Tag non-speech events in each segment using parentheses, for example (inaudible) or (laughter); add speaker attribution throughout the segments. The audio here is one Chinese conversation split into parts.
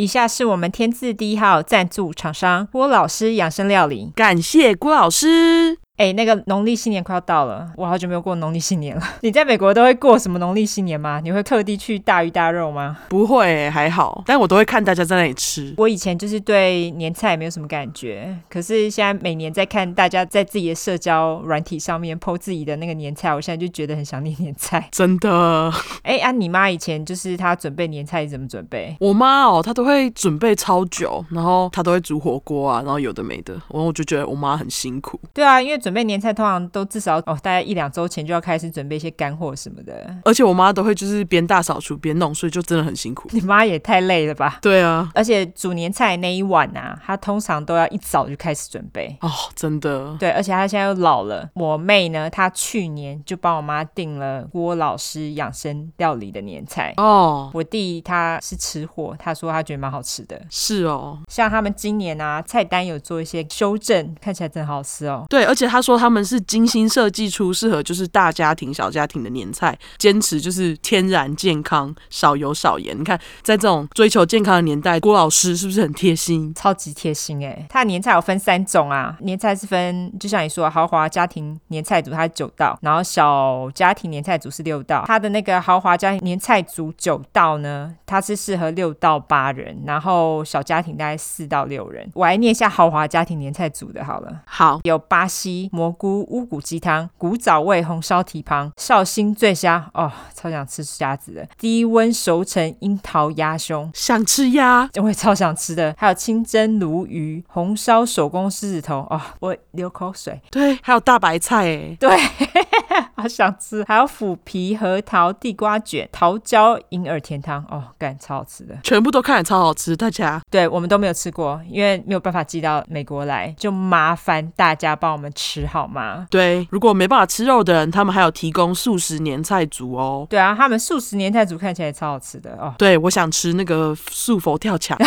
Speaker 1: 以下是我们天字第一号赞助厂商郭老师养生料理，
Speaker 2: 感谢郭老师。
Speaker 1: 哎，那个农历新年快要到了，我好久没有过农历新年了。(laughs) 你在美国都会过什么农历新年吗？你会特地去大鱼大肉吗？
Speaker 2: 不会，还好，但我都会看大家在那里吃。
Speaker 1: 我以前就是对年菜没有什么感觉，可是现在每年在看大家在自己的社交软体上面 po 自己的那个年菜，我现在就觉得很想念年菜。
Speaker 2: 真的？(laughs)
Speaker 1: 哎，啊，你妈以前就是她准备年菜怎么准备？
Speaker 2: 我妈哦，她都会准备超久，然后她都会煮火锅啊，然后有的没的，然后我就觉得我妈很辛苦。
Speaker 1: 对啊，因为准备年菜通常。都至少哦，大概一两周前就要开始准备一些干货什么的。
Speaker 2: 而且我妈都会就是边大扫除边弄，所以就真的很辛苦。
Speaker 1: 你妈也太累了吧？
Speaker 2: 对啊，
Speaker 1: 而且煮年菜那一晚啊，她通常都要一早就开始准备
Speaker 2: 哦，真的。
Speaker 1: 对，而且她现在又老了。我妹呢，她去年就帮我妈订了郭老师养生料理的年菜哦。我弟他是吃货，他说他觉得蛮好吃的。
Speaker 2: 是哦，
Speaker 1: 像他们今年啊，菜单有做一些修正，看起来真好吃哦。
Speaker 2: 对，而且他说他们是精心设计出适合就是大家庭、小家庭的年菜，坚持就是天然健康、少油少盐。你看，在这种追求健康的年代，郭老师是不是很贴心？
Speaker 1: 超级贴心哎！他的年菜有分三种啊，年菜是分，就像你说，豪华家庭年菜组它是九道，然后小家庭年菜组是六道。他的那个豪华家庭年菜组九道呢，它是适合六到八人，然后小家庭大概四到六人。我来念一下豪华家庭年菜组的好了。
Speaker 2: 好，
Speaker 1: 有巴西蘑菇乌骨鸡汤、古早味红烧蹄膀、绍兴醉虾哦，超想吃虾子的。低温熟成樱桃鸭胸，
Speaker 2: 想吃鸭，
Speaker 1: 我也超想吃的。还有清蒸鲈鱼、红烧手工狮子头哦，我流口水。
Speaker 2: 对，还有大白菜哎，(laughs)
Speaker 1: 对。(laughs) 好想吃，还有腐皮核桃地瓜卷、桃胶银耳甜汤哦，干超好吃的，
Speaker 2: 全部都看着超好吃。大家
Speaker 1: 对我们都没有吃过，因为没有办法寄到美国来，就麻烦大家帮我们吃好吗？
Speaker 2: 对，如果没办法吃肉的人，他们还有提供素食年菜组哦。
Speaker 1: 对啊，他们素食年菜组看起来也超好吃的哦。
Speaker 2: 对，我想吃那个素佛跳墙。(laughs)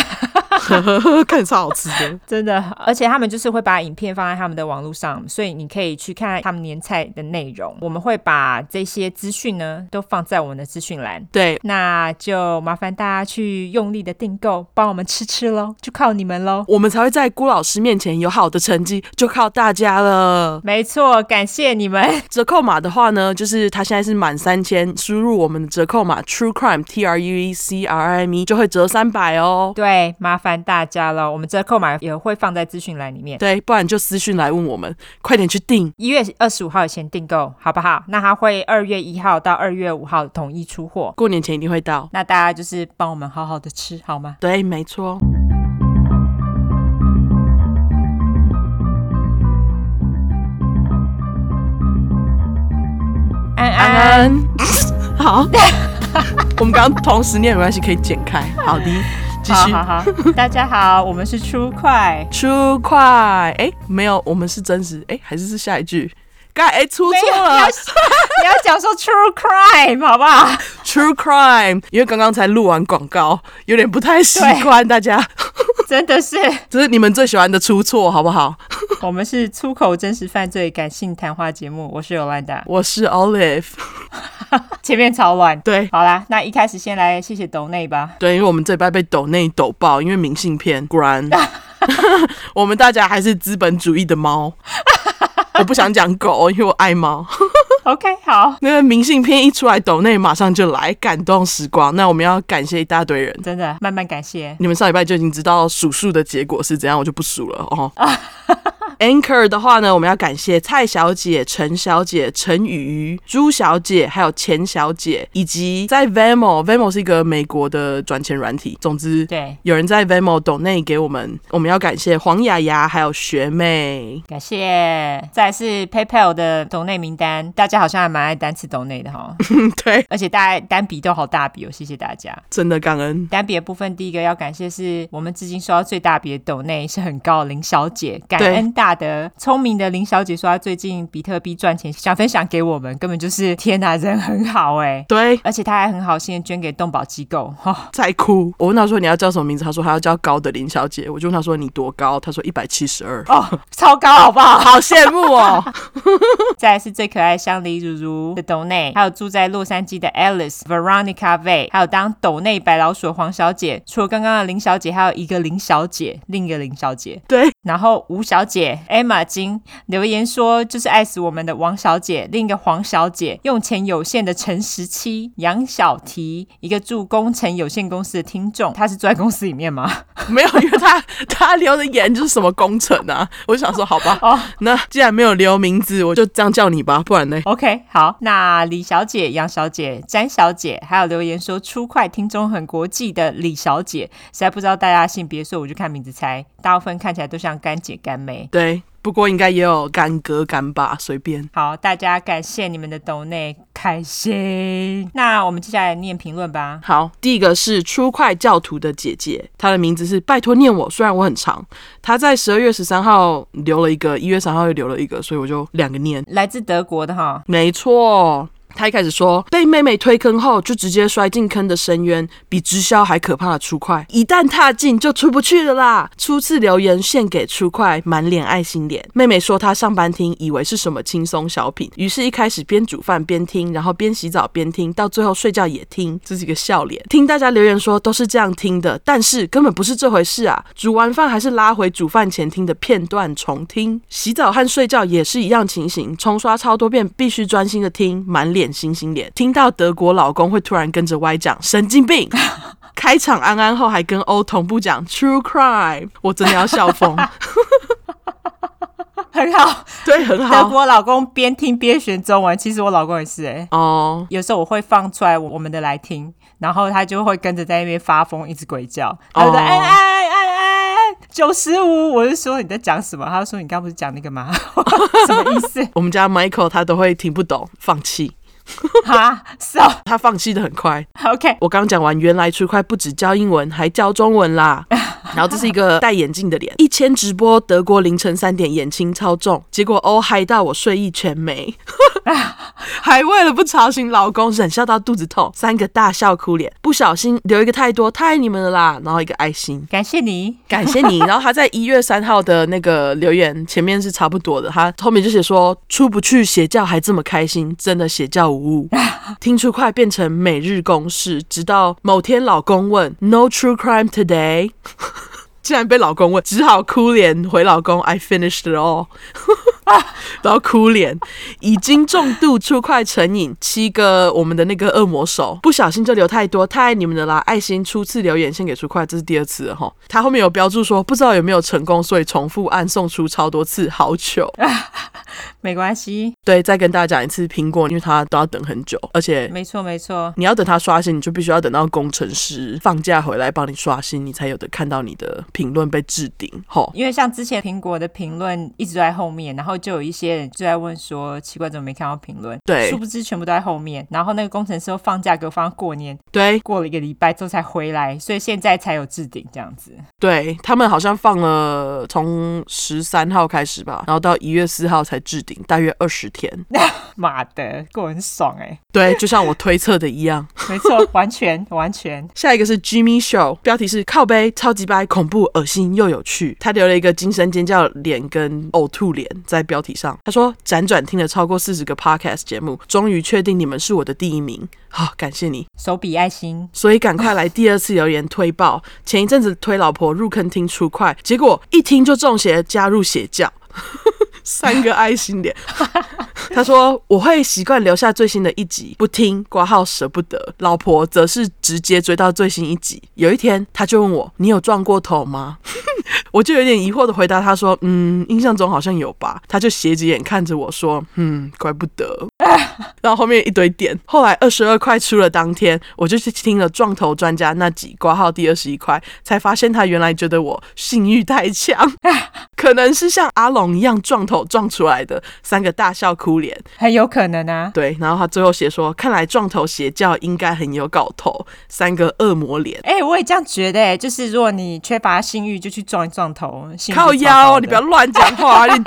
Speaker 2: 看超好吃的，
Speaker 1: 真的，而且他们就是会把影片放在他们的网络上，所以你可以去看他们年菜的内容。我们会把这些资讯呢都放在我们的资讯栏。
Speaker 2: 对，
Speaker 1: 那就麻烦大家去用力的订购，帮我们吃吃喽，就靠你们喽，
Speaker 2: 我们才会在郭老师面前有好的成绩，就靠大家了。
Speaker 1: 没错，感谢你们。(laughs)
Speaker 2: 折扣码的话呢，就是它现在是满三千，输入我们的折扣码 True Crime T R U E C R I M E 就会折三百哦。
Speaker 1: 对，麻烦。大家了，我们折扣码也会放在资讯栏里面。
Speaker 2: 对，不然就私讯来问我们，快点去订，
Speaker 1: 一月二十五号以前订购，好不好？那它会二月一号到二月五号统一出货，
Speaker 2: 过年前一定会到。
Speaker 1: 那大家就是帮我们好好的吃，好吗？
Speaker 2: 对，没错。
Speaker 1: 安安，
Speaker 2: 好，(laughs) 我们刚刚同时念没关系，可以剪开。好的。
Speaker 1: 好好好，大家好，我们是出快。
Speaker 2: 出快，哎，没有，我们是真实，哎，还是是下一句，该哎出错了，(laughs)
Speaker 1: 你要讲说 true crime 好不好？(laughs)
Speaker 2: True crime，因为刚刚才录完广告，有点不太习惯，大家
Speaker 1: 真的是，
Speaker 2: 这是你们最喜欢的出错，好不好？(laughs)
Speaker 1: 我们是出口真实犯罪感性谈话节目，我是 Yolanda，
Speaker 2: 我是 Olive。(laughs)
Speaker 1: 前面超乱，
Speaker 2: 对，
Speaker 1: 好啦，那一开始先来谢谢抖内吧。
Speaker 2: 对，因为我们这拜被抖内抖爆，因为明信片，果然 (laughs) 我们大家还是资本主义的猫。我不想讲狗，因为我爱猫。(laughs)
Speaker 1: OK，好，
Speaker 2: 那个明信片一出来，抖内马上就来感动时光。那我们要感谢一大堆人，
Speaker 1: 真的，慢慢感谢。
Speaker 2: 你们上礼拜就已经知道数数的结果是怎样，我就不数了哦。(laughs) Anchor 的话呢，我们要感谢蔡小姐、陈小姐、陈雨、朱小姐，还有钱小姐，以及在 Venmo，Venmo 是一个美国的转钱软体。总之，
Speaker 1: 对，
Speaker 2: 有人在 Venmo 抖内给我们，我们要感谢黄雅雅还有学妹，
Speaker 1: 感谢。再来是 PayPal 的抖内名单，大家好像还蛮爱单次抖内的哈。(laughs)
Speaker 2: 对，
Speaker 1: 而且大家单笔都好大笔哦，谢谢大家，
Speaker 2: 真的感恩。
Speaker 1: 单笔的部分，第一个要感谢是我们至今收到最大笔的抖内是很高的林小姐，感恩大。大的聪明的林小姐说，她最近比特币赚钱，想分享给我们，根本就是天哪，人很好哎。
Speaker 2: 对，
Speaker 1: 而且她还很好心的捐给动保机构。哈、哦，
Speaker 2: 在哭。我问她说你要叫什么名字，她说她要叫高的林小姐。我就问她说你多高，她说一百七十二。
Speaker 1: 哦，超高好不好？(laughs)
Speaker 2: 好羡慕哦。(laughs)
Speaker 1: 再来是最可爱香梨如如的斗内，还有住在洛杉矶的 Alice Veronica Vay，还有当斗内白老鼠的黄小姐。除了刚刚的林小姐，还有一个林小姐，另一个林小姐。
Speaker 2: 对，
Speaker 1: 然后吴小姐 Emma 金留言说，就是爱死我们的王小姐，另一个黄小姐，用钱有限的陈十七，杨小提，一个住工程有限公司的听众，他是住在公司里面吗？(laughs)
Speaker 2: 没有，因为他他留的言就是什么工程啊，我想说好吧，哦，那既然没有留名字，我就这样叫你吧，不然呢
Speaker 1: ？OK，好，那李小姐、杨小姐、詹小姐，还有留言说出快听众很国际的李小姐，实在不知道大家性别，所以我就看名字猜，大部分看起来都像干姐干妹，
Speaker 2: 对。不过应该也有干哥干爸，随便。
Speaker 1: 好，大家感谢你们的抖内，开心。那我们接下来念评论吧。
Speaker 2: 好，第一个是初快教徒的姐姐，她的名字是拜托念我，虽然我很长。她在十二月十三号留了一个，一月三号又留了一个，所以我就两个念。
Speaker 1: 来自德国的哈，
Speaker 2: 没错。他一开始说被妹妹推坑后就直接摔进坑的深渊，比直销还可怕的出快，一旦踏进就出不去了啦。初次留言献给出快，满脸爱心脸。妹妹说她上班听，以为是什么轻松小品，于是一开始边煮饭边听，然后边洗澡边听，到最后睡觉也听，这是一个笑脸。听大家留言说都是这样听的，但是根本不是这回事啊！煮完饭还是拉回煮饭前听的片段重听，洗澡和睡觉也是一样情形，重刷超多遍，必须专心的听，满脸。星星脸，听到德国老公会突然跟着歪讲神经病，(laughs) 开场安安后还跟欧同步讲 True Crime，我真的要笑疯，(laughs)
Speaker 1: 很好，(laughs)
Speaker 2: 对，很好。
Speaker 1: 德国老公边听边学中文，其实我老公也是哎、欸，哦，oh. 有时候我会放出来我们的来听，然后他就会跟着在那边发疯，一直鬼叫，他就说哎哎哎哎，九十五，我就说你在讲什么？他就说你刚不是讲那个吗？什么意思？
Speaker 2: 我们家 Michael 他都会听不懂，放弃。(laughs)
Speaker 1: 哈，是哦，
Speaker 2: 他放弃的很快。
Speaker 1: OK，
Speaker 2: 我刚讲完，原来出快不止教英文，还教中文啦。(laughs) 然后这是一个戴眼镜的脸，一千直播德国凌晨三点眼青超重，结果哦嗨到我睡意全没，(laughs) 还为了不吵醒老公忍笑到肚子痛，三个大笑哭脸，不小心留一个太多，太爱你们了啦，然后一个爱心，
Speaker 1: 感谢你，
Speaker 2: 感谢你。然后他在一月三号的那个留言前面是差不多的，他后面就写说出不去邪教还这么开心，真的邪教听出快变成每日公事，直到某天老公问 No true crime today。(laughs) 竟然被老公问，只好哭脸回老公：“I finished it all。(laughs) ”然后哭脸，已经重度出快成瘾。七个我们的那个恶魔手不小心就留太多，太爱你们的啦！爱心初次留言先给出快，这是第二次哈。他后面有标注说不知道有没有成功，所以重复按送出超多次，好糗。(laughs)
Speaker 1: 没关系，
Speaker 2: 对，再跟大家讲一次，苹果因为它都要等很久，而且
Speaker 1: 没错没错，
Speaker 2: 你要等它刷新，你就必须要等到工程师放假回来帮你刷新，你才有的看到你的评论被置顶。吼，
Speaker 1: 因为像之前苹果的评论一直都在后面，然后就有一些人就在问说，奇怪怎么没看到评论？
Speaker 2: 对，
Speaker 1: 殊不知全部都在后面。然后那个工程师又放假给我放过年，
Speaker 2: 对，
Speaker 1: 过了一个礼拜之后才回来，所以现在才有置顶这样子。
Speaker 2: 对，他们好像放了从十三号开始吧，然后到一月四号才置顶。大约二十天，(laughs)
Speaker 1: 妈的，过很爽哎！
Speaker 2: 对，就像我推测的一样，(laughs)
Speaker 1: 没错，完全完全。
Speaker 2: 下一个是 Jimmy Show，标题是靠背超级掰，恐怖、恶心又有趣。他留了一个惊声尖叫脸跟呕吐脸在标题上。他说：辗转听了超过四十个 Podcast 节目，终于确定你们是我的第一名。好、哦，感谢你，
Speaker 1: 手比爱心。
Speaker 2: 所以赶快来第二次留言推爆。前一阵子推老婆入坑听出快，结果一听就中邪，加入邪教。三个爱心脸，他说我会习惯留下最新的一集，不听挂号舍不得。老婆则是直接追到最新一集。有一天，他就问我：“你有撞过头吗？” (laughs) 我就有点疑惑的回答他说：“嗯，印象中好像有吧。”他就斜着眼看着我说：“嗯，怪不得。(laughs) ”然后后面一堆点。后来二十二块出了当天，我就去听了撞头专家那集挂号第二十一块，才发现他原来觉得我性欲太强。(laughs) 可能是像阿龙一样撞头撞出来的三个大笑哭脸，
Speaker 1: 很有可能啊。
Speaker 2: 对，然后他最后写说，看来撞头邪教应该很有搞头，三个恶魔脸。
Speaker 1: 哎、欸，我也这样觉得、欸，就是如果你缺乏性欲，就去撞一撞头。
Speaker 2: 靠腰，你不要乱讲话。你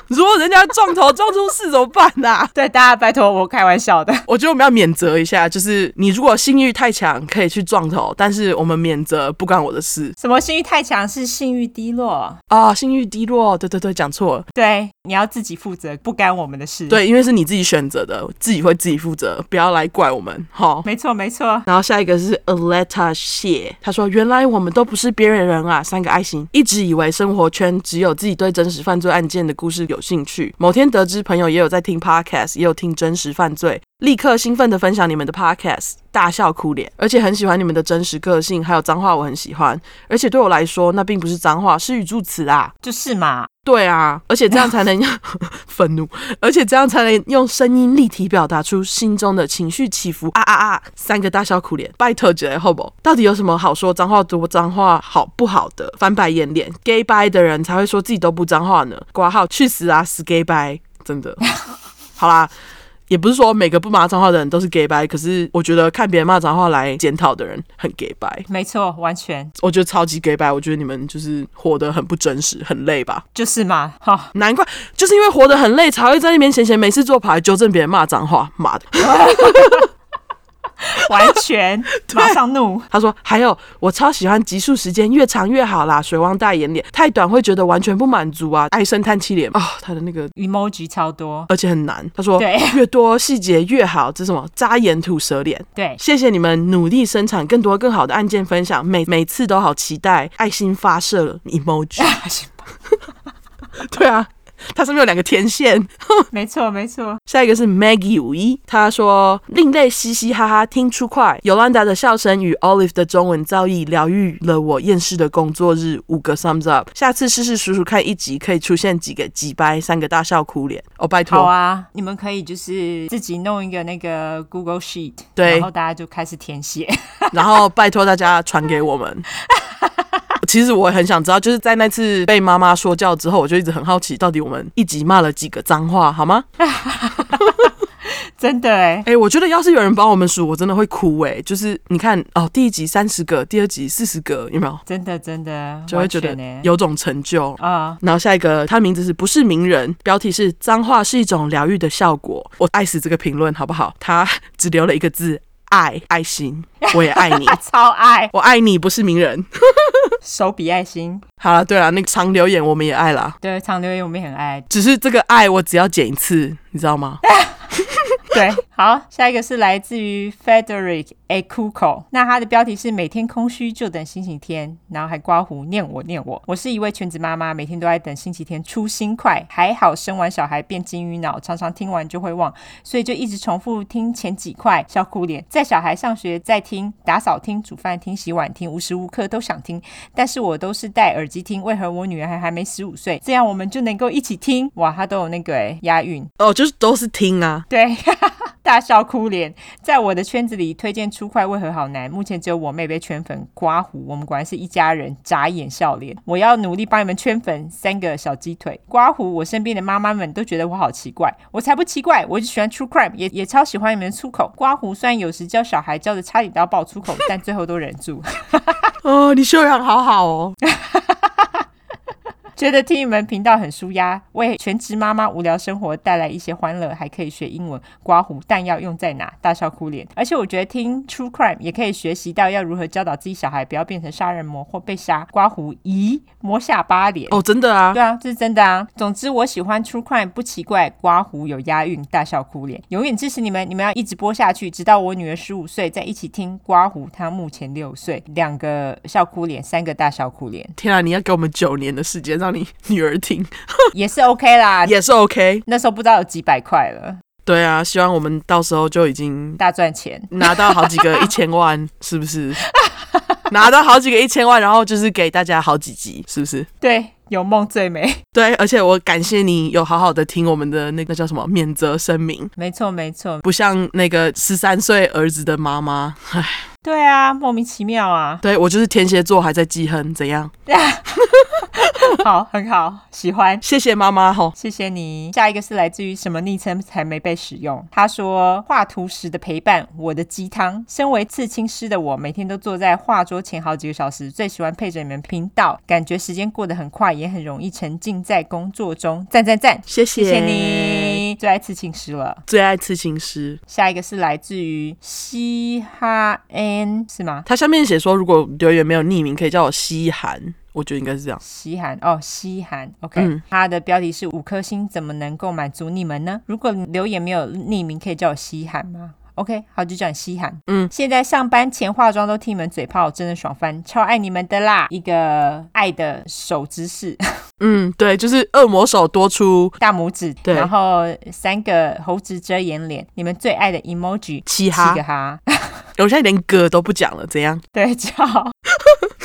Speaker 2: (laughs) 如果人家撞头撞出事怎么办呐、啊？(laughs)
Speaker 1: 对，大家拜托我开玩笑的。(laughs)
Speaker 2: 我觉得我们要免责一下，就是你如果性欲太强，可以去撞头，但是我们免责不关我的事。
Speaker 1: 什么性欲太强是性欲低落
Speaker 2: 啊、哦？性欲低落，对对对，讲错了。
Speaker 1: 对，你要自己负责，不干我们的事。
Speaker 2: 对，因为是你自己选择的，自己会自己负责，不要来怪我们。好，
Speaker 1: 没错没错。
Speaker 2: 然后下一个是 Aletta 谢，他说原来我们都不是边缘人啊，三个爱心。一直以为生活圈只有自己对真实犯罪案件的故事有兴趣，某天得知朋友也有在听 Podcast，也有听真实犯罪，立刻兴奋的分享你们的 Podcast，大笑哭脸，而且很喜欢你们的真实个性，还有脏话我很喜欢，而且对我来说那并不是脏话，是语助词啊，
Speaker 1: 就是嘛，
Speaker 2: 对啊，而且这样才能 (laughs) 愤怒，而且这样才能用声音立体表达出心中的情绪起伏啊啊啊！三个大笑苦脸，拜托姐好不？到底有什么好说脏话多脏话好不好的？翻白眼脸，gay bye 的人才会说自己都不脏话呢，挂号去死啊，死 gay bye，真的，(laughs) 好啦。也不是说每个不骂脏话的人都是 gay 白，可是我觉得看别人骂脏话来检讨的人很 gay 白。
Speaker 1: 没错，完全，
Speaker 2: 我觉得超级 gay 白。我觉得你们就是活得很不真实，很累吧？
Speaker 1: 就是嘛，哈，
Speaker 2: 难怪，就是因为活得很累，才会在那边闲闲没事做，跑来纠正别人骂脏话，妈的。(laughs) (laughs)
Speaker 1: 完全 (laughs) 马上怒。
Speaker 2: 他说：“还有，我超喜欢集数时间越长越好啦。水汪大眼脸太短会觉得完全不满足啊。唉声叹气脸啊，他的那个
Speaker 1: emoji 超多，
Speaker 2: 而且很难。他说：
Speaker 1: 对，
Speaker 2: 越多细节越好。这是什么？扎眼吐舌脸。
Speaker 1: 对，
Speaker 2: 谢谢你们努力生产更多更好的案件分享，每每次都好期待。爱心发射 emoji。(laughs) 对啊。”它上面有两个天线，(laughs)
Speaker 1: 没错没错。
Speaker 2: 下一个是 Maggie 五一，他说另类嘻嘻哈哈听出快，Yolanda 的笑声与 Olive 的中文造诣疗愈了我厌世的工作日，五个 thumbs up。下次试试数数看一集可以出现几个几掰，三个大笑哭脸。哦，拜托。
Speaker 1: 好啊，你们可以就是自己弄一个那个 Google Sheet，
Speaker 2: 对，
Speaker 1: 然后大家就开始填写，(laughs)
Speaker 2: 然后拜托大家传给我们。其实我也很想知道，就是在那次被妈妈说教之后，我就一直很好奇，到底我们一集骂了几个脏话，好吗？(laughs)
Speaker 1: 真的哎、欸，(laughs)
Speaker 2: 哎、欸，我觉得要是有人帮我们数，我真的会哭哎、欸。就是你看哦，第一集三十个，第二集四十个，有没有？
Speaker 1: 真的真的，
Speaker 2: 就会觉得有种成就
Speaker 1: 啊。
Speaker 2: 然后下一个，他名字是不是名人？标题是脏话是一种疗愈的效果。我爱死这个评论，好不好？他 (laughs) 只留了一个字。爱爱心，我也爱你，(laughs)
Speaker 1: 超爱，
Speaker 2: 我爱你，不是名人，(laughs)
Speaker 1: 手比爱心。
Speaker 2: 好了，对了，那个长留言我们也爱啦，
Speaker 1: 对，长留言我们也很爱，
Speaker 2: 只是这个爱我只要剪一次，你知道吗？(laughs) (laughs)
Speaker 1: 对，好，下一个是来自于 Frederick A. Cuco，那他的标题是每天空虚就等星期天，然后还刮胡念我念我。我是一位全职妈妈，每天都在等星期天出新快，还好生完小孩变金鱼脑，常常听完就会忘，所以就一直重复听前几块，笑哭脸。在小孩上学在听，打扫听，煮饭听，洗碗听，无时无刻都想听，但是我都是戴耳机听。为何我女儿还还没十五岁，这样我们就能够一起听？哇，他都有那个哎押韵
Speaker 2: 哦，就是都是听啊，
Speaker 1: 对。(laughs) 大笑哭脸，在我的圈子里推荐出块为何好难？目前只有我妹被圈粉刮胡，我们果然是一家人，眨眼笑脸。我要努力帮你们圈粉，三个小鸡腿刮胡。我身边的妈妈们都觉得我好奇怪，我才不奇怪，我就喜欢 True Crime，也也超喜欢你们的粗口。刮胡虽然有时教小孩教的差点都要爆粗口，但最后都忍住。(laughs)
Speaker 2: 哦，你修养好好哦。(laughs)
Speaker 1: 觉得听你们频道很舒压，为全职妈妈无聊生活带来一些欢乐，还可以学英文。刮胡但要用在哪？大笑哭脸。而且我觉得听 True Crime 也可以学习到要如何教导自己小孩不要变成杀人魔或被杀。刮胡咦，摸下巴脸
Speaker 2: 哦，真的啊？
Speaker 1: 对啊，这是真的啊。总之我喜欢 True Crime，不奇怪。刮胡有押韵，大笑哭脸。永远支持你们，你们要一直播下去，直到我女儿十五岁再一起听。刮胡她目前六岁，两个笑哭脸，三个大笑哭脸。
Speaker 2: 天啊，你要给我们九年的时间让。你女儿听 (laughs)
Speaker 1: 也是 OK 啦，
Speaker 2: 也是 OK。
Speaker 1: 那时候不知道有几百块了。
Speaker 2: 对啊，希望我们到时候就已经
Speaker 1: 大赚钱，
Speaker 2: 拿到好几个 (laughs) 一千万，是不是？(laughs) 拿到好几个一千万，然后就是给大家好几集，是不是？
Speaker 1: 对，有梦最美。
Speaker 2: 对，而且我感谢你有好好的听我们的那个叫什么免责声明。
Speaker 1: 没错，没错，
Speaker 2: 不像那个十三岁儿子的妈妈，唉。
Speaker 1: 对啊，莫名其妙啊。
Speaker 2: 对，我就是天蝎座，还在记恨，怎样？(laughs)
Speaker 1: 好，很好，喜欢。
Speaker 2: 谢谢妈妈吼，
Speaker 1: 谢谢你。下一个是来自于什么昵称才没被使用？他说画图时的陪伴，我的鸡汤。身为刺青师的我，每天都坐在画桌前好几个小时，最喜欢配着你们频道，感觉时间过得很快，也很容易沉浸在工作中。赞赞赞！谢谢，谢谢你，最爱刺青师了，
Speaker 2: 最爱刺青师。
Speaker 1: 下一个是来自于西哈 N 是吗？
Speaker 2: 他下面写说，如果留言没有匿名，可以叫我西韩。我觉得应该是这样。
Speaker 1: 西韩哦，西韩，OK、嗯。他的标题是五颗星，怎么能够满足你们呢？如果留言没有匿名，可以叫我西韩吗？OK，好，就叫你西韩。嗯，现在上班前化妆都听你们嘴炮，真的爽翻，超爱你们的啦！一个爱的手姿势。(laughs)
Speaker 2: 嗯，对，就是恶魔手多出
Speaker 1: 大拇指，对，然后三个猴子遮掩脸，你们最爱的 emoji，
Speaker 2: 七哈，
Speaker 1: 七个哈。(laughs)
Speaker 2: 我现在连歌都不讲了，怎样？(laughs)
Speaker 1: 对，叫。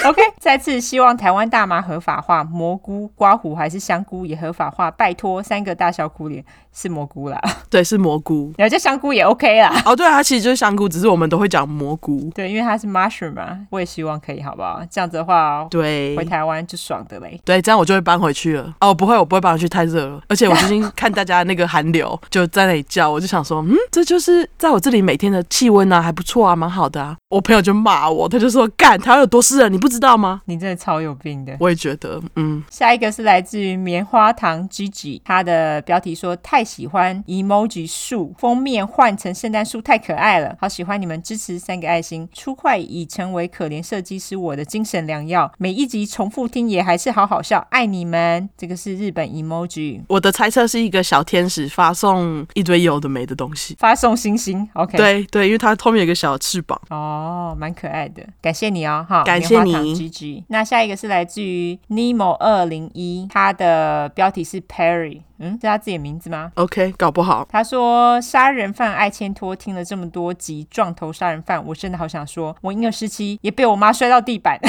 Speaker 1: OK，再次希望台湾大麻合法化，蘑菇、刮胡还是香菇也合法化，拜托三个大小苦脸是蘑菇啦，(laughs)
Speaker 2: 对，是蘑菇，
Speaker 1: 然后叫香菇也 OK 啦。
Speaker 2: 哦，对啊，它其实就是香菇，只是我们都会讲蘑菇。
Speaker 1: 对，因为它是 mushroom 嘛，我也希望可以，好不好？这样子的话，
Speaker 2: 对，
Speaker 1: 回台湾就爽的嘞。
Speaker 2: 对，这样我就会搬回去了。哦，不会，我不会搬回去，太热了。而且我最近看大家那个寒流 (laughs) 就在那里叫，我就想说，嗯，这就是在我这里每天的气温啊，还不错啊，蛮好的啊。我朋友就骂我，他就说，干，台湾有多湿热，你不知道吗？
Speaker 1: 你真的。超有病的，
Speaker 2: 我也觉得，嗯。
Speaker 1: 下一个是来自于棉花糖 Gigi，他的标题说太喜欢 emoji 树封面换成圣诞树，太可爱了，好喜欢你们支持三个爱心，出快已成为可怜设计师我的精神良药，每一集重复听也还是好好笑，爱你们。这个是日本 emoji，
Speaker 2: 我的猜测是一个小天使发送一堆有的没的东西，
Speaker 1: 发送星星，OK，
Speaker 2: 对对，因为它后面有个小翅膀，
Speaker 1: 哦，蛮可爱的，感谢你哦，哈，
Speaker 2: 感谢你
Speaker 1: ，Gigi，那。下一个是来自于 Nemo 二零一，它的标题是 Perry，嗯，是他自己的名字吗
Speaker 2: ？OK，搞不好。
Speaker 1: 他说杀人犯爱千托听了这么多集撞头杀人犯，我真的好想说，我婴儿时期也被我妈摔到地板。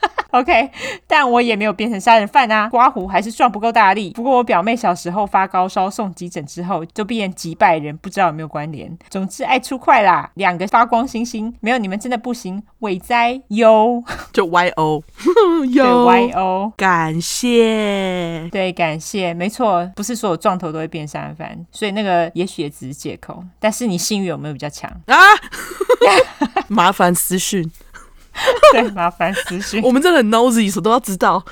Speaker 1: (laughs) OK，但我也没有变成杀人犯啊，刮胡还是撞不够大力。不过我表妹小时候发高烧送急诊之后就变几百人，不知道有没有关联。总之爱出快啦，两个发光星星，没有你们真的不行。伟哉哟，(laughs)
Speaker 2: 就 Y O，(laughs)
Speaker 1: 有 Y O，
Speaker 2: 感谢，
Speaker 1: 对，感谢，没错，不是所有撞头都会变杀人犯，所以那个也许也只是借口。但是你性欲有没有比较强啊？
Speaker 2: 麻烦私讯。(laughs)
Speaker 1: 对，麻烦私讯。
Speaker 2: 我们真的很 nosy，什么都要知道。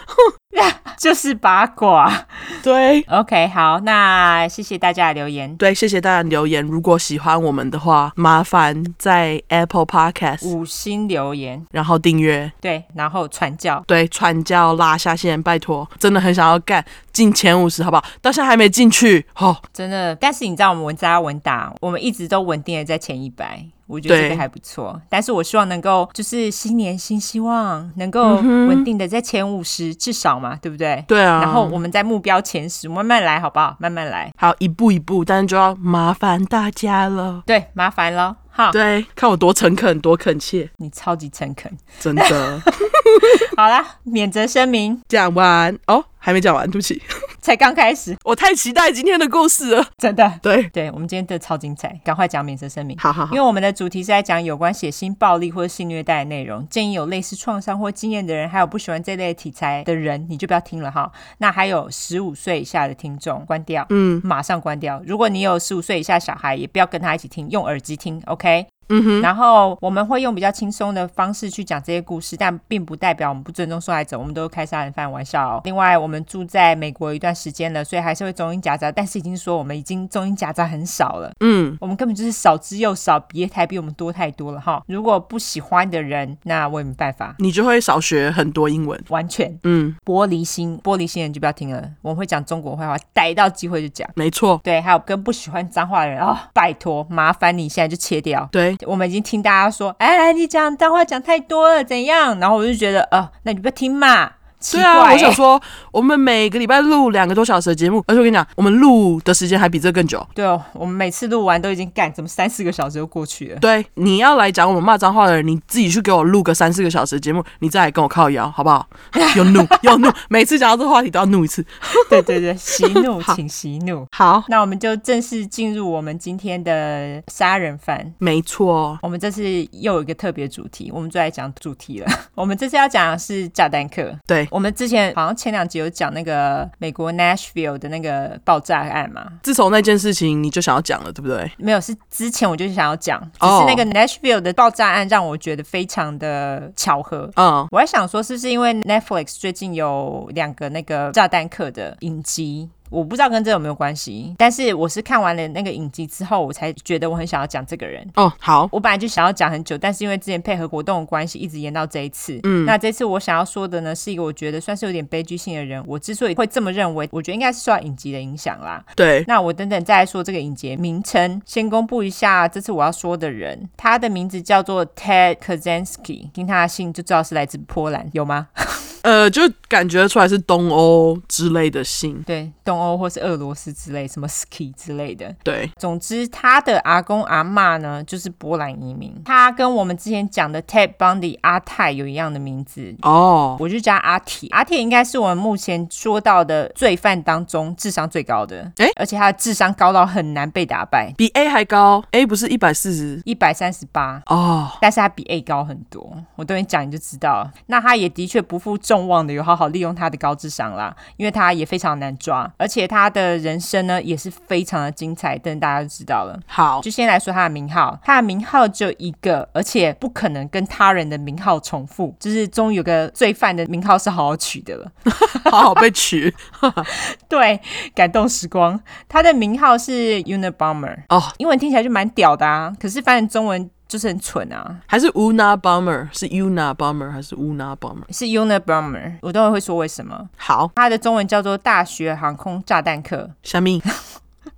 Speaker 2: (laughs)
Speaker 1: 就是八卦。
Speaker 2: 对
Speaker 1: ，OK，好，那谢谢大家的留言。
Speaker 2: 对，谢谢大家的留言。如果喜欢我们的话，麻烦在 Apple Podcast
Speaker 1: 五星留言，
Speaker 2: 然后订阅。
Speaker 1: 对，然后传教。
Speaker 2: 对，传教拉下线，拜托，真的很想要干进前五十，好不好？到现在还没进去，哦，
Speaker 1: 真的。但是你知道，我们稳扎稳打，我们一直都稳定的在前一百。我觉得这个还不错，但是我希望能够就是新年新希望，能够稳定的在前五十至少嘛，对不对？
Speaker 2: 对啊。
Speaker 1: 然后我们在目标前十，慢慢来，好不好？慢慢来。
Speaker 2: 好，一步一步，但是就要麻烦大家了。
Speaker 1: 对，麻烦了。好，
Speaker 2: 对，看我多诚恳，多恳切。
Speaker 1: 你超级诚恳，
Speaker 2: 真的。(laughs)
Speaker 1: 好啦，免责声明
Speaker 2: 讲完哦，还没讲完，对不起。
Speaker 1: 才刚开始，
Speaker 2: 我太期待今天的故事了，
Speaker 1: 真的。
Speaker 2: 对
Speaker 1: 对，我们今天的超精彩，赶快讲免责声明。
Speaker 2: 好好好，
Speaker 1: 因为我们的主题是在讲有关血腥暴力或者性虐待的内容，建议有类似创伤或经验的人，还有不喜欢这类题材的人，你就不要听了哈。那还有十五岁以下的听众，关掉，嗯，马上关掉。如果你有十五岁以下小孩，也不要跟他一起听，用耳机听，OK。嗯哼，然后我们会用比较轻松的方式去讲这些故事，但并不代表我们不尊重受害者，我们都开杀人犯玩笑哦。另外，我们住在美国一段时间了，所以还是会中英夹杂，但是已经说我们已经中英夹杂很少了。嗯，我们根本就是少之又少，别台比我们多太多了哈。如果不喜欢的人，那我也没办法，
Speaker 2: 你就会少学很多英文，
Speaker 1: 完全。嗯，玻璃心，玻璃心人就不要听了，我们会讲中国坏话，逮到机会就讲。
Speaker 2: 没错，
Speaker 1: 对，还有跟不喜欢脏话的人哦，拜托，麻烦你现在就切掉。
Speaker 2: 对。
Speaker 1: 我们已经听大家说，哎，你讲脏话讲太多了，怎样？然后我就觉得，呃，那你不要听嘛，
Speaker 2: 对啊，我想说，我们每个礼拜录两个多小时的节目，而且我跟你讲，我们录的时间还比这更久。
Speaker 1: 对哦，我们每次录完都已经干，怎么三四个小时就过去了？
Speaker 2: 对，你要来讲我们骂脏话的人，你自己去给我录个三四个小时的节目，你再来跟我靠腰，好不好？(laughs) 有怒 (laughs) 有怒，每次讲到这个话题都要怒一次。
Speaker 1: 对 (laughs) 对对，息怒，请息怒。
Speaker 2: 好，
Speaker 1: 那我们就正式进入我们今天的杀人犯。
Speaker 2: 没错，
Speaker 1: 我们这次又有一个特别主题，我们就来讲主题了。我们这次要讲的是炸弹客。
Speaker 2: 对，
Speaker 1: 我们之前好像前两集有讲那个美国 Nashville 的那个爆炸案嘛。
Speaker 2: 自从那件事情，你就想要讲了，对不对？
Speaker 1: 没有，是之前我就想要讲，只是那个 Nashville 的爆炸案让我觉得非常的巧合。嗯，我还想说，是不是因为 Netflix 最近有两个那个炸弹客的影集？我不知道跟这有没有关系，但是我是看完了那个影集之后，我才觉得我很想要讲这个人。
Speaker 2: 哦，好，
Speaker 1: 我本来就想要讲很久，但是因为之前配合活动的关系，一直延到这一次。嗯，那这次我想要说的呢，是一个我觉得算是有点悲剧性的人。我之所以会这么认为，我觉得应该是受到影集的影响啦。
Speaker 2: 对，
Speaker 1: 那我等等再来说这个影集名称，先公布一下这次我要说的人，他的名字叫做 Ted Kaczynski，听他的姓就知道是来自波兰，有吗？
Speaker 2: 呃，就感觉出来是东欧之类的姓，
Speaker 1: 对，东欧或是俄罗斯之类，什么 ski 之类的，
Speaker 2: 对。
Speaker 1: 总之，他的阿公阿妈呢，就是波兰移民。他跟我们之前讲的 Ted Bundy 阿泰有一样的名字哦，我就叫阿铁。阿铁应该是我们目前说到的罪犯当中智商最高的，哎，而且他的智商高到很难被打败，
Speaker 2: 比 A 还高。A 不是一百四十，
Speaker 1: 一百三十八哦，但是他比 A 高很多。我等你讲你就知道了。那他也的确不负众望的有好好利用他的高智商啦，因为他也非常难抓，而且他的人生呢也是非常的精彩，等大家就知道了。
Speaker 2: 好，
Speaker 1: 就先来说他的名号，他的名号只有一个，而且不可能跟他人的名号重复，就是终于有个罪犯的名号是好好取的了，(laughs)
Speaker 2: 好好被取，(laughs)
Speaker 1: 对，感动时光。他的名号是 Unabomber 哦，英文听起来就蛮屌的啊，可是翻译中文。就是很蠢啊，
Speaker 2: 还是 Unabomber 是 Unabomber 还是 Unabomber
Speaker 1: 是 Unabomber 我都会会说为什么。
Speaker 2: 好，
Speaker 1: 它的中文叫做大学航空炸弹客。
Speaker 2: 虾米？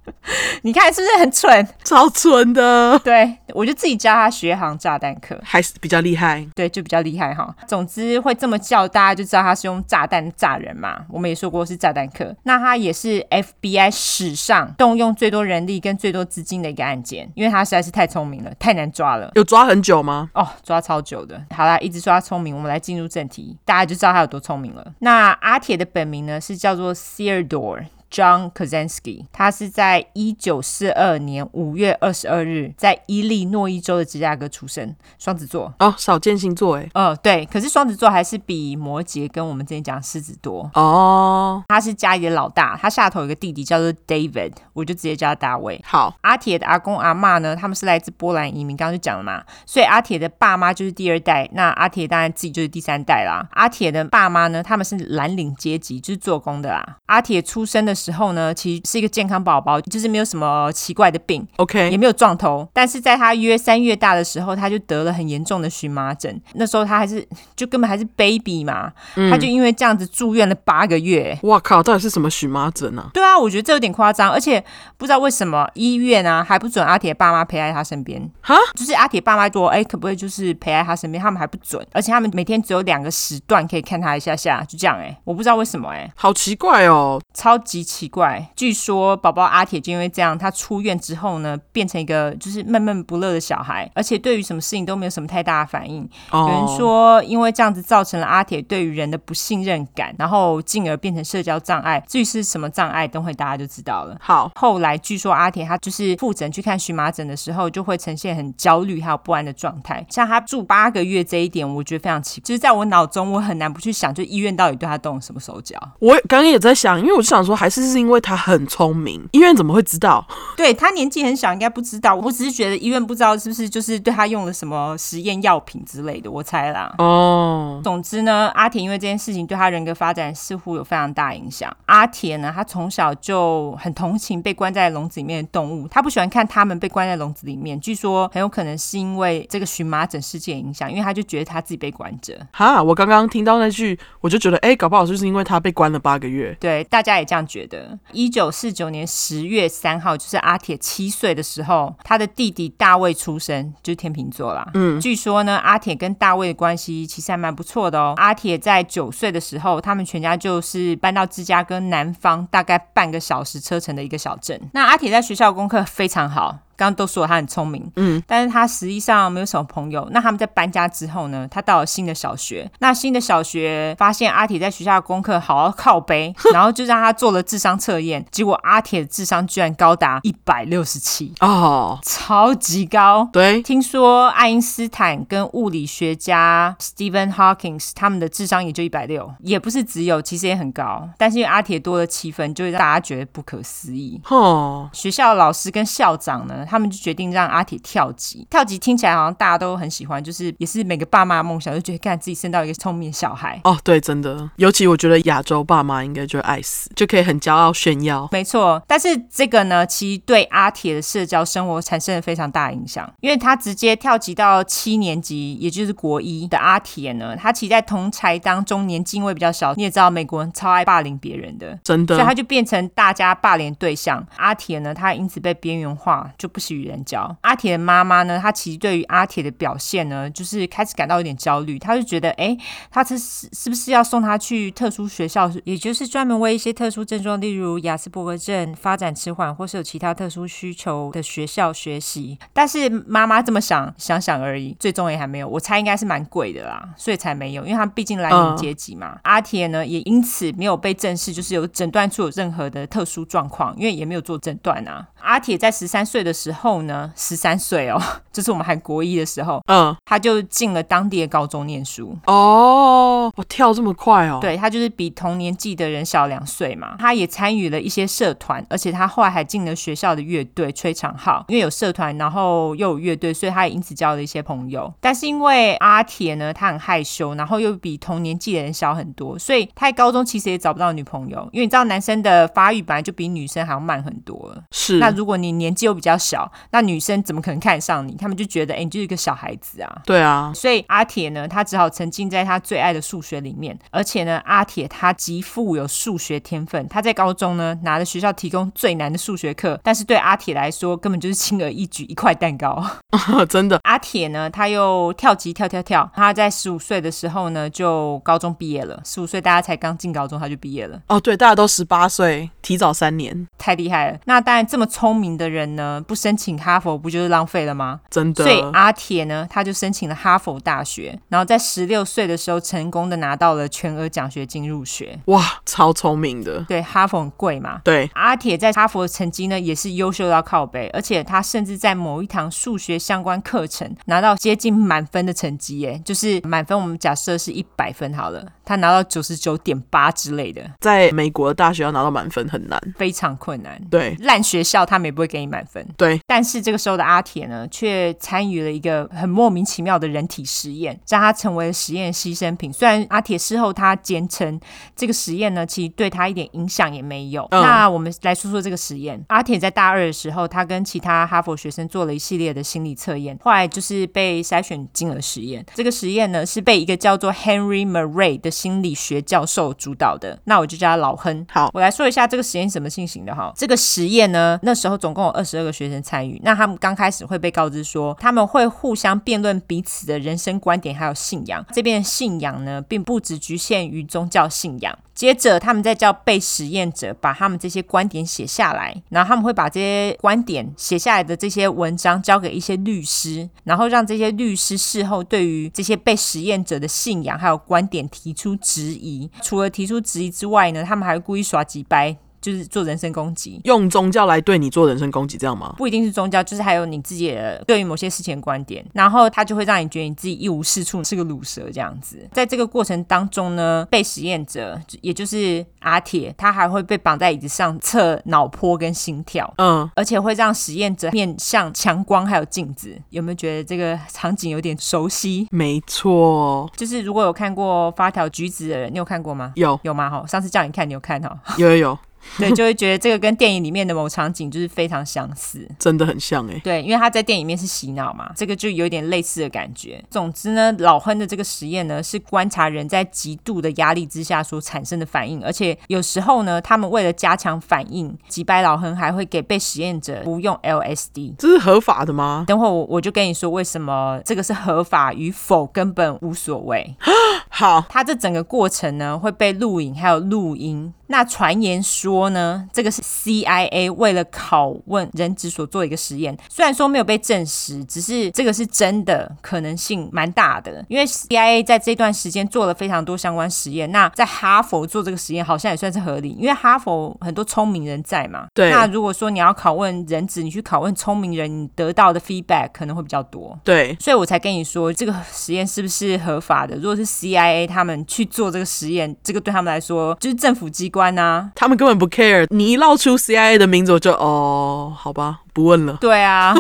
Speaker 2: (laughs)
Speaker 1: 你看是不是很蠢？
Speaker 2: 超蠢的。
Speaker 1: 对，我就自己教他学航炸弹课，
Speaker 2: 还是比较厉害。
Speaker 1: 对，就比较厉害哈。总之会这么叫，大家就知道他是用炸弹炸人嘛。我们也说过是炸弹客。那他也是 FBI 史上动用最多人力跟最多资金的一个案件，因为他实在是太聪明了，太难抓了。
Speaker 2: 有抓很久吗？
Speaker 1: 哦，抓超久的。好啦，一直说他聪明，我们来进入正题，大家就知道他有多聪明了。那阿铁的本名呢是叫做 Theodore John Kaczynski，他是在一九四二年五月二十二日在伊利诺伊州的芝加哥出生，双子座
Speaker 2: 哦，少见星座哎，
Speaker 1: 哦对，可是双子座还是比摩羯跟我们之前讲狮子多
Speaker 2: 哦。
Speaker 1: 他是家里的老大，他下头有个弟弟叫做 David，我就直接叫他大卫。
Speaker 2: 好，
Speaker 1: 阿铁的阿公阿妈呢，他们是来自波兰移民，刚刚就讲了嘛，所以阿铁的爸妈就是第二代，那阿铁当然自己就是第三代啦。阿铁的爸妈呢，他们是蓝领阶级，就是做工的啦。阿铁出生的时候呢，其实是一个健康宝宝，就是没有什么奇怪的病
Speaker 2: ，OK，
Speaker 1: 也没有撞头。但是在他约三月大的时候，他就得了很严重的荨麻疹。那时候他还是就根本还是 baby 嘛，嗯、他就因为这样子住院了八个月。
Speaker 2: 哇靠，到底是什么荨麻疹啊？
Speaker 1: 对啊，我觉得这有点夸张，而且不知道为什么医院啊还不准阿铁爸妈陪在他身边。哈，就是阿铁爸妈说，哎，可不可以就是陪在他身边？他们还不准，而且他们每天只有两个时段可以看他一下下，就这样。哎，我不知道为什么，哎，
Speaker 2: 好奇怪哦。
Speaker 1: 超级奇怪，据说宝宝阿铁就因为这样，他出院之后呢，变成一个就是闷闷不乐的小孩，而且对于什么事情都没有什么太大的反应。Oh. 有人说，因为这样子造成了阿铁对于人的不信任感，然后进而变成社交障碍。至于是什么障碍，等会大家就知道了。
Speaker 2: 好，
Speaker 1: 后来据说阿铁他就是复诊去看荨麻疹的时候，就会呈现很焦虑还有不安的状态。像他住八个月这一点，我觉得非常奇怪，就是在我脑中我很难不去想，就医院到底对他动了什么手脚。
Speaker 2: 我刚刚也在想，因为我就。想说还是是因为他很聪明，医院怎么会知道？(laughs)
Speaker 1: 对，他年纪很小，应该不知道。我只是觉得医院不知道是不是就是对他用了什么实验药品之类的，我猜啦。哦，oh. 总之呢，阿田因为这件事情对他人格发展似乎有非常大影响。阿田呢，他从小就很同情被关在笼子里面的动物，他不喜欢看他们被关在笼子里面。据说很有可能是因为这个荨麻疹事件影响，因为他就觉得他自己被关着。
Speaker 2: 哈，我刚刚听到那句，我就觉得，哎，搞不好就是因为他被关了八个月。
Speaker 1: 对，大家。也这样觉的。一九四九年十月三号，就是阿铁七岁的时候，他的弟弟大卫出生，就是天秤座啦。嗯，据说呢，阿铁跟大卫的关系其实还蛮不错的哦。阿铁在九岁的时候，他们全家就是搬到芝加哥南方大概半个小时车程的一个小镇。那阿铁在学校功课非常好。刚刚都说他很聪明，嗯，但是他实际上没有什么朋友。那他们在搬家之后呢，他到了新的小学。那新的小学发现阿铁在学校的功课好好靠背，(laughs) 然后就让他做了智商测验，结果阿铁的智商居然高达一百六十七哦，超级高。
Speaker 2: 对，
Speaker 1: 听说爱因斯坦跟物理学家 Stephen Hawking 他们的智商也就一百六，也不是只有，其实也很高。但是因为阿铁多了七分，就会让大家觉得不可思议。哦，学校老师跟校长呢？他们就决定让阿铁跳级，跳级听起来好像大家都很喜欢，就是也是每个爸妈的梦想，就觉得看自己生到一个聪明的小孩。
Speaker 2: 哦，对，真的，尤其我觉得亚洲爸妈应该就爱死，就可以很骄傲炫耀。
Speaker 1: 没错，但是这个呢，其实对阿铁的社交生活产生了非常大的影响，因为他直接跳级到七年级，也就是国一的阿铁呢，他其实在同才当中年纪位比较小，你也知道美国人超爱霸凌别人的，
Speaker 2: 真的，
Speaker 1: 所以他就变成大家霸凌对象。阿铁呢，他因此被边缘化，就不。不许人交。阿铁的妈妈呢，她其实对于阿铁的表现呢，就是开始感到有点焦虑。她就觉得，哎，他这是是不是要送他去特殊学校，也就是专门为一些特殊症状，例如雅斯伯格症发展迟缓或是有其他特殊需求的学校学习？但是妈妈这么想，想想而已，最终也还没有。我猜应该是蛮贵的啦，所以才没有。因为他毕竟蓝领阶级嘛。Uh. 阿铁呢，也因此没有被正式就是有诊断出有任何的特殊状况，因为也没有做诊断啊。阿铁在十三岁的时候呢，十三岁哦，(laughs) 就是我们还国一的时候，嗯，他就进了当地的高中念书。
Speaker 2: 哦，我跳这么快哦？
Speaker 1: 对，他就是比同年纪的人小两岁嘛。他也参与了一些社团，而且他后来还进了学校的乐队吹长号。因为有社团，然后又有乐队，所以他也因此交了一些朋友。但是因为阿铁呢，他很害羞，然后又比同年纪的人小很多，所以他在高中其实也找不到女朋友。因为你知道，男生的发育本来就比女生还要慢很多了。
Speaker 2: 是。
Speaker 1: 那如果你年纪又比较小，那女生怎么可能看上你？他们就觉得，哎，你就是一个小孩子啊。
Speaker 2: 对啊，
Speaker 1: 所以阿铁呢，他只好沉浸在他最爱的数学里面。而且呢，阿铁他极富有数学天分。他在高中呢，拿着学校提供最难的数学课，但是对阿铁来说，根本就是轻而易举一块蛋糕。(laughs)
Speaker 2: 真的，
Speaker 1: 阿铁呢，他又跳级跳跳跳。他在十五岁的时候呢，就高中毕业了。十五岁大家才刚进高中，他就毕业了。
Speaker 2: 哦，对，大家都十八岁，提早三年，
Speaker 1: 太厉害了。那当然这么聪明的人呢，不申请哈佛不就是浪费了吗？
Speaker 2: 真的。
Speaker 1: 所以阿铁呢，他就申请了哈佛大学，然后在十六岁的时候，成功的拿到了全额奖学金入学。
Speaker 2: 哇，超聪明的。
Speaker 1: 对，哈佛很贵嘛。
Speaker 2: 对，
Speaker 1: 阿铁在哈佛的成绩呢，也是优秀到靠背，而且他甚至在某一堂数学相关课程拿到接近满分的成绩，耶，就是满分，我们假设是一百分好了，他拿到九十九点八之类的。
Speaker 2: 在美国的大学要拿到满分很难，
Speaker 1: 非常困难。
Speaker 2: 对，
Speaker 1: 烂学校他们也不会给你满分。
Speaker 2: 对，
Speaker 1: 但是这个时候的阿铁呢，却参与了一个很莫名其妙的人体实验，让他成为了实验牺牲品。虽然阿铁事后他坚称这个实验呢，其实对他一点影响也没有。嗯、那我们来说说这个实验。阿铁在大二的时候，他跟其他哈佛学生做了一系列的心理测验，后来就是被筛选进了实验。这个实验呢，是被一个叫做 Henry Murray 的心理学教授主导的。那我就叫他老亨。
Speaker 2: 好，
Speaker 1: 我来说一下这个实验怎么进行的哈。这个实验呢，那时候总共有二十二个学生参与。那他们刚开始会被告知说，他们会互相辩论彼此的人生观点还有信仰。这边的信仰呢，并不只局限于宗教信仰。接着，他们再叫被实验者把他们这些观点写下来，然后他们会把这些观点写下来的这些文章交给一些律师，然后让这些律师事后对于这些被实验者的信仰还有观点提出质疑。除了提出质疑之外呢，他们还会故意耍几掰。就是做人身攻击，
Speaker 2: 用宗教来对你做人身攻击，这样吗？
Speaker 1: 不一定是宗教，就是还有你自己的对于某些事情的观点，然后他就会让你觉得你自己一无是处，是个卤蛇这样子。在这个过程当中呢，被实验者也就是阿铁，他还会被绑在椅子上测脑波跟心跳，嗯，而且会让实验者面向强光还有镜子。有没有觉得这个场景有点熟悉？
Speaker 2: 没错，
Speaker 1: 就是如果有看过发条橘子的人，你有看过吗？
Speaker 2: 有，
Speaker 1: 有吗？哈，上次叫你看，你有看 (laughs) 哈？
Speaker 2: 有有有。(laughs)
Speaker 1: 对，就会觉得这个跟电影里面的某场景就是非常相似，
Speaker 2: 真的很像哎。
Speaker 1: 对，因为他在电影里面是洗脑嘛，这个就有点类似的感觉。总之呢，老亨的这个实验呢，是观察人在极度的压力之下所产生的反应，而且有时候呢，他们为了加强反应，几百老亨还会给被实验者服用 LSD。
Speaker 2: 这是合法的吗？
Speaker 1: 等会我我就跟你说为什么这个是合法与否根本无所谓。(gasps)
Speaker 2: 好，
Speaker 1: 他这整个过程呢会被录影还有录音。那传言说呢，这个是 CIA 为了拷问人质所做的一个实验，虽然说没有被证实，只是这个是真的可能性蛮大的，因为 CIA 在这段时间做了非常多相关实验。那在哈佛做这个实验好像也算是合理，因为哈佛很多聪明人在嘛。
Speaker 2: 对。
Speaker 1: 那如果说你要拷问人质，你去拷问聪明人，你得到的 feedback 可能会比较多。
Speaker 2: 对。所
Speaker 1: 以我才跟你说这个实验是不是合法的？如果是 CIA 他们去做这个实验，这个对他们来说就是政府机关。关呐，
Speaker 2: 他们根本不 care。你一闹出 CIA 的名字，我就哦，好吧。不问了，
Speaker 1: 对啊，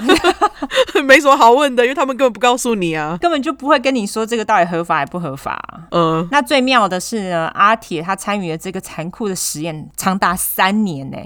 Speaker 1: (laughs)
Speaker 2: 没什么好问的，因为他们根本不告诉你啊，
Speaker 1: 根本就不会跟你说这个到底合法还不合法。
Speaker 2: 嗯、呃，
Speaker 1: 那最妙的是呢，阿铁他参与了这个残酷的实验长达三年呢，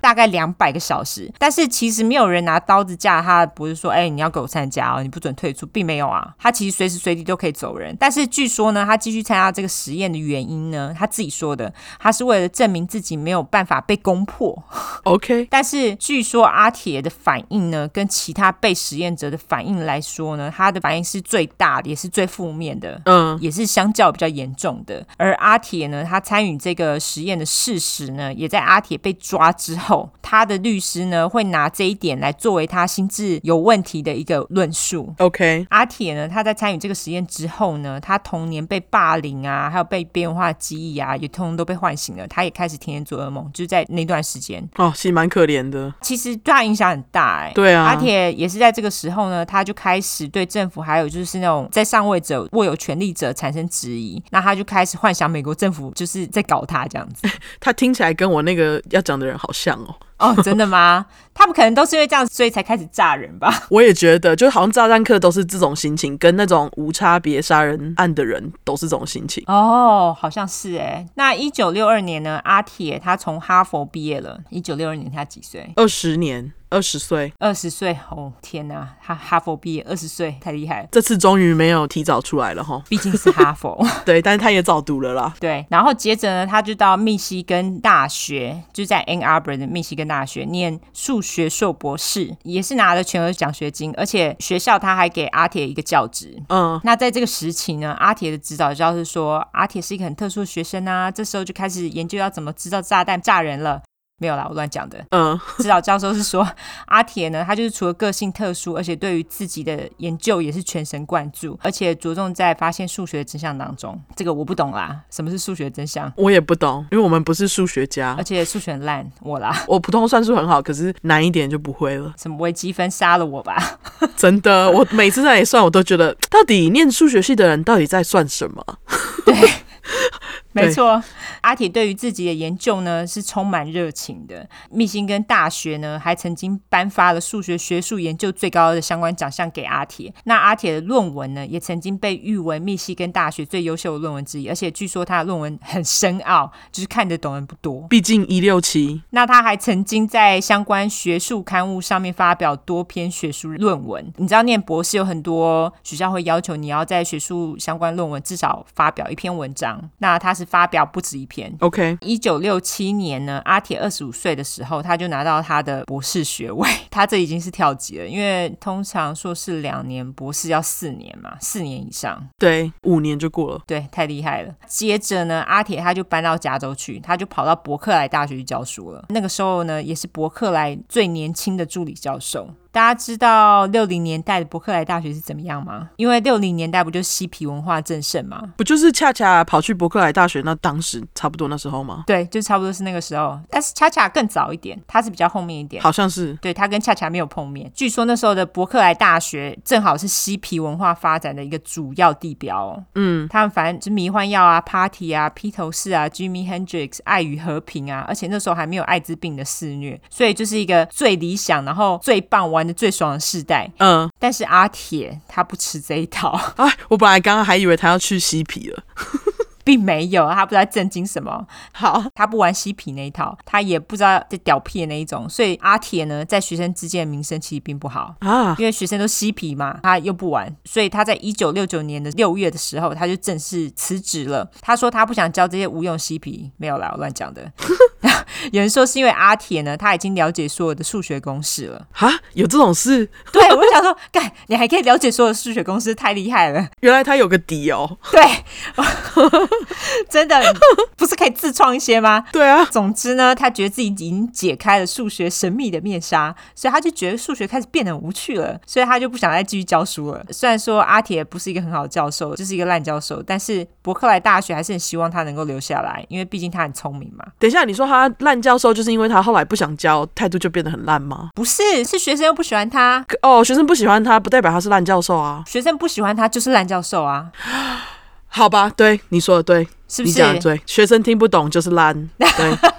Speaker 1: 大概两百个小时，但是其实没有人拿刀子架他，不是说哎你要给我参加哦，你不准退出，并没有啊，他其实随时随地都可以走人。但是据说呢，他继续参加这个实验的原因呢，他自己说的，他是为了证明自己没有办法被攻破。
Speaker 2: OK，(laughs)
Speaker 1: 但是据说阿铁的。反应呢，跟其他被实验者的反应来说呢，他的反应是最大的，也是最负面的，
Speaker 2: 嗯，
Speaker 1: 也是相较比较严重的。而阿铁呢，他参与这个实验的事实呢，也在阿铁被抓之后，他的律师呢会拿这一点来作为他心智有问题的一个论述。
Speaker 2: OK，
Speaker 1: 阿铁呢，他在参与这个实验之后呢，他童年被霸凌啊，还有被边缘化记忆啊，也通通都被唤醒了，他也开始天天做噩梦，就是在那段时间。
Speaker 2: 哦，其实蛮可怜的。
Speaker 1: 其实对他影响很大。
Speaker 2: 对啊，
Speaker 1: 阿铁也是在这个时候呢，他就开始对政府还有就是那种在上位者握有权力者产生质疑，那他就开始幻想美国政府就是在搞他这样子。(laughs)
Speaker 2: 他听起来跟我那个要讲的人好像哦。
Speaker 1: 哦，真的吗？(laughs) 他们可能都是因为这样，所以才开始炸人吧？
Speaker 2: 我也觉得，就好像炸弹客都是这种心情，跟那种无差别杀人案的人都是这种心情。
Speaker 1: 哦，好像是哎。那一九六二年呢？阿铁他从哈佛毕业了。一九六二年他几岁？
Speaker 2: 二十年。二十岁，
Speaker 1: 二十岁，哦天哪，哈哈佛毕业，二十岁，太厉害了。
Speaker 2: 这次终于没有提早出来了哈，
Speaker 1: 毕竟是哈佛。(laughs)
Speaker 2: 对，但是他也早读了啦。
Speaker 1: 对，然后接着呢，他就到密西根大学，就在 Ann Arbor 的密西根大学念数学硕博士，也是拿了全额奖学金，而且学校他还给阿铁一个教职。
Speaker 2: 嗯，
Speaker 1: 那在这个时期呢，阿铁的指导教师说，阿铁是一个很特殊的学生啊，这时候就开始研究要怎么制造炸弹炸人了。没有啦，我乱讲的。
Speaker 2: 嗯，
Speaker 1: 指导教授是说，阿铁呢，他就是除了个性特殊，而且对于自己的研究也是全神贯注，而且着重在发现数学真相当中。这个我不懂啦，什么是数学真相？
Speaker 2: 我也不懂，因为我们不是数学家，
Speaker 1: 而且数学很烂，我啦，
Speaker 2: 我普通算术很好，可是难一点就不会了。
Speaker 1: 什么微积分杀了我吧？(laughs)
Speaker 2: 真的，我每次在那里算，我都觉得到底念数学系的人到底在算什么？(laughs)
Speaker 1: 对。(laughs) 没错，阿铁对于自己的研究呢是充满热情的。密西根大学呢还曾经颁发了数学学术研究最高的相关奖项给阿铁。那阿铁的论文呢也曾经被誉为密西根大学最优秀的论文之一，而且据说他的论文很深奥，就是看得懂人不多。
Speaker 2: 毕竟一六七。
Speaker 1: 那他还曾经在相关学术刊物上面发表多篇学术论文。你知道念博士有很多学校会要求你要在学术相关论文至少发表一篇文章，那他是。发表不止一篇。
Speaker 2: OK，
Speaker 1: 一九六七年呢，阿铁二十五岁的时候，他就拿到他的博士学位。(laughs) 他这已经是跳级了，因为通常硕士两年，博士要四年嘛，四年以上。
Speaker 2: 对，五年就过了。
Speaker 1: 对，太厉害了。接着呢，阿铁他就搬到加州去，他就跑到伯克莱大学去教书了。那个时候呢，也是伯克莱最年轻的助理教授。大家知道六零年代的伯克莱大学是怎么样吗？因为六零年代不就嬉皮文化正盛吗？
Speaker 2: 不就是恰恰跑去伯克莱大学那当时差不多那时候吗？
Speaker 1: 对，就差不多是那个时候。但是恰恰更早一点，他是比较后面一点。
Speaker 2: 好像是。
Speaker 1: 对，他跟恰恰没有碰面。据说那时候的伯克莱大学正好是嬉皮文化发展的一个主要地标。
Speaker 2: 嗯，
Speaker 1: 他们反正就迷幻药啊、party 啊、披头士啊、Jimmy Hendrix、爱与和平啊，而且那时候还没有艾滋病的肆虐，所以就是一个最理想，然后最棒玩的最爽的世代，
Speaker 2: 嗯，
Speaker 1: 但是阿铁他不吃这一套。(laughs)
Speaker 2: 哎，我本来刚刚还以为他要去嬉皮了。(laughs)
Speaker 1: 并没有，他不知道震惊什么。(laughs)
Speaker 2: 好，
Speaker 1: 他不玩嬉皮那一套，他也不知道这屌屁的那一种，所以阿铁呢，在学生之间的名声其实并不好啊，因为学生都嬉皮嘛，他又不玩，所以他在一九六九年的六月的时候，他就正式辞职了。他说他不想教这些无用嬉皮，没有啦，我乱讲的。有人说是因为阿铁呢，他已经了解所有的数学公式了。
Speaker 2: 哈，有这种事？
Speaker 1: 对，我就想说，干，你还可以了解所有的数学公式，太厉害了。
Speaker 2: 原来他有个底哦。
Speaker 1: 对，(laughs) 真的不是可以自创一些吗？(laughs)
Speaker 2: 对啊。
Speaker 1: 总之呢，他觉得自己已经解开了数学神秘的面纱，所以他就觉得数学开始变得无趣了，所以他就不想再继续教书了。虽然说阿铁不是一个很好的教授，就是一个烂教授，但是伯克莱大学还是很希望他能够留下来，因为毕竟他很聪明嘛。
Speaker 2: 等一下，你说他烂教授，就是因为他后来不想教，态度就变得很烂吗？
Speaker 1: 不是，是学生又不喜欢他。
Speaker 2: 哦，学生不喜欢他，不代表他是烂教授啊。
Speaker 1: 学生不喜欢他就是烂教授啊。
Speaker 2: 好吧，对，你说的对，
Speaker 1: 是不是？
Speaker 2: 你讲的对，学生听不懂就是烂，对。(laughs)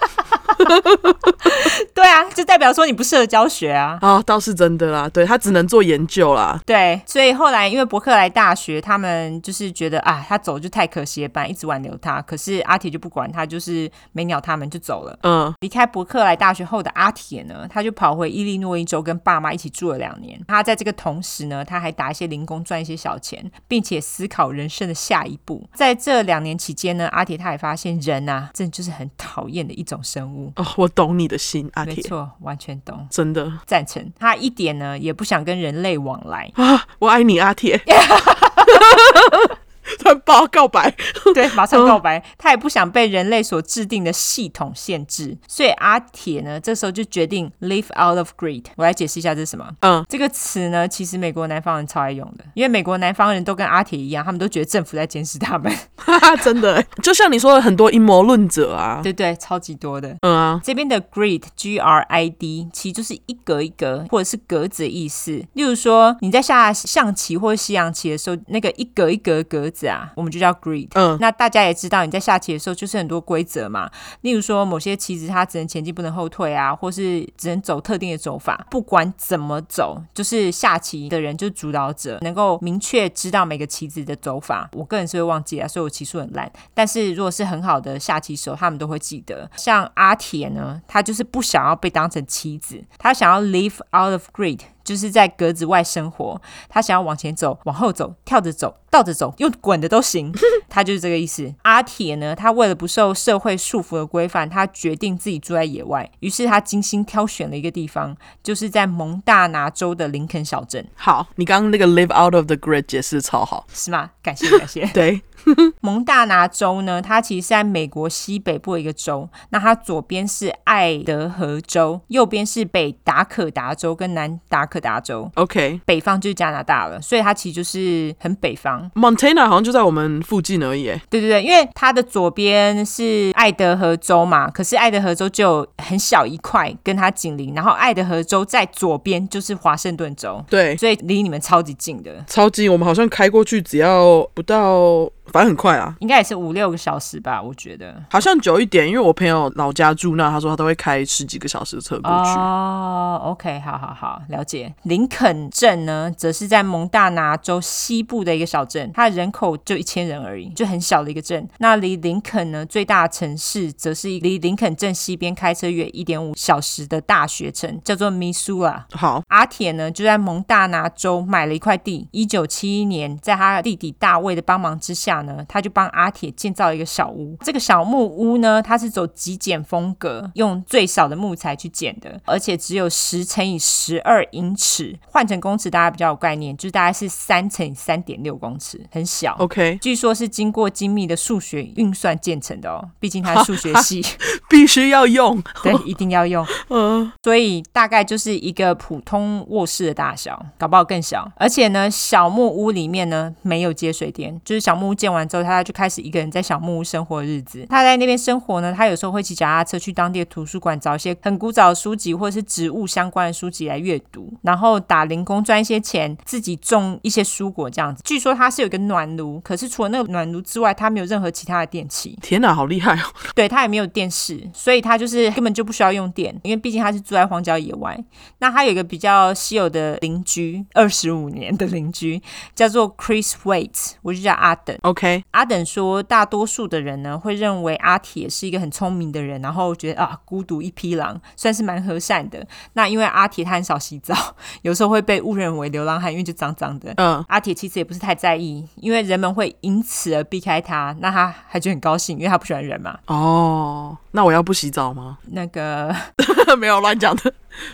Speaker 2: (laughs)
Speaker 1: 对啊，就代表说你不适合教学啊。
Speaker 2: 哦，倒是真的啦。对，他只能做研究啦。
Speaker 1: 对，所以后来因为伯克莱大学，他们就是觉得啊，他走就太可惜了，一直挽留他。可是阿铁就不管他，就是没鸟他们就走了。嗯，离开伯克莱大学后的阿铁呢，他就跑回伊利诺伊州跟爸妈一起住了两年。他在这个同时呢，他还打一些零工赚一些小钱，并且思考人生的下一步。在这两年期间呢，阿铁他也发现人啊，真的就是很讨厌的一种生物。
Speaker 2: 哦，我懂你的心，阿铁。
Speaker 1: 没错，完全懂，
Speaker 2: 真的
Speaker 1: 赞成。他一点呢也不想跟人类往来
Speaker 2: 啊！我爱你，阿铁。(laughs) (laughs) (laughs) 他爆告白，(laughs)
Speaker 1: 对，马上告白。他也不想被人类所制定的系统限制，所以阿铁呢，这时候就决定 live out of greed。我来解释一下这是什么。嗯，这个词呢，其实美国南方人超爱用的，因为美国南方人都跟阿铁一样，他们都觉得政府在监视他们。
Speaker 2: 哈哈，真的，就像你说的，很多阴谋论者啊，
Speaker 1: 对对，超级多的。
Speaker 2: 嗯啊，
Speaker 1: 这边的 grid，G R I D，其实就是一格一格或者是格子的意思。例如说你在下象棋或者西洋棋的时候，那个一格一格格子啊，我们就叫 grid。嗯，那大家也知道，你在下棋的时候就是很多规则嘛。例如说，某些棋子它只能前进不能后退啊，或是只能走特定的走法。不管怎么走，就是下棋的人就是主导者，能够明确知道每个棋子的走法。我个人是会忘记啊，所以我棋术很烂。但是如果是很好的下棋手，他们都会记得。像阿铁呢，他就是不想要被当成棋子，他想要 live out of grid。就是在格子外生活，他想要往前走、往后走、跳着走、倒着走、用滚的都行，(laughs) 他就是这个意思。阿铁呢，他为了不受社会束缚的规范，他决定自己住在野外。于是他精心挑选了一个地方，就是在蒙大拿州的林肯小镇。
Speaker 2: 好，你刚刚那个 live out of the grid 解释超好，
Speaker 1: 是吗？感谢感谢。(laughs)
Speaker 2: 对。(laughs)
Speaker 1: 蒙大拿州呢，它其实是在美国西北部的一个州。那它左边是爱德荷州，右边是北达可达州跟南达可达州。
Speaker 2: OK，
Speaker 1: 北方就是加拿大了，所以它其实就是很北方。
Speaker 2: Montana 好像就在我们附近而已。
Speaker 1: 对对对，因为它的左边是爱德荷州嘛，可是爱德荷州就很小一块，跟它紧邻。然后爱德荷州在左边就是华盛顿州，
Speaker 2: 对，
Speaker 1: 所以离你们超级近的，
Speaker 2: 超近。我们好像开过去只要不到。反正很快啊，
Speaker 1: 应该也是五六个小时吧，我觉得
Speaker 2: 好像久一点，因为我朋友老家住那，他说他都会开十几个小时的车过去。
Speaker 1: 哦，OK，好好好，了解。林肯镇呢，则是在蒙大拿州西部的一个小镇，它的人口就一千人而已，就很小的一个镇。那离林肯呢最大的城市，则是离林肯镇西边开车约一点五小时的大学城，叫做密苏拉。
Speaker 2: 好，
Speaker 1: 阿铁呢就在蒙大拿州买了一块地，一九七一年，在他弟弟大卫的帮忙之下。呢，他就帮阿铁建造一个小屋。这个小木屋呢，它是走极简风格，用最少的木材去建的，而且只有十乘以十二英尺，换成公尺大家比较有概念，就是大概是三乘以三点六公尺，很小。
Speaker 2: OK，
Speaker 1: 据说是经过精密的数学运算建成的哦，毕竟它是数学系，
Speaker 2: 必须要用，(laughs)
Speaker 1: 对，一定要用。嗯，所以大概就是一个普通卧室的大小，搞不好更小。而且呢，小木屋里面呢没有接水电，就是小木屋建。完之后，他就开始一个人在小木屋生活的日子。他在那边生活呢，他有时候会骑脚踏车去当地的图书馆找一些很古早的书籍或者是植物相关的书籍来阅读，然后打零工赚一些钱，自己种一些蔬果这样子。据说他是有一个暖炉，可是除了那个暖炉之外，他没有任何其他的电器。
Speaker 2: 天哪，好厉害哦！
Speaker 1: 对，他也没有电视，所以他就是根本就不需要用电，因为毕竟他是住在荒郊野外。那他有一个比较稀有的邻居，二十五年的邻居，叫做 Chris Waits，我就叫阿等。
Speaker 2: OK，
Speaker 1: 阿等说，大多数的人呢会认为阿铁是一个很聪明的人，然后觉得啊，孤独一匹狼，算是蛮和善的。那因为阿铁他很少洗澡，有时候会被误认为流浪汉，因为就脏脏的。
Speaker 2: 嗯，
Speaker 1: 阿铁其实也不是太在意，因为人们会因此而避开他，那他还觉得很高兴，因为他不喜欢人嘛。
Speaker 2: 哦，那我要不洗澡吗？
Speaker 1: 那个 (laughs)
Speaker 2: 没有乱讲的，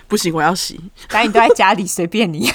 Speaker 2: 不行，我要洗。
Speaker 1: 反正你都在家里，随便你。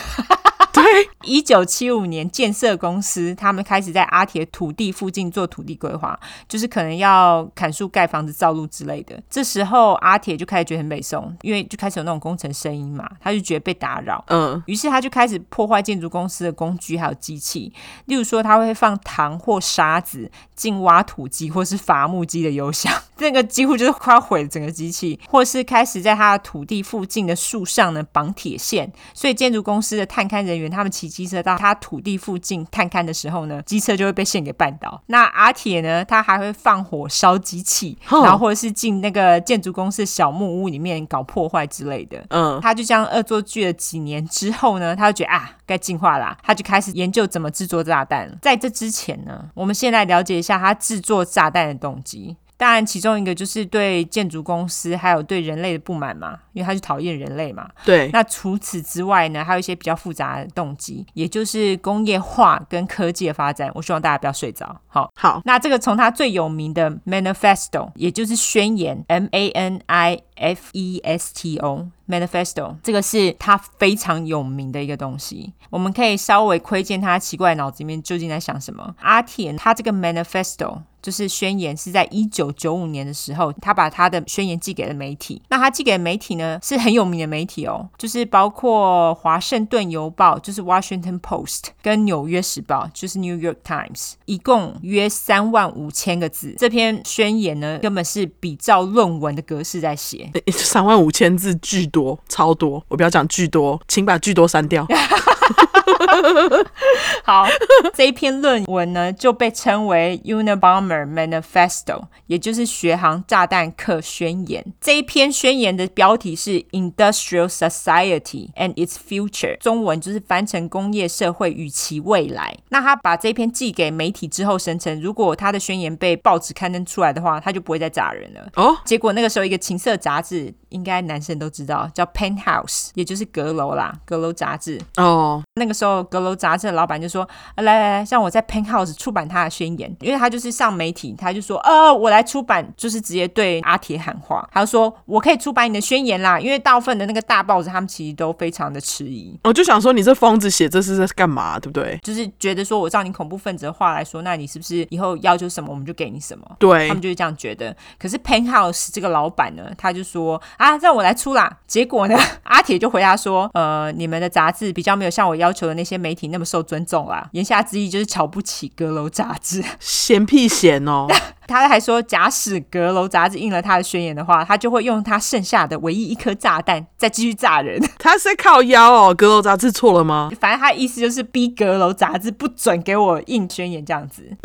Speaker 2: 对，(laughs)
Speaker 1: 一九七五年，建设公司他们开始在阿铁土地附近做土地规划，就是可能要砍树盖房子、造路之类的。这时候阿铁就开始觉得很北宋，因为就开始有那种工程声音嘛，他就觉得被打扰。
Speaker 2: 嗯，
Speaker 1: 于是他就开始破坏建筑公司的工具还有机器，例如说他会放糖或沙子进挖土机或是伐木机的油箱，这个几乎就是快要毁了整个机器，或是开始在他的土地附近的树上呢绑铁线，所以建筑公司的探勘人员。他们骑机车到他土地附近探勘的时候呢，机车就会被线给绊倒。那阿铁呢，他还会放火烧机器，然后或者是进那个建筑公司小木屋里面搞破坏之类的。嗯，他就这样恶作剧了几年之后呢，他就觉得啊，该进化啦，他就开始研究怎么制作炸弹。在这之前呢，我们先来了解一下他制作炸弹的动机。当然，其中一个就是对建筑公司还有对人类的不满嘛，因为他是讨厌人类嘛。
Speaker 2: 对。
Speaker 1: 那除此之外呢，还有一些比较复杂的动机，也就是工业化跟科技的发展。我希望大家不要睡着。好，
Speaker 2: 好。
Speaker 1: 那这个从他最有名的 Manifesto，也就是宣言，M A N I F E S T O，Manifesto，这个是他非常有名的一个东西。我们可以稍微窥见他奇怪的脑子里面究竟在想什么。阿铁他这个 Manifesto。就是宣言是在一九九五年的时候，他把他的宣言寄给了媒体。那他寄给的媒体呢，是很有名的媒体哦，就是包括华盛顿邮报，就是 Washington Post，跟纽约时报，就是 New York Times，一共约三万五千个字。这篇宣言呢，根本是比照论文的格式在写。
Speaker 2: 三万五千字巨多，超多。我不要讲巨多，请把巨多删掉。(laughs) (laughs)
Speaker 1: 好，这一篇论文呢就被称为 Unabomber Manifesto，也就是学航炸弹客宣言。这一篇宣言的标题是 Industrial Society and its Future，中文就是翻成工业社会与其未来。那他把这篇寄给媒体之后，声称如果他的宣言被报纸刊登出来的话，他就不会再炸人了。哦，结果那个时候一个情色杂志，应该男生都知道，叫 Penthouse，也就是阁楼啦，阁楼杂志。哦，那个时候。阁楼杂志的老板就说：“来来来，让我在 Penthouse 出版他的宣言，因为他就是上媒体，他就说：‘呃，我来出版，就是直接对阿铁喊话。’他就说：‘我可以出版你的宣言啦。’因为大部分的那个大报纸，他们其实都非常的迟疑。
Speaker 2: 我就想说，你这疯子写这是在干嘛，对不对？
Speaker 1: 就是觉得说我照你恐怖分子的话来说，那你是不是以后要求什么，我们就给你什么？
Speaker 2: 对，
Speaker 1: 他们就是这样觉得。可是 Penthouse 这个老板呢，他就说：‘啊，让我来出啦。’结果呢，阿铁就回答说：‘呃，你们的杂志比较没有像我要求的那些媒体那么受。’尊重啦，言下之意就是瞧不起阁楼杂志，(laughs)
Speaker 2: 嫌屁嫌哦。(laughs)
Speaker 1: 他还说，假使阁楼杂志印了他的宣言的话，他就会用他剩下的唯一一颗炸弹再继续炸人。(laughs)
Speaker 2: 他是靠腰哦，阁楼杂志错了吗？
Speaker 1: 反正他的意思就是逼阁楼杂志不准给我印宣言这样子。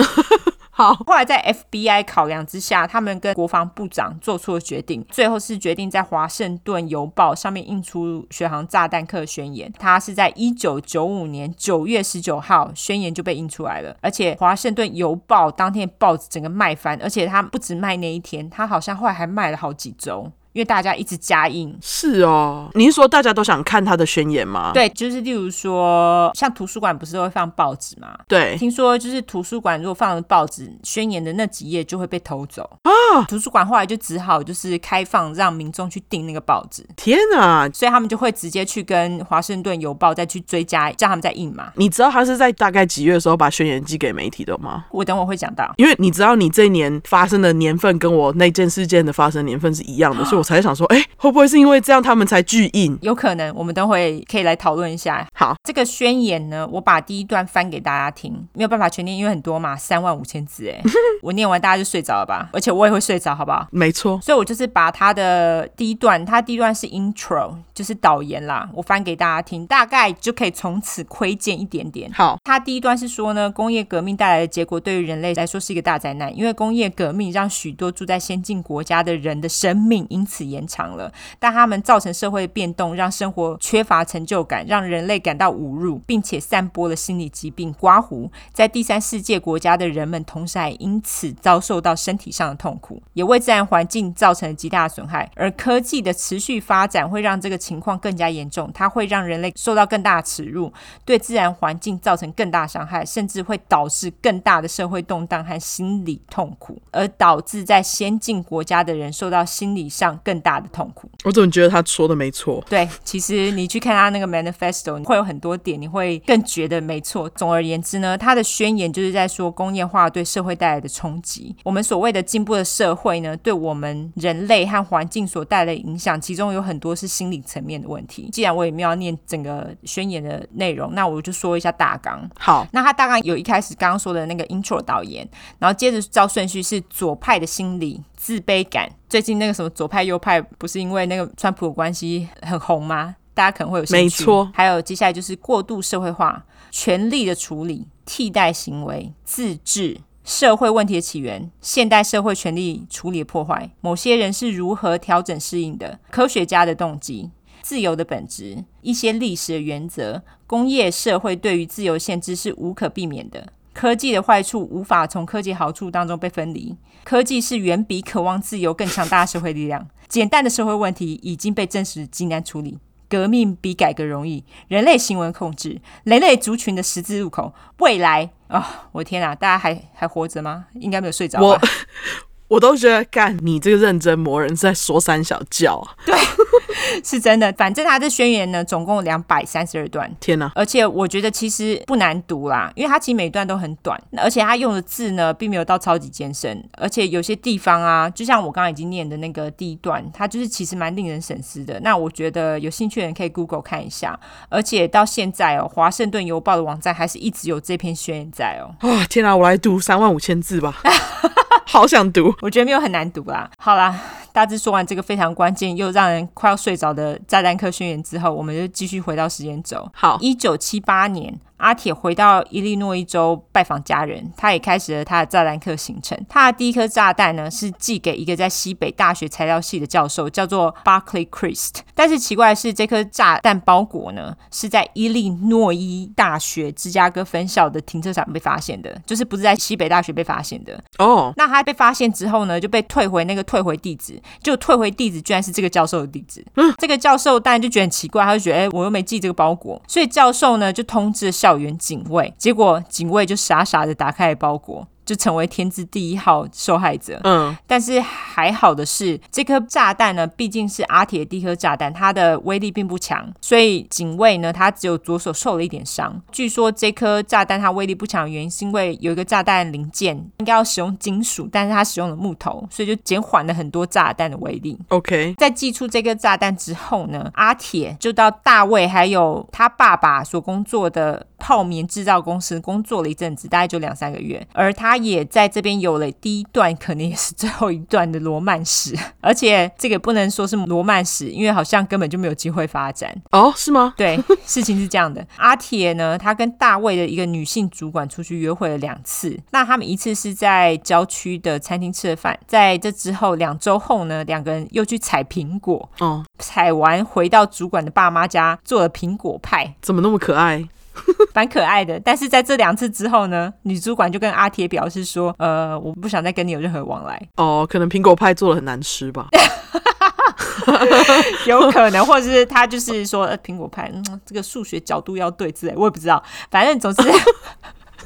Speaker 2: 好，
Speaker 1: 后来在 FBI 考量之下，他们跟国防部长做出了决定，最后是决定在华盛顿邮报上面印出学航炸弹客宣言。他是在一九九五年九月十九号，宣言就被印出来了，而且华盛顿邮报当天报纸整个卖翻，而且他不止卖那一天，他好像后来还卖了好几周。因为大家一直加印，
Speaker 2: 是哦。你是说大家都想看他的宣言吗？
Speaker 1: 对，就是例如说，像图书馆不是都会放报纸吗？
Speaker 2: 对，
Speaker 1: 听说就是图书馆如果放了报纸，宣言的那几页就会被偷走啊。图书馆后来就只好就是开放让民众去订那个报纸。
Speaker 2: 天哪！
Speaker 1: 所以他们就会直接去跟华盛顿邮报再去追加，叫他们再印嘛。
Speaker 2: 你知道他是在大概几月的时候把宣言寄给媒体的吗？
Speaker 1: 我等会会讲到，
Speaker 2: 因为你知道你这一年发生的年份跟我那件事件的发生年份是一样的，(gasps) 所以我。才想说，哎、欸，会不会是因为这样他们才巨硬？
Speaker 1: 有可能，我们等会可以来讨论一下。
Speaker 2: 好，
Speaker 1: 这个宣言呢，我把第一段翻给大家听，没有办法全念，因为很多嘛，三万五千字，哎，(laughs) 我念完大家就睡着了吧？而且我也会睡着，好不好？
Speaker 2: 没错，
Speaker 1: 所以我就是把它的第一段，它第一段是 intro，就是导言啦，我翻给大家听，大概就可以从此窥见一点点。
Speaker 2: 好，
Speaker 1: 它第一段是说呢，工业革命带来的结果对于人类来说是一个大灾难，因为工业革命让许多住在先进国家的人的生命因此。此延长了。但他们造成社会变动，让生活缺乏成就感，让人类感到侮辱，并且散播了心理疾病。刮胡，在第三世界国家的人们，同时还因此遭受到身体上的痛苦，也为自然环境造成了极大的损害。而科技的持续发展会让这个情况更加严重，它会让人类受到更大的耻辱，对自然环境造成更大伤害，甚至会导致更大的社会动荡和心理痛苦，而导致在先进国家的人受到心理上更大的痛苦。
Speaker 2: 我怎么觉得他说的没错？
Speaker 1: 对，其实你去看他那个 manifesto，会有很多点，你会更觉得没错。总而言之呢，他的宣言就是在说工业化对社会带来的冲击。我们所谓的进步的社会呢，对我们人类和环境所带来的影响，其中有很多是心理层面的问题。既然我也没有要念整个宣言的内容，那我就说一下大纲。
Speaker 2: 好，
Speaker 1: 那他大概有一开始刚刚说的那个 intro 导言，然后接着照顺序是左派的心理、自卑感。最近那个什么左派右派，不是因为那个川普的关系很红吗？大家可能会有兴趣。
Speaker 2: 没错。
Speaker 1: 还有接下来就是过度社会化、权力的处理、替代行为、自治、社会问题的起源、现代社会权力处理的破坏、某些人是如何调整适应的、科学家的动机。自由的本质，一些历史的原则，工业社会对于自由限制是无可避免的。科技的坏处无法从科技好处当中被分离。科技是远比渴望自由更强大的社会力量。简单的社会问题已经被证实极难处理。革命比改革容易。人类行为控制，人类族群的十字路口。未来啊、哦，我天哪！大家还还活着吗？应该没有睡着吧？
Speaker 2: 我 (laughs) 我都觉得，干你这个认真魔人是在说三小教啊。
Speaker 1: 对。(laughs) 是真的，反正他的宣言呢，总共两百三十二段。
Speaker 2: 天哪！
Speaker 1: 而且我觉得其实不难读啦，因为它其实每段都很短，而且他用的字呢，并没有到超级艰深，而且有些地方啊，就像我刚刚已经念的那个第一段，它就是其实蛮令人深思的。那我觉得有兴趣的人可以 Google 看一下，而且到现在哦，华盛顿邮报的网站还是一直有这篇宣言在哦。
Speaker 2: 啊，天哪！我来读三万五千字吧，(laughs) 好想读。(laughs)
Speaker 1: 我觉得没有很难读啦。好啦。大致说完这个非常关键又让人快要睡着的炸弹客宣言之后，我们就继续回到时间轴。
Speaker 2: 好，
Speaker 1: 一九七八年。阿铁回到伊利诺伊州拜访家人，他也开始了他的炸弹客行程。他的第一颗炸弹呢，是寄给一个在西北大学材料系的教授，叫做 Barclay Christ。但是奇怪的是，这颗炸弹包裹呢，是在伊利诺伊大学芝加哥分校的停车场被发现的，就是不是在西北大学被发现的。哦，oh. 那他被发现之后呢，就被退回那个退回地址，就退回地址居然是这个教授的地址。嗯，这个教授当然就觉得很奇怪，他就觉得，哎，我又没寄这个包裹，所以教授呢就通知校园警卫，结果警卫就傻傻的打开了包裹。就成为天字第一号受害者。嗯，但是还好的是，这颗炸弹呢，毕竟是阿铁的第一颗炸弹，它的威力并不强，所以警卫呢，他只有左手受了一点伤。据说这颗炸弹它威力不强的原因，是因为有一个炸弹零件应该要使用金属，但是他使用了木头，所以就减缓了很多炸弹的威力。
Speaker 2: OK，
Speaker 1: 在寄出这颗炸弹之后呢，阿铁就到大卫还有他爸爸所工作的泡棉制造公司工作了一阵子，大概就两三个月，而他。他也在这边有了第一段，可能也是最后一段的罗曼史，(laughs) 而且这个不能说是罗曼史，因为好像根本就没有机会发展
Speaker 2: 哦，是吗？
Speaker 1: 对，事情是这样的。(laughs) 阿铁呢，他跟大卫的一个女性主管出去约会了两次，那他们一次是在郊区的餐厅吃了饭，在这之后两周后呢，两个人又去采苹果，哦，采完回到主管的爸妈家做了苹果派，
Speaker 2: 怎么那么可爱？(laughs)
Speaker 1: 蛮可爱的，但是在这两次之后呢，女主管就跟阿铁表示说：“呃，我不想再跟你有任何往来。”
Speaker 2: 哦，可能苹果派做的很难吃吧，(laughs)
Speaker 1: 有可能，或者是他就是说，呃，苹果派，嗯，这个数学角度要对之类，我也不知道，反正总之。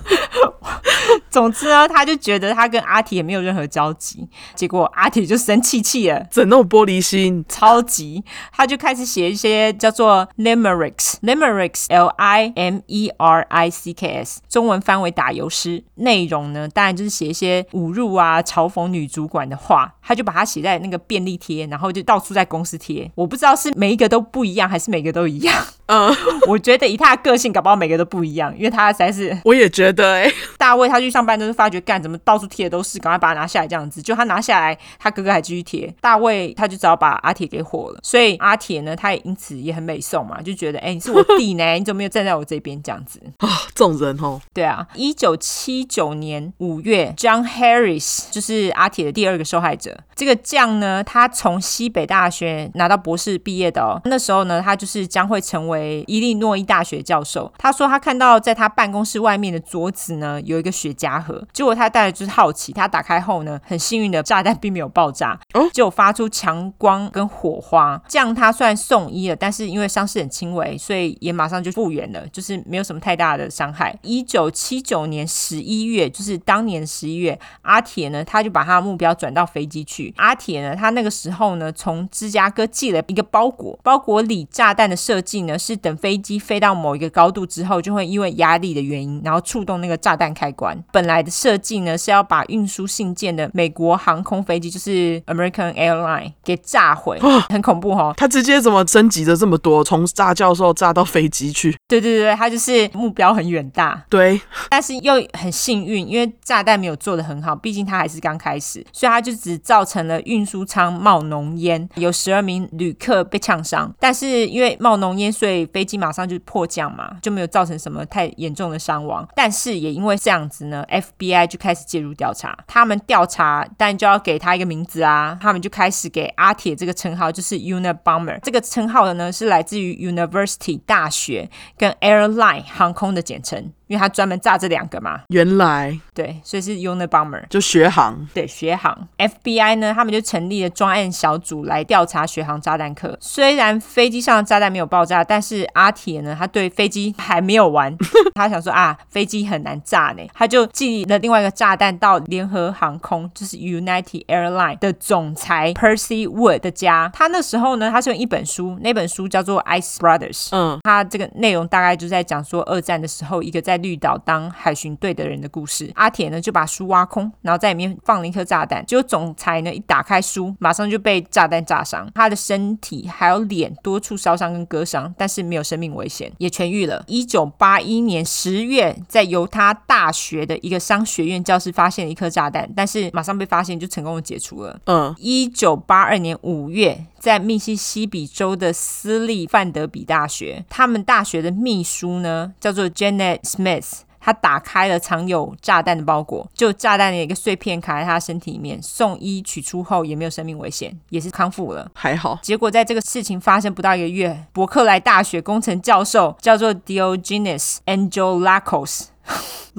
Speaker 1: (laughs) 总之呢，他就觉得他跟阿铁也没有任何交集，结果阿铁就生气气了，
Speaker 2: 整那种玻璃心？
Speaker 1: 超级，他就开始写一些叫做 limericks，limericks，l i m e r i c k s，中文翻为打油诗。内容呢，当然就是写一些侮辱啊、嘲讽女主管的话，他就把它写在那个便利贴，然后就到处在公司贴。我不知道是每一个都不一样，还是每个都一样。嗯，我觉得以他的个性，搞不好每个都不一样，因为他实在是，
Speaker 2: 我也觉得。对，(laughs)
Speaker 1: 大卫他去上班都是发觉干怎么到处贴的都是，赶快把它拿下来这样子。就他拿下来，他哥哥还继续贴。大卫他就只好把阿铁给火了。所以阿铁呢，他也因此也很美送嘛，就觉得哎、欸，你是我弟呢，(laughs) 你怎么没有站在我这边这样子
Speaker 2: 啊？(laughs) 这种人哦，
Speaker 1: 对啊。一九七九年五月，John Harris 就是阿铁的第二个受害者。这个将呢，他从西北大学拿到博士毕业的哦。那时候呢，他就是将会成为伊利诺伊大学教授。他说他看到在他办公室外面的桌子呢，有一个雪茄盒。结果他带来就是好奇，他打开后呢，很幸运的炸弹并没有爆炸，哦，就发出强光跟火花。这样他虽然送医了，但是因为伤势很轻微，所以也马上就复原了，就是没有什么太大的伤害。一九七九年十一月，就是当年十一月，阿铁呢，他就把他的目标转到飞机去。阿铁呢，他那个时候呢，从芝加哥寄了一个包裹，包裹里炸弹的设计呢，是等飞机飞到某一个高度之后，就会因为压力的原因，然后触动那个炸弹开关。本来的设计呢，是要把运输信件的美国航空飞机，就是 American Airline 给炸毁，很恐怖哦。
Speaker 2: 他直接怎么升级的这么多，从炸教授炸到飞机去？
Speaker 1: 对对对，他就是目标很远大。
Speaker 2: 对，
Speaker 1: 但是又很幸运，因为炸弹没有做的很好，毕竟他还是刚开始，所以他就只造成。了运输舱冒浓烟，有十二名旅客被呛伤，但是因为冒浓烟，所以飞机马上就迫降嘛，就没有造成什么太严重的伤亡。但是是也因为这样子呢，FBI 就开始介入调查。他们调查，但就要给他一个名字啊，他们就开始给阿铁这个称号，就是 Unabomber 这个称号的呢，是来自于 University 大学跟 Airline 航空的简称。因为他专门炸这两个嘛，
Speaker 2: 原来。
Speaker 1: 对，所以是 Unabomber，
Speaker 2: 就学航，
Speaker 1: 对，学航。FBI 呢，他们就成立了专案小组来调查学航炸弹客。虽然飞机上的炸弹没有爆炸，但是阿铁呢，他对飞机还没有完，(laughs) 他想说啊，飞机很难炸呢，他就寄了另外一个炸弹到联合航空，就是 United Airlines 的总裁 Percy Wood 的家。他那时候呢，他是用一本书，那本书叫做 Ice Brothers，嗯，他这个内容大概就在讲说二战的时候，一个在绿岛当海巡队的人的故事，阿铁呢就把书挖空，然后在里面放了一颗炸弹。结果总裁呢一打开书，马上就被炸弹炸伤，他的身体还有脸多处烧伤跟割伤，但是没有生命危险，也痊愈了。一九八一年十月，在犹他大学的一个商学院教室发现了一颗炸弹，但是马上被发现就成功的解除了。嗯，一九八二年五月。在密西西比州的私立范德比大学，他们大学的秘书呢叫做 Janet Smith，他打开了藏有炸弹的包裹，就炸弹的一个碎片卡在他身体里面，送医取出后也没有生命危险，也是康复了，
Speaker 2: 还好。
Speaker 1: 结果在这个事情发生不到一个月，伯克莱大学工程教授叫做 Diogenes Angelakos。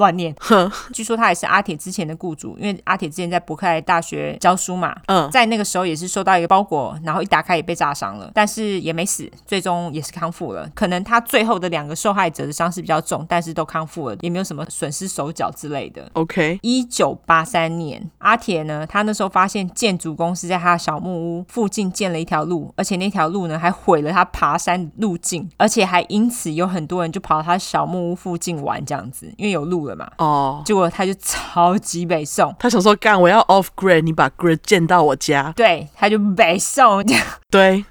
Speaker 1: 乱念，据说他也是阿铁之前的雇主，因为阿铁之前在伯克莱大学教书嘛。嗯，在那个时候也是收到一个包裹，然后一打开也被炸伤了，但是也没死，最终也是康复了。可能他最后的两个受害者的伤势比较重，但是都康复了，也没有什么损失手脚之类的。
Speaker 2: OK，
Speaker 1: 一九八三年，阿铁呢，他那时候发现建筑公司在他的小木屋附近建了一条路，而且那条路呢还毁了他爬山路径，而且还因此有很多人就跑到他小木屋附近玩这样子，因为有路。了嘛？哦，结果他就超级北宋，
Speaker 2: 他想说干，我要 off grid，你把 grid 建到我家，
Speaker 1: 对，他就北宋
Speaker 2: 对。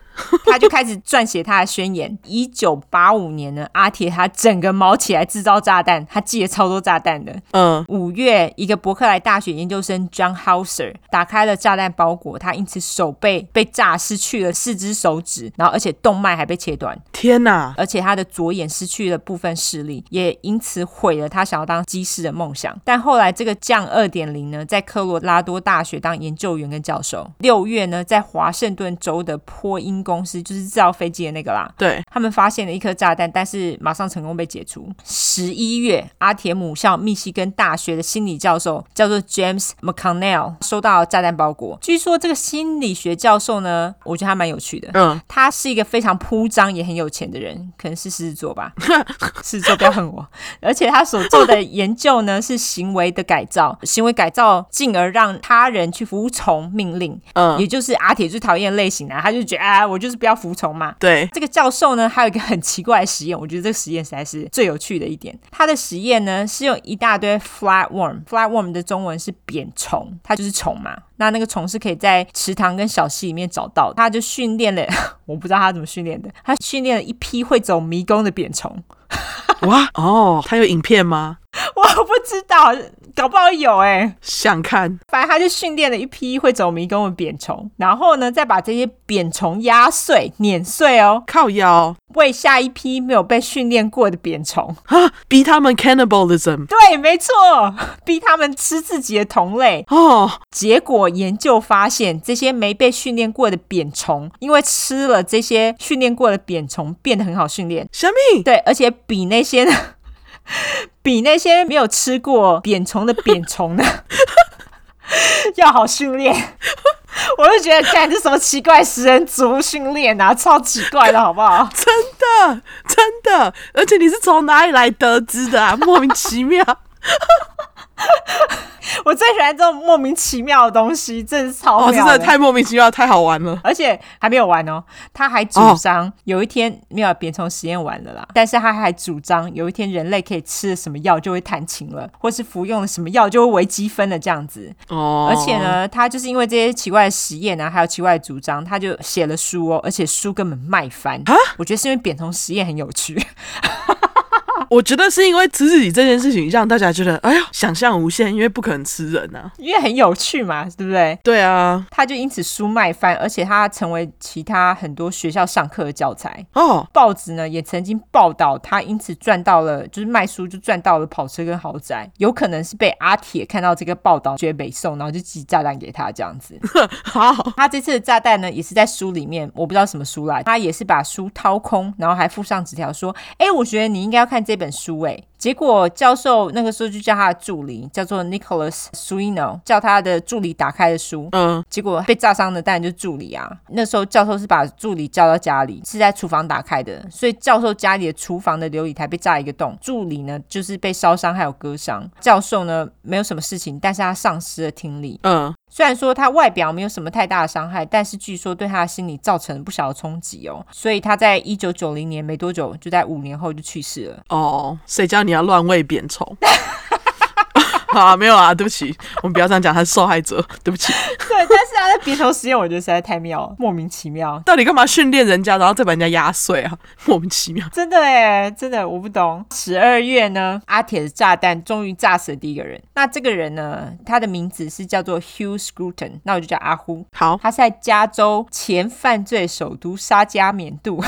Speaker 1: 他就开始撰写他的宣言。一九八五年呢，阿铁他整个毛起来制造炸弹，他寄了超多炸弹的。嗯，五月，一个伯克莱大学研究生 John Hauser 打开了炸弹包裹，他因此手背被炸失去了四只手指，然后而且动脉还被切断。
Speaker 2: 天哪！
Speaker 1: 而且他的左眼失去了部分视力，也因此毁了他想要当机师的梦想。但后来这个降二点零呢，在科罗拉多大学当研究员跟教授。六月呢，在华盛顿州的波音。公司就是制造飞机的那个啦，
Speaker 2: 对，
Speaker 1: 他们发现了一颗炸弹，但是马上成功被解除。十一月，阿铁母校密西根大学的心理教授叫做 James McConnell 收到炸弹包裹。据说这个心理学教授呢，我觉得他蛮有趣的，嗯，他是一个非常铺张也很有钱的人，可能是狮子座吧，(laughs) 狮子座不要恨我。而且他所做的研究呢 (laughs) 是行为的改造，行为改造进而让他人去服从命令，嗯，也就是阿铁最讨厌的类型啊，他就觉得啊我。就是不要服从嘛。
Speaker 2: 对，
Speaker 1: 这个教授呢，还有一个很奇怪的实验，我觉得这个实验实在是最有趣的一点。他的实验呢，是用一大堆 flatworm，flatworm 的中文是扁虫，它就是虫嘛。那那个虫是可以在池塘跟小溪里面找到的。他就训练了，(laughs) 我不知道他怎么训练的，他训练了一批会走迷宫的扁虫。(laughs)
Speaker 2: 哇哦，他有影片吗？(laughs)
Speaker 1: 我不知道，搞不好有哎、欸。
Speaker 2: 想看，
Speaker 1: 反正他就训练了一批会走迷宫的扁虫，然后呢，再把这些扁虫压碎、碾碎哦，
Speaker 2: 靠腰，
Speaker 1: 喂下一批没有被训练过的扁虫 (laughs)
Speaker 2: 啊，逼他们 cannibalism。
Speaker 1: 对，没错，(laughs) 逼他们吃自己的同类
Speaker 2: 哦。
Speaker 1: 结果研究发现，这些没被训练过的扁虫，因为吃了这些训练过的扁虫，变得很好训练。
Speaker 2: 什么？
Speaker 1: 对，而且比那些呢，(laughs) 比那些没有吃过扁虫的扁虫呢，(laughs) 要好训练。(laughs) 我就觉得，干这什么奇怪食人族训练啊，超奇怪的，好不好？
Speaker 2: 真的，真的，而且你是从哪里来得知的啊？莫名其妙。(laughs)
Speaker 1: 我最喜欢这种莫名其妙的东西，真是超。
Speaker 2: 哦，真的太莫名其妙，太好玩了。
Speaker 1: 而且还没有完哦，他还主张有一天没有扁虫实验完了啦，但是他还主张有一天人类可以吃了什么药就会弹琴了，或是服用了什么药就会微积分了这样子。哦，而且呢，他就是因为这些奇怪的实验啊，还有奇怪的主张，他就写了书哦，而且书根本卖翻。啊，我觉得是因为扁虫实验很有趣。
Speaker 2: 我觉得是因为吃自己这件事情让大家觉得，哎呀，想象无限，因为不可能吃人啊，
Speaker 1: 因为很有趣嘛，对不对？
Speaker 2: 对啊，
Speaker 1: 他就因此书卖翻，而且他成为其他很多学校上课的教材
Speaker 2: 哦。
Speaker 1: 报纸呢也曾经报道他因此赚到了，就是卖书就赚到了跑车跟豪宅，有可能是被阿铁看到这个报道觉得北宋，然后就寄炸弹给他这样子。(laughs)
Speaker 2: 好，
Speaker 1: 他这次的炸弹呢也是在书里面，我不知道什么书啦，他也是把书掏空，然后还附上纸条说，哎，我觉得你应该要看这本书，哎。结果教授那个时候就叫他的助理叫做 Nicholas Suino，叫他的助理打开的书。嗯，结果被炸伤的当然就是助理啊。那时候教授是把助理叫到家里，是在厨房打开的，所以教授家里的厨房的琉璃台被炸一个洞，助理呢就是被烧伤还有割伤。教授呢没有什么事情，但是他丧失了听力。嗯，虽然说他外表没有什么太大的伤害，但是据说对他的心理造成了不小的冲击哦。所以他在一九九零年没多久，就在五年后就去世了。
Speaker 2: 哦，谁叫你要乱喂扁虫？(laughs) 好啊，没有啊，对不起，我们不要这样讲，他是受害者，(laughs) 对不起。
Speaker 1: 对，但是他的鼻头实验，我觉得实在太妙了，莫名其妙。
Speaker 2: 到底干嘛训练人家，然后再把人家压碎啊？(laughs) 莫名其妙。
Speaker 1: 真的哎，真的我不懂。十二月呢，阿铁的炸弹终于炸死了第一个人。那这个人呢，他的名字是叫做 Hugh Scruton，那我就叫阿呼。
Speaker 2: 好，
Speaker 1: 他是在加州前犯罪首都沙加缅度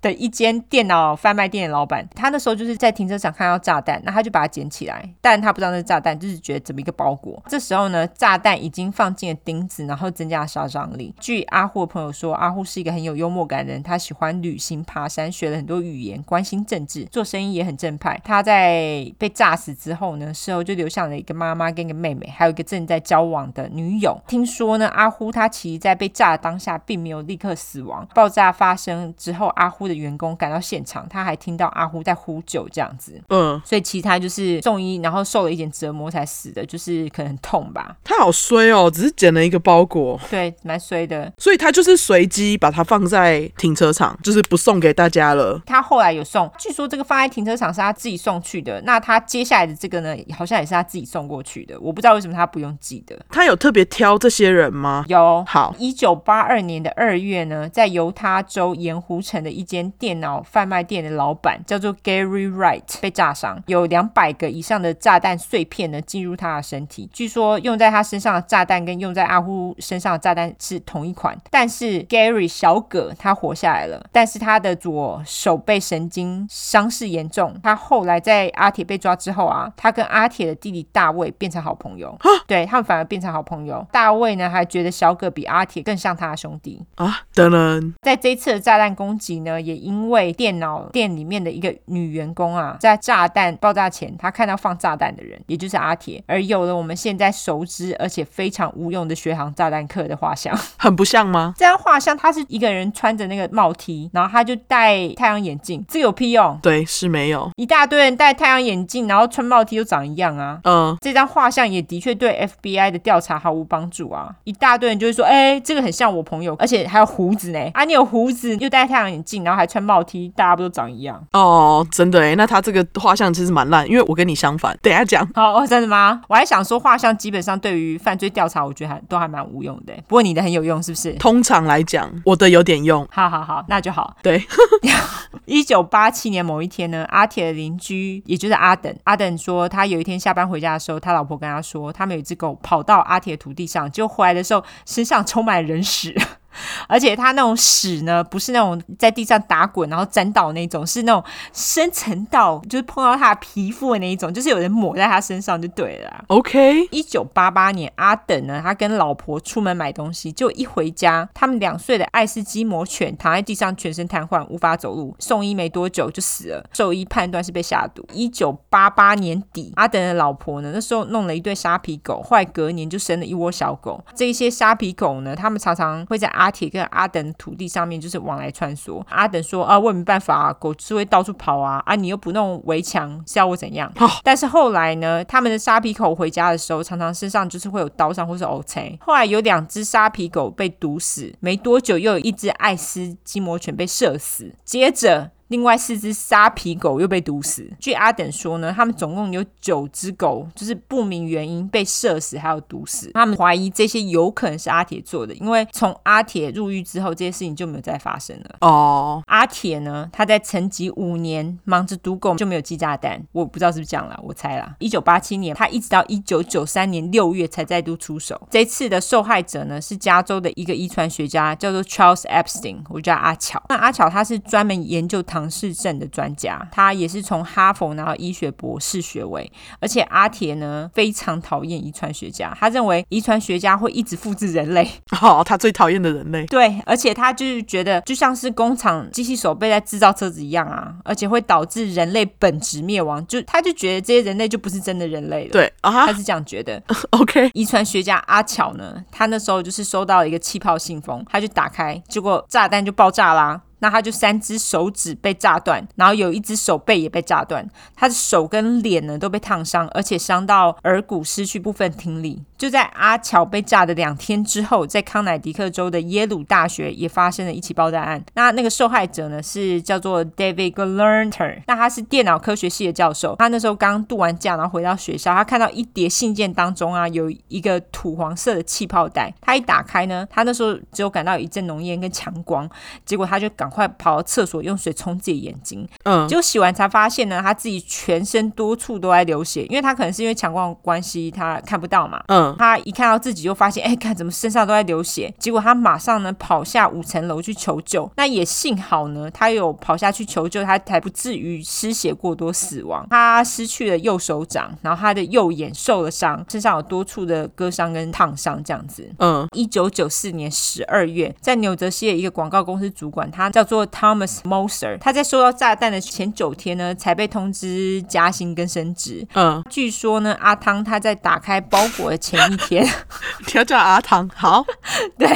Speaker 1: 的一间电脑贩卖店的老板。他那时候就是在停车场看到炸弹，那他就把它捡起来，但他不知道那是炸弹。就是觉得怎么一个包裹，这时候呢，炸弹已经放进了钉子，然后增加了杀伤力。据阿呼的朋友说，阿呼是一个很有幽默感的人，他喜欢旅行、爬山，学了很多语言，关心政治，做生意也很正派。他在被炸死之后呢，事后就留下了一个妈妈跟一个妹妹，还有一个正在交往的女友。听说呢，阿呼他其实在被炸的当下并没有立刻死亡。爆炸发生之后，阿呼的员工赶到现场，他还听到阿呼在呼救，这样子。嗯，所以其他就是送医，然后受了一点折磨。才死的，就是可能很痛吧。
Speaker 2: 他好衰哦，只是捡了一个包裹，
Speaker 1: 对，蛮衰的。
Speaker 2: 所以他就是随机把它放在停车场，就是不送给大家了。
Speaker 1: 他后来有送，据说这个放在停车场是他自己送去的。那他接下来的这个呢，好像也是他自己送过去的。我不知道为什么他不用寄的。
Speaker 2: 他有特别挑这些人吗？
Speaker 1: 有。
Speaker 2: 好，
Speaker 1: 一九八二年的二月呢，在犹他州盐湖城的一间电脑贩卖店的老板叫做 Gary Wright 被炸伤，有两百个以上的炸弹碎片呢进入他的身体。据说用在他身上的炸弹跟用在阿呼身上的炸弹是同一款，但是 Gary 小葛他活下来了，但是他的左手背神经伤势严重。他后来在阿铁被抓之后啊，他跟阿铁的弟弟大卫变成好朋友，蛤对他们反而变成好朋友。大卫呢还觉得小葛比阿铁更像他的兄弟
Speaker 2: 啊。等等，
Speaker 1: 在这一次的炸弹攻击呢，也因为电脑店里面的一个女员工啊，在炸弹爆炸前，她看到放炸弹的人，也就是阿铁。而有了我们现在熟知而且非常无用的学航炸弹客的画像，(laughs)
Speaker 2: 很不像吗？
Speaker 1: 这张画像，他是一个人穿着那个帽 T，然后他就戴太阳眼镜，这个有屁用？
Speaker 2: 对，是没有。
Speaker 1: 一大堆人戴太阳眼镜，然后穿帽 T 又长一样啊。嗯，这张画像也的确对 FBI 的调查毫无帮助啊。一大堆人就会说，哎，这个很像我朋友，而且还有胡子呢。啊，你有胡子又戴太阳眼镜，然后还穿帽 T，大家不都长一样？
Speaker 2: 哦，真的哎，那他这个画像其实蛮烂，因为我跟你相反。等下讲。
Speaker 1: 好哦，真的吗？我还想说画像基本上对于犯罪调查，我觉得还都还蛮无用的。不过你的很有用，是不是？
Speaker 2: 通常来讲，我的有点用。
Speaker 1: 好好好，那就好。
Speaker 2: 对。(laughs)
Speaker 1: 一九八七年某一天呢，阿铁的邻居，也就是阿等，阿等说他有一天下班回家的时候，他老婆跟他说，他们有一只狗跑到阿铁的土地上，就回来的时候身上充满人屎。(laughs) 而且它那种屎呢，不是那种在地上打滚然后沾到那种，是那种深层到就是碰到他的皮肤的那一种，就是有人抹在他身上就对了。
Speaker 2: OK，
Speaker 1: 一九八八年，阿等呢，他跟老婆出门买东西，就一回家，他们两岁的爱斯基摩犬躺在地上，全身瘫痪，无法走路，送医没多久就死了，兽医判断是被下毒。一九八八年底，阿等的老婆呢，那时候弄了一对沙皮狗，后来隔年就生了一窝小狗。这些沙皮狗呢，他们常常会在阿铁跟阿等土地上面就是往来穿梭。阿等说：“啊，我也没办法啊，狗是会到处跑啊，啊，你又不弄围墙，是要我怎样？”哦、但是后来呢，他们的沙皮狗回家的时候，常常身上就是会有刀伤或是 O C。后来有两只沙皮狗被毒死，没多久又有一只爱斯基摩犬被射死，接着。另外四只沙皮狗又被毒死。据阿等说呢，他们总共有九只狗，就是不明原因被射死，还有毒死。他们怀疑这些有可能是阿铁做的，因为从阿铁入狱之后，这些事情就没有再发生了。哦，oh. 阿铁呢，他在沉寂五年，忙着毒狗就没有寄炸弹。我不知道是不是这样啦，我猜啦。一九八七年，他一直到一九九三年六月才再度出手。这次的受害者呢，是加州的一个遗传学家，叫做 Charles Epstein，我叫阿巧。那阿巧他是专门研究唐。唐氏症的专家，他也是从哈佛拿到医学博士学位，而且阿铁呢非常讨厌遗传学家，他认为遗传学家会一直复制人类，(laughs)
Speaker 2: 哦，他最讨厌的人类。
Speaker 1: 对，而且他就是觉得就像是工厂机器手背在制造车子一样啊，而且会导致人类本质灭亡，就他就觉得这些人类就不是真的人类了。
Speaker 2: 对啊，
Speaker 1: 他是这样觉得。(laughs)
Speaker 2: OK，
Speaker 1: 遗传学家阿巧呢，他那时候就是收到了一个气泡信封，他就打开，结果炸弹就爆炸啦。那他就三只手指被炸断，然后有一只手背也被炸断，他的手跟脸呢都被烫伤，而且伤到耳骨，失去部分听力。就在阿乔被炸的两天之后，在康乃狄克州的耶鲁大学也发生了一起爆炸案。那那个受害者呢是叫做 David Gelernter，那他是电脑科学系的教授。他那时候刚度完假，然后回到学校，他看到一叠信件当中啊有一个土黄色的气泡袋，他一打开呢，他那时候只有感到一阵浓烟跟强光，结果他就赶快跑到厕所用水冲自己眼睛，嗯，结果洗完才发现呢，他自己全身多处都在流血，因为他可能是因为强光关系，他看不到嘛，嗯。他一看到自己就发现，哎，看怎么身上都在流血。结果他马上呢跑下五层楼去求救。那也幸好呢，他有跑下去求救，他才不至于失血过多死亡。他失去了右手掌，然后他的右眼受了伤，身上有多处的割伤跟烫伤这样子。嗯，一九九四年十二月，在纽泽西的一个广告公司主管，他叫做 Thomas Moser，他在收到炸弹的前九天呢，才被通知加薪跟升职。嗯，据说呢，阿汤他在打开包裹的前。一天，(laughs)
Speaker 2: 你要叫阿汤，好，(laughs)
Speaker 1: 对，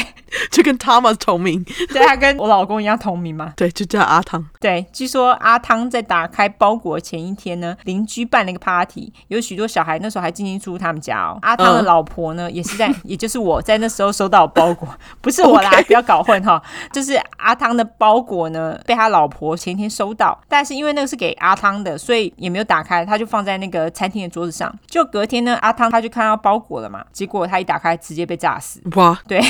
Speaker 2: 就跟 Thomas 同名，
Speaker 1: 对，他跟我老公一样同名嘛，(laughs)
Speaker 2: 对，就叫阿汤。
Speaker 1: 对，据说阿汤在打开包裹前一天呢，邻居办了一个 party，有许多小孩，那时候还进进出出他们家哦。阿汤的老婆呢，嗯、也是在，也就是我在那时候收到包裹，不是我啦不要搞混哈，就是阿汤的包裹呢，被他老婆前一天收到，但是因为那个是给阿汤的，所以也没有打开，他就放在那个餐厅的桌子上。就隔天呢，阿汤他就看到包裹了嘛。结果他一打开，直接被炸死。哇！对，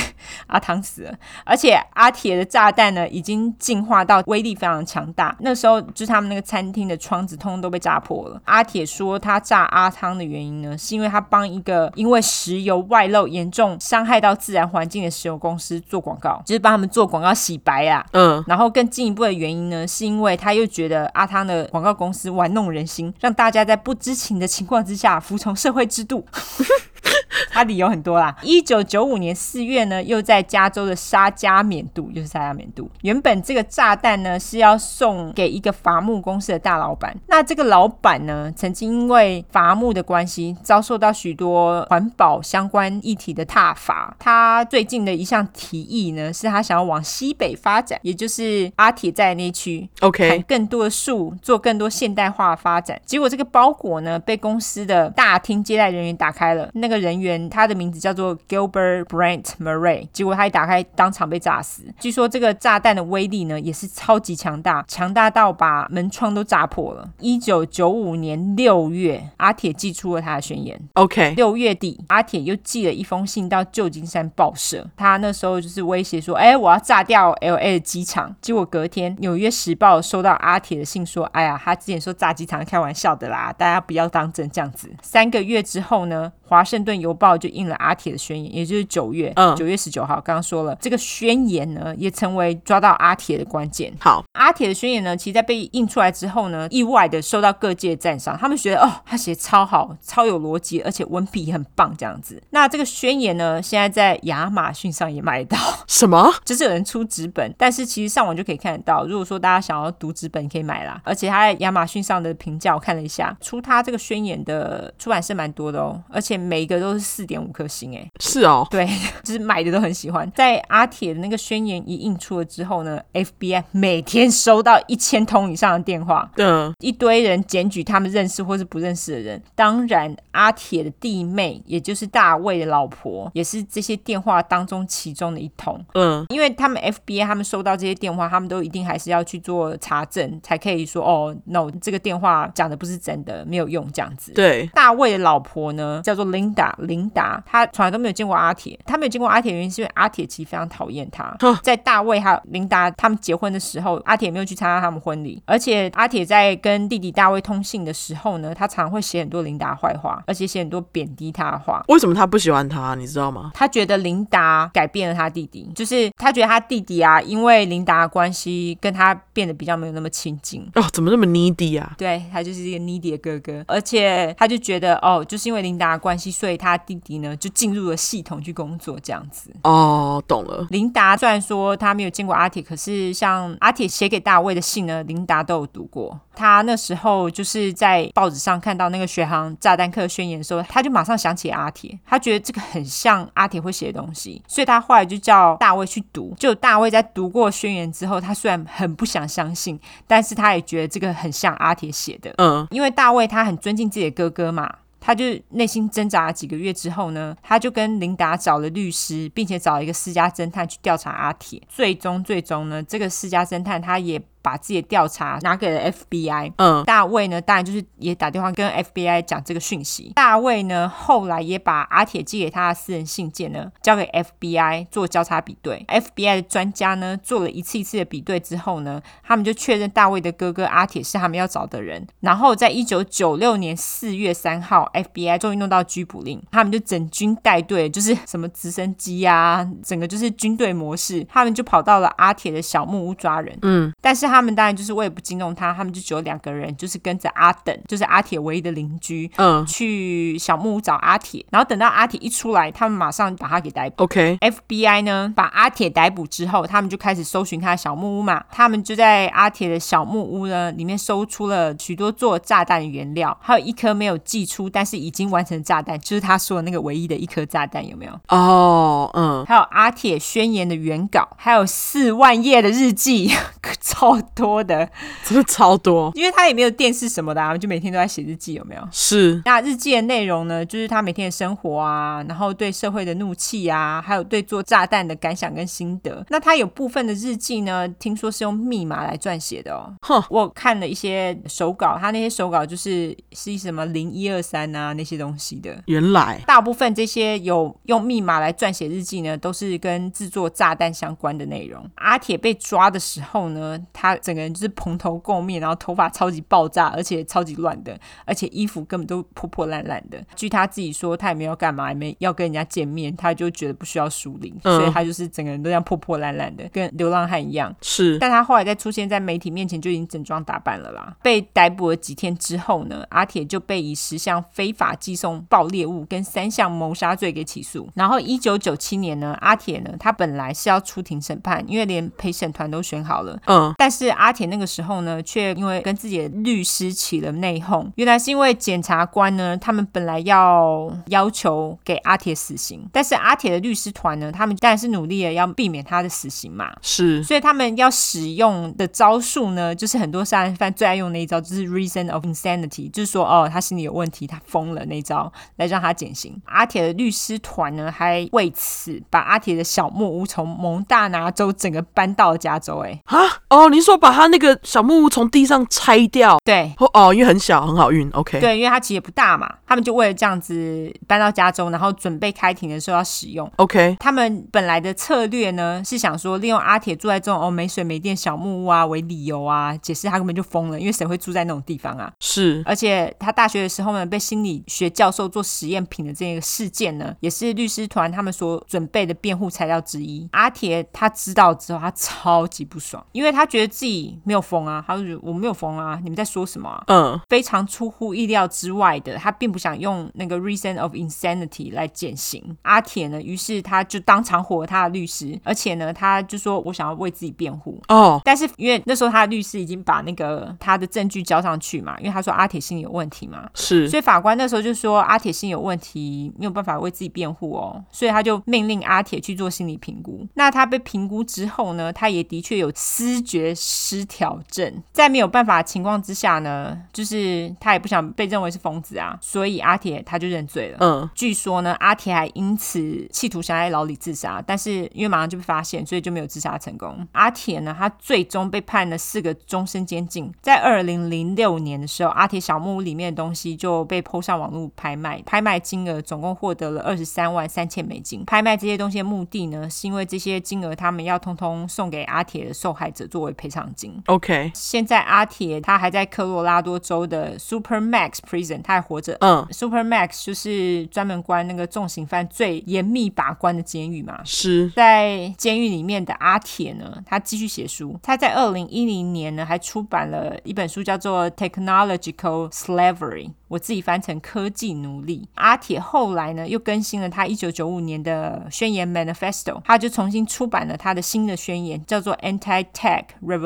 Speaker 1: 阿汤死了，而且阿铁的炸弹呢，已经进化到威力非常强大。那时候，就是他们那个餐厅的窗子通通都被炸破了。阿铁说，他炸阿汤的原因呢，是因为他帮一个因为石油外漏严重伤害到自然环境的石油公司做广告，就是帮他们做广告洗白啊。嗯。然后然后更进一步的原因呢，是因为他又觉得阿汤的广告公司玩弄人心，让大家在不知情的情况之下服从社会制度。(laughs) 他理由很多啦。一九九五年四月呢，又在加州的沙加缅度，就是沙加缅度。原本这个炸弹呢是要送给一个伐木公司的大老板。那这个老板呢，曾经因为伐木的关系，遭受到许多环保相关议题的挞伐。他最近的一项提议呢，是他想要往西北发展，也就是阿铁在那区，OK，砍更多的树，做更多现代化发展。结果这个包裹呢，被公司的大厅接待人员打开了，那个人员。员，他的名字叫做 Gilbert Brent Murray，结果他一打开，当场被炸死。据说这个炸弹的威力呢，也是超级强大，强大到把门窗都炸破了。一九九五年六月，阿铁寄出了他的宣言。
Speaker 2: OK，
Speaker 1: 六月底，阿铁又寄了一封信到旧金山报社，他那时候就是威胁说：“哎，我要炸掉 LA 的机场。”结果隔天，《纽约时报》收到阿铁的信，说：“哎呀，他之前说炸机场开玩笑的啦，大家不要当真这样子。”三个月之后呢，《华盛顿邮报》就印了阿铁的宣言，也就是九月，九、嗯、月十九号，刚刚说了，这个宣言呢，也成为抓到阿铁的关键。
Speaker 2: 好，
Speaker 1: 阿铁的宣言呢，其实在被印出来之后呢，意外的受到各界赞赏，他们觉得哦，他写超好，超有逻辑，而且文笔也很棒，这样子。那这个宣言呢，现在在亚马逊上也买得到。
Speaker 2: 什么？(laughs)
Speaker 1: 就是有人出纸本，但是其实上网就可以看得到。如果说大家想要读纸本，可以买啦。而且他在亚马逊上的评价，我看了一下，出他这个宣言的出版社蛮多的哦，而且。每一个都是四点五颗星，哎，
Speaker 2: 是哦，
Speaker 1: 对，(laughs) 就是买的都很喜欢。在阿铁的那个宣言一印出了之后呢，FBI 每天收到一千通以上的电话，
Speaker 2: 嗯，
Speaker 1: 一堆人检举他们认识或是不认识的人。当然，阿铁的弟妹，也就是大卫的老婆，也是这些电话当中其中的一通，
Speaker 2: 嗯，
Speaker 1: 因为他们 FBI 他们收到这些电话，他们都一定还是要去做查证，才可以说哦，no，这个电话讲的不是真的，没有用这样子。
Speaker 2: 对，
Speaker 1: 大卫的老婆呢，叫做。琳达，琳达，他从来都没有见过阿铁。他没有见过阿铁的原因是因为阿铁其实非常讨厌他。在大卫还有琳达他们结婚的时候，阿铁没有去参加他们婚礼。而且阿铁在跟弟弟大卫通信的时候呢，他常常会写很多琳达坏话，而且写很多贬低他的话。
Speaker 2: 为什么他不喜欢他？你知道吗？
Speaker 1: 他觉得琳达改变了他弟弟，就是他觉得他弟弟啊，因为琳达的关系跟他变得比较没有那么亲近。
Speaker 2: 哦，怎么那么 needy 啊？
Speaker 1: 对，他就是一个 needy 的哥哥，而且他就觉得哦，就是因为琳达的关系。所以他弟弟呢，就进入了系统去工作，这样子。
Speaker 2: 哦，懂了。
Speaker 1: 琳达虽然说他没有见过阿铁，可是像阿铁写给大卫的信呢，琳达都有读过。他那时候就是在报纸上看到那个学航炸弹客宣言的时候，他就马上想起阿铁，他觉得这个很像阿铁会写的东西，所以他后来就叫大卫去读。就大卫在读过宣言之后，他虽然很不想相信，但是他也觉得这个很像阿铁写的。
Speaker 2: 嗯，
Speaker 1: 因为大卫他很尊敬自己的哥哥嘛。他就内心挣扎几个月之后呢，他就跟琳达找了律师，并且找了一个私家侦探去调查阿铁。最终，最终呢，这个私家侦探他也。把自己的调查拿给了 FBI。
Speaker 2: 嗯，
Speaker 1: 大卫呢，当然就是也打电话跟 FBI 讲这个讯息。大卫呢，后来也把阿铁寄给他的私人信件呢，交给 FBI 做交叉比对。FBI 的专家呢，做了一次一次的比对之后呢，他们就确认大卫的哥哥阿铁是他们要找的人。然后在一九九六年四月三号，FBI 终于弄到拘捕令，他们就整军带队，就是什么直升机啊，整个就是军队模式，他们就跑到了阿铁的小木屋抓人。
Speaker 2: 嗯，
Speaker 1: 但是他。他们当然就是为了不惊动他，他们就只有两个人，就是跟着阿等，就是阿铁唯一的邻居，
Speaker 2: 嗯，
Speaker 1: 去小木屋找阿铁。然后等到阿铁一出来，他们马上把他给逮捕。
Speaker 2: OK，FBI
Speaker 1: 呢把阿铁逮捕之后，他们就开始搜寻他的小木屋嘛。他们就在阿铁的小木屋呢里面搜出了许多做炸弹的原料，还有一颗没有寄出但是已经完成炸弹，就是他说的那个唯一的一颗炸弹，有没有？
Speaker 2: 哦，嗯，
Speaker 1: 还有阿铁宣言的原稿，还有四万页的日记，(laughs) 超。多的，
Speaker 2: 真的超多，
Speaker 1: 因为他也没有电视什么的啊，就每天都在写日记，有没有？
Speaker 2: 是。
Speaker 1: 那日记的内容呢，就是他每天的生活啊，然后对社会的怒气啊，还有对做炸弹的感想跟心得。那他有部分的日记呢，听说是用密码来撰写的哦。
Speaker 2: 哼，
Speaker 1: 我看了一些手稿，他那些手稿就是是什么零一二三啊那些东西的。
Speaker 2: 原来，
Speaker 1: 大部分这些有用密码来撰写日记呢，都是跟制作炸弹相关的内容。阿铁被抓的时候呢，他。整个人就是蓬头垢面，然后头发超级爆炸，而且超级乱的，而且衣服根本都破破烂烂的。据他自己说，他也没有干嘛，也没要跟人家见面，他就觉得不需要疏离，嗯、所以他就是整个人都这样破破烂烂的，跟流浪汉一样。
Speaker 2: 是，
Speaker 1: 但他后来再出现在媒体面前，就已经整装打扮了啦。被逮捕了几天之后呢，阿铁就被以十项非法寄送爆裂物跟三项谋杀罪给起诉。然后一九九七年呢，阿铁呢，他本来是要出庭审判，因为连陪审团都选好了，
Speaker 2: 嗯，
Speaker 1: 但是。是阿铁那个时候呢，却因为跟自己的律师起了内讧。原来是因为检察官呢，他们本来要要求给阿铁死刑，但是阿铁的律师团呢，他们当然是努力的要避免他的死刑嘛。
Speaker 2: 是，
Speaker 1: 所以他们要使用的招数呢，就是很多杀人犯最爱用的那一招，就是 reason of insanity，就是说哦，他心里有问题，他疯了那一招来让他减刑。阿铁的律师团呢，还为此把阿铁的小木屋从蒙大拿州整个搬到了加州。哎，
Speaker 2: 啊，哦，你说把他那个小木屋从地上拆掉？
Speaker 1: 对，
Speaker 2: 哦，因为很小，很好运。OK，
Speaker 1: 对，因为他其实也不大嘛，他们就为了这样子搬到加州，然后准备开庭的时候要使用。
Speaker 2: OK，
Speaker 1: 他们本来的策略呢，是想说利用阿铁住在这种哦没水没电小木屋啊为理由啊，解释他根本就疯了，因为谁会住在那种地方啊？
Speaker 2: 是，
Speaker 1: 而且他大学的时候呢，被心理学教授做实验品的这个事件呢，也是律师团他们所准备的辩护材料之一。阿铁他知道之后，他超级不爽，因为他觉得自己没有疯啊，他就觉得我没有疯啊，你们在说什么啊？
Speaker 2: 嗯，
Speaker 1: 非常出乎意料之外的，他并不想用那个 reason of insanity 来减刑。阿铁呢，于是他就当场火了他的律师，而且呢，他就说我想要为自己辩护
Speaker 2: 哦。
Speaker 1: 但是因为那时候他的律师已经把那个他的证据交上去嘛，因为他说阿铁心里有问题嘛，
Speaker 2: 是，
Speaker 1: 所以法官那时候就说阿铁心里有问题，没有办法为自己辩护哦，所以他就命令阿铁去做心理评估。那他被评估之后呢，他也的确有思觉失调症，在没有办法的情况之下呢，就是他也不想被认为是疯子啊，所以阿铁他就认罪了。
Speaker 2: 嗯，
Speaker 1: 据说呢，阿铁还因此企图想在牢里自杀，但是因为马上就被发现，所以就没有自杀成功。阿铁呢，他最终被判了四个终身监禁。在二零零六年的时候，阿铁小木屋里面的东西就被 PO 上网络拍卖，拍卖金额总共获得了二十三万三千美金。拍卖这些东西的目的呢，是因为这些金额他们要通通送给阿铁的受害者作为赔偿金。
Speaker 2: OK，
Speaker 1: 现在阿铁他还在科罗拉多州的 Super Max Prison，他还活着。
Speaker 2: 嗯
Speaker 1: ，Super Max 就是专门关那个重刑犯最严密把关的监狱嘛。
Speaker 2: 是
Speaker 1: 在监狱里面的阿铁呢，他继续写书。他在二零一零年呢，还出版了一本书，叫做《Technological Slavery》。我自己翻成科技奴隶。阿铁后来呢，又更新了他一九九五年的宣言 Manifesto，他就重新出版了他的新的宣言，叫做 Anti-Tech Revolution: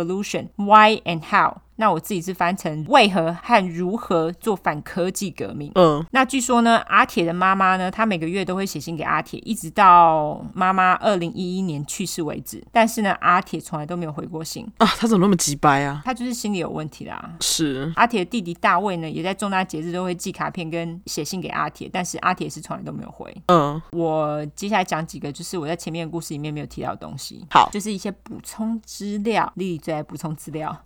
Speaker 1: Why and How。那我自己是翻成为何和如何做反科技革命。
Speaker 2: 嗯，
Speaker 1: 那据说呢，阿铁的妈妈呢，她每个月都会写信给阿铁，一直到妈妈二零一一年去世为止。但是呢，阿铁从来都没有回过信
Speaker 2: 啊，他怎么那么急掰啊？
Speaker 1: 他就是心理有问题啦。
Speaker 2: 是
Speaker 1: 阿铁的弟弟大卫呢，也在重大节日都会寄卡片跟写信给阿铁，但是阿铁是从来都没有回。
Speaker 2: 嗯，
Speaker 1: 我接下来讲几个，就是我在前面的故事里面没有提到的东西。
Speaker 2: 好，
Speaker 1: 就是一些补充资料。丽丽最爱补充资料。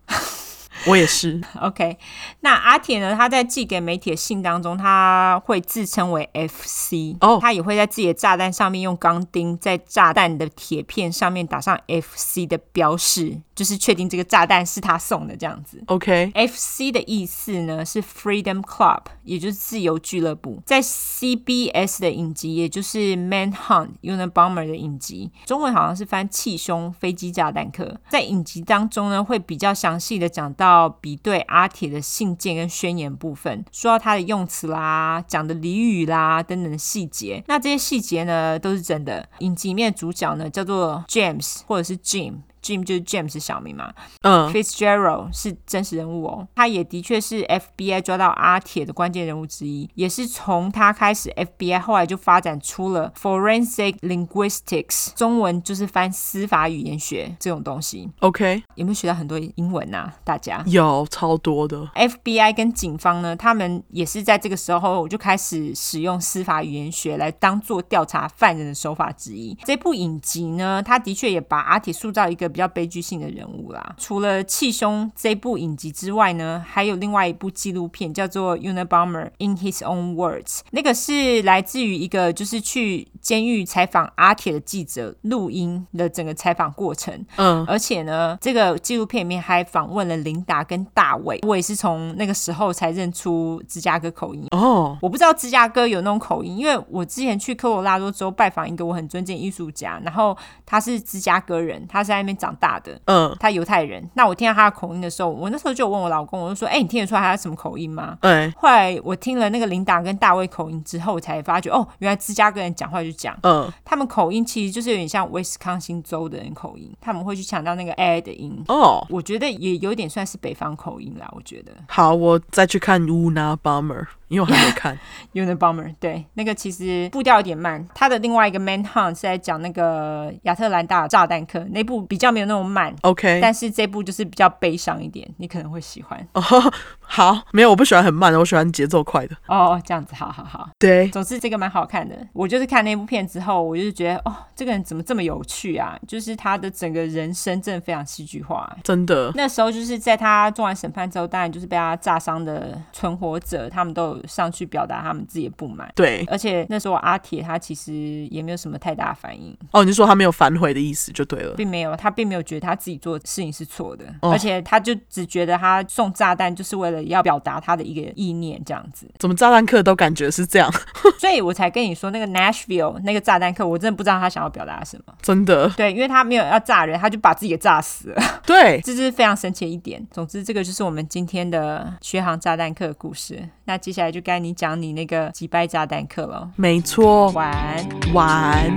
Speaker 2: 我也是。(laughs)
Speaker 1: OK，那阿铁呢？他在寄给媒体的信当中，他会自称为 FC
Speaker 2: 哦，
Speaker 1: 他也会在自己的炸弹上面用钢钉在炸弹的铁片上面打上 FC 的标示，就是确定这个炸弹是他送的这样子。OK，FC 的意思呢是 Freedom Club，也就是自由俱乐部。在 CBS 的影集，也就是 Manhunt Unabomber 的影集，中文好像是翻气胸飞机炸弹客。在影集当中呢，会比较详细的讲到。要比对阿铁的信件跟宣言部分，说到他的用词啦、讲的俚语啦等等的细节，那这些细节呢都是真的。影集里面的主角呢叫做 James 或者是 Jim。Jim 就是 James 小名嘛，
Speaker 2: 嗯
Speaker 1: ，Fitzgerald 是真实人物哦，他也的确是 FBI 抓到阿铁的关键人物之一，也是从他开始，FBI 后来就发展出了 Forensic Linguistics，中文就是翻司法语言学这种东西。
Speaker 2: OK，
Speaker 1: 有没有学到很多英文呐、啊？大家
Speaker 2: 有超多的。
Speaker 1: FBI 跟警方呢，他们也是在这个时候我就开始使用司法语言学来当做调查犯人的手法之一。这部影集呢，他的确也把阿铁塑造一个。比较悲剧性的人物啦。除了《气胸》这部影集之外呢，还有另外一部纪录片叫做《Unabomber in His Own Words》，那个是来自于一个就是去监狱采访阿铁的记者录音的整个采访过程。
Speaker 2: 嗯，
Speaker 1: 而且呢，这个纪录片里面还访问了琳达跟大卫。我也是从那个时候才认出芝加哥口音。
Speaker 2: 哦，
Speaker 1: 我不知道芝加哥有那种口音，因为我之前去科罗拉多州拜访一个我很尊敬的艺术家，然后他是芝加哥人，他是在那边。长大的，
Speaker 2: 嗯，
Speaker 1: 他犹太人。那我听到他的口音的时候，我那时候就问我老公，我就说：“哎、欸，你听得出来他什么口音吗？”
Speaker 2: 嗯。
Speaker 1: 后来我听了那个琳达跟大卫口音之后，我才发觉哦，原来芝加哥人讲话就讲，嗯，他们口音其实就是有点像威斯康星州的人口音，他们会去强调那个 a 的音。哦，我觉得也有点算是北方口音啦。我觉得。
Speaker 2: 好，我再去看 Unabomber。因为我还没看 (laughs)
Speaker 1: Unabomber，对，那个其实步调有点慢。他的另外一个 Manhunt 是在讲那个亚特兰大炸弹客，那部比较没有那么慢
Speaker 2: ，OK。
Speaker 1: 但是这部就是比较悲伤一点，你可能会喜欢。
Speaker 2: 哦，好，没有，我不喜欢很慢的，我喜欢节奏快的。
Speaker 1: 哦，这样子，好好好。
Speaker 2: 对，
Speaker 1: 总之这个蛮好看的。我就是看那部片之后，我就觉得，哦，这个人怎么这么有趣啊？就是他的整个人生真的非常戏剧化，
Speaker 2: 真的。
Speaker 1: 那时候就是在他做完审判之后，当然就是被他炸伤的存活者，他们都有上去表达他们自己的不满。
Speaker 2: 对，
Speaker 1: 而且那时候阿铁他其实也没有什么太大反应。
Speaker 2: 哦，你就说他没有反悔的意思就对了，
Speaker 1: 并没有，他并没有觉得他自己做的事情是错的，哦，而且他就只觉得他送炸弹就是为了要表达他的一个意念，这样子。
Speaker 2: 怎么炸弹客都感觉是这样？(laughs)
Speaker 1: 所以我才跟你说那个 Nashville 那个炸弹客，我真的不知道他想要表达什么。
Speaker 2: 真的？
Speaker 1: 对，因为他没有要炸人，他就把自己给炸死了。(laughs)
Speaker 2: 对，(laughs)
Speaker 1: 这是非常神奇的一点。总之，这个就是我们今天的学航炸弹客的故事。那接下来就该你讲你那个击败炸弹客了。
Speaker 2: 没错，
Speaker 1: 晚
Speaker 2: 晚。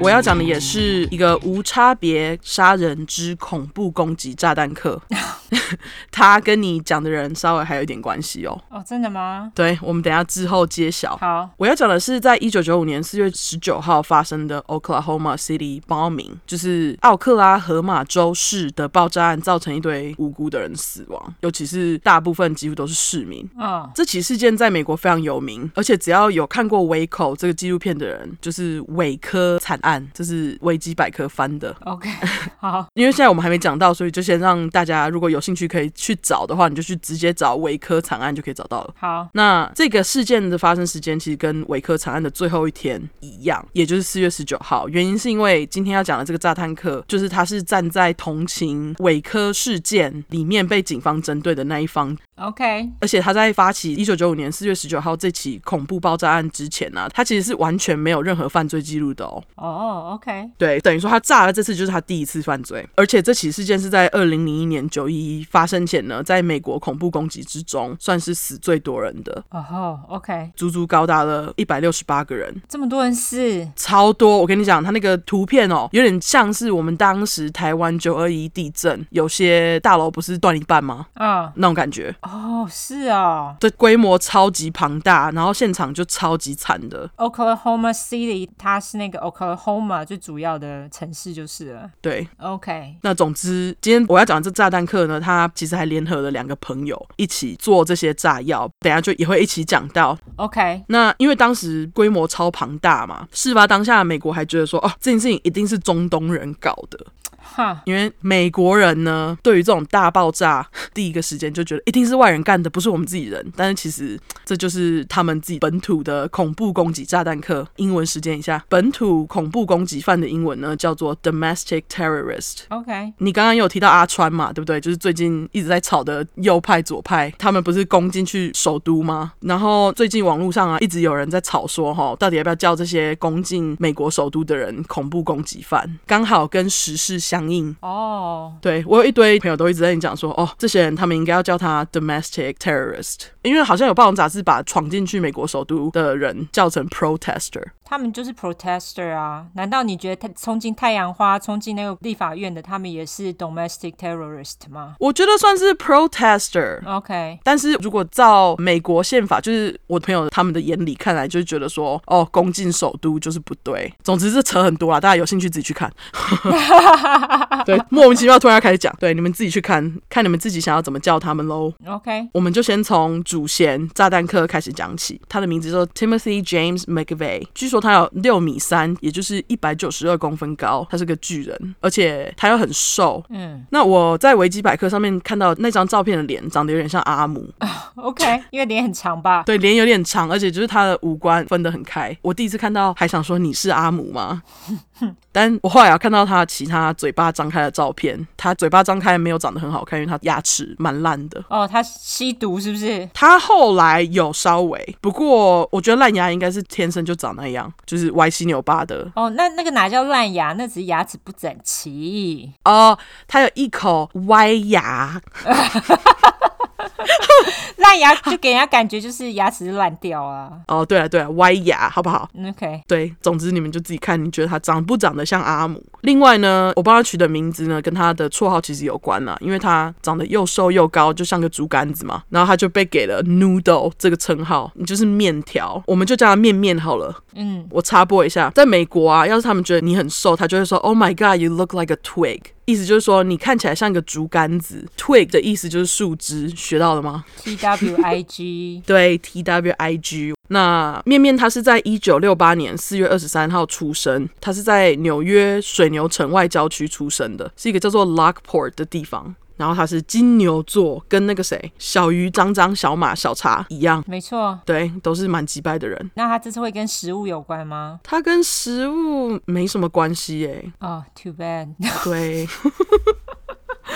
Speaker 2: 我要讲的也是一个无差别杀人之恐怖攻击炸弹客。(laughs) 他跟你讲的人稍微还有一点关系哦。
Speaker 1: 哦，真的吗？
Speaker 2: 对，我们等一下之后揭晓。
Speaker 1: 好，
Speaker 2: 我要讲的是在一九九五年四月十九号发生的 Oklahoma City bombing，就是奥克拉荷马州市的爆炸案，造成一堆无辜的人死亡，尤其是大部分几乎都是市民。
Speaker 1: 嗯，
Speaker 2: 这起事件在美国非常有名，而且只要有看过《维口》这个纪录片的人，就是韦科惨案，这是维基百科翻的。
Speaker 1: OK，(laughs) 好，
Speaker 2: 因为现在我们还没讲到，所以就先让大家如果有兴趣可以去找的话，你就去直接找维科惨案就可以找到了。
Speaker 1: 好，
Speaker 2: 那这个事件的发生时间其实跟维科惨案的最后一天一样，也就是四月十九号。原因是因为今天要讲的这个炸弹客，就是他是站在同情韦科事件里面被警方针对的那一方。
Speaker 1: OK，
Speaker 2: 而且他在发起一九九五年四月十九号这起恐怖爆炸案之前呢、啊，他其实是完全没有任何犯罪记录的哦。
Speaker 1: 哦、oh，OK，
Speaker 2: 对，等于说他炸了这次就是他第一次犯罪，而且这起事件是在二零零一年九一一发生前呢，在美国恐怖攻击之中算是死最多人的。
Speaker 1: 哦、oh，OK，
Speaker 2: 足足高达了一百六十八个人，
Speaker 1: 这么多人是
Speaker 2: 超多。我跟你讲，他那个图片哦，有点像是我们当时台湾九二一地震，有些大楼不是断一半吗？啊、oh，那种感觉。
Speaker 1: 哦，是啊，
Speaker 2: 这规模超级庞大，然后现场就超级惨的。
Speaker 1: Oklahoma City，它是那个 Oklahoma 最主要的城市就是了。
Speaker 2: 对
Speaker 1: ，OK。
Speaker 2: 那总之，今天我要讲的这炸弹客呢，他其实还联合了两个朋友一起做这些炸药，等下就也会一起讲到。
Speaker 1: OK。
Speaker 2: 那因为当时规模超庞大嘛，事发当下，美国还觉得说，哦，这件事情一定是中东人搞的。
Speaker 1: 哈，
Speaker 2: 因为美国人呢，对于这种大爆炸，第一个时间就觉得一定是外人干的，不是我们自己人。但是其实这就是他们自己本土的恐怖攻击炸弹客。英文实践一下，本土恐怖攻击犯的英文呢叫做 domestic terrorist。
Speaker 1: OK，
Speaker 2: 你刚刚有提到阿川嘛，对不对？就是最近一直在吵的右派左派，他们不是攻进去首都吗？然后最近网络上啊，一直有人在吵说，哈，到底要不要叫这些攻进美国首都的人恐怖攻击犯？刚好跟时事相。强硬
Speaker 1: 哦，
Speaker 2: 对，我有一堆朋友都一直在讲说，哦，这些人他们应该要叫他 domestic terrorist，因为好像有报章杂志把闯进去美国首都的人叫成 protester。
Speaker 1: 他们就是 protester 啊？难道你觉得他冲进太阳花、冲进那个立法院的，他们也是 domestic terrorist 吗？
Speaker 2: 我觉得算是 protester。
Speaker 1: OK，
Speaker 2: 但是如果照美国宪法，就是我朋友他们的眼里看来，就觉得说，哦，攻进首都就是不对。总之这扯很多啊，大家有兴趣自己去看。(laughs) 对，莫名其妙突然要开始讲，对，你们自己去看看，你们自己想要怎么叫他们喽。
Speaker 1: OK，
Speaker 2: 我们就先从主嫌炸弹客开始讲起，他的名字叫 Timothy James McVeigh，据说。他有六米三，也就是一百九十二公分高，他是个巨人，而且他又很瘦。
Speaker 1: 嗯，
Speaker 2: 那我在维基百科上面看到那张照片的脸长得有点像阿姆。(laughs)
Speaker 1: OK，因为脸很长吧？
Speaker 2: 对，脸有点长，而且就是他的五官分得很开。我第一次看到还想说，你是阿姆吗？(laughs) 但我后来有看到他其他嘴巴张开的照片，他嘴巴张开没有长得很好看，因为他牙齿蛮烂的。
Speaker 1: 哦，他吸毒是不是？
Speaker 2: 他后来有稍微，不过我觉得烂牙应该是天生就长那样，就是歪七扭八的。
Speaker 1: 哦，那那个哪叫烂牙？那只是牙齿不整齐。
Speaker 2: 哦，他有一口歪牙。(laughs) (laughs)
Speaker 1: 烂牙就给人家感觉就是牙齿烂掉啊！(laughs)
Speaker 2: 哦，对了对了，歪牙好不好
Speaker 1: ？OK，
Speaker 2: 对，总之你们就自己看，你觉得他长不长得像阿姆？另外呢，我帮他取的名字呢，跟他的绰号其实有关啊，因为他长得又瘦又高，就像个竹竿子嘛，然后他就被给了 Noodle 这个称号，你就是面条，我们就叫他面面好了。嗯，我插播一下，在美国啊，要是他们觉得你很瘦，他就会说 Oh my God, you look like a twig。意思就是说，你看起来像一个竹竿子。Twig 的意思就是树枝，学到了吗
Speaker 1: ？T W I G。(laughs)
Speaker 2: 对，T W I G。那面面他是在一九六八年四月二十三号出生，他是在纽约水牛城外郊区出生的，是一个叫做 Lockport 的地方。然后他是金牛座，跟那个谁小鱼、张张、小马、小茶一样，
Speaker 1: 没错，
Speaker 2: 对，都是蛮击败的人。
Speaker 1: 那他这次会跟食物有关吗？
Speaker 2: 他跟食物没什么关系耶。
Speaker 1: 哦、oh，too bad。
Speaker 2: 对。(laughs)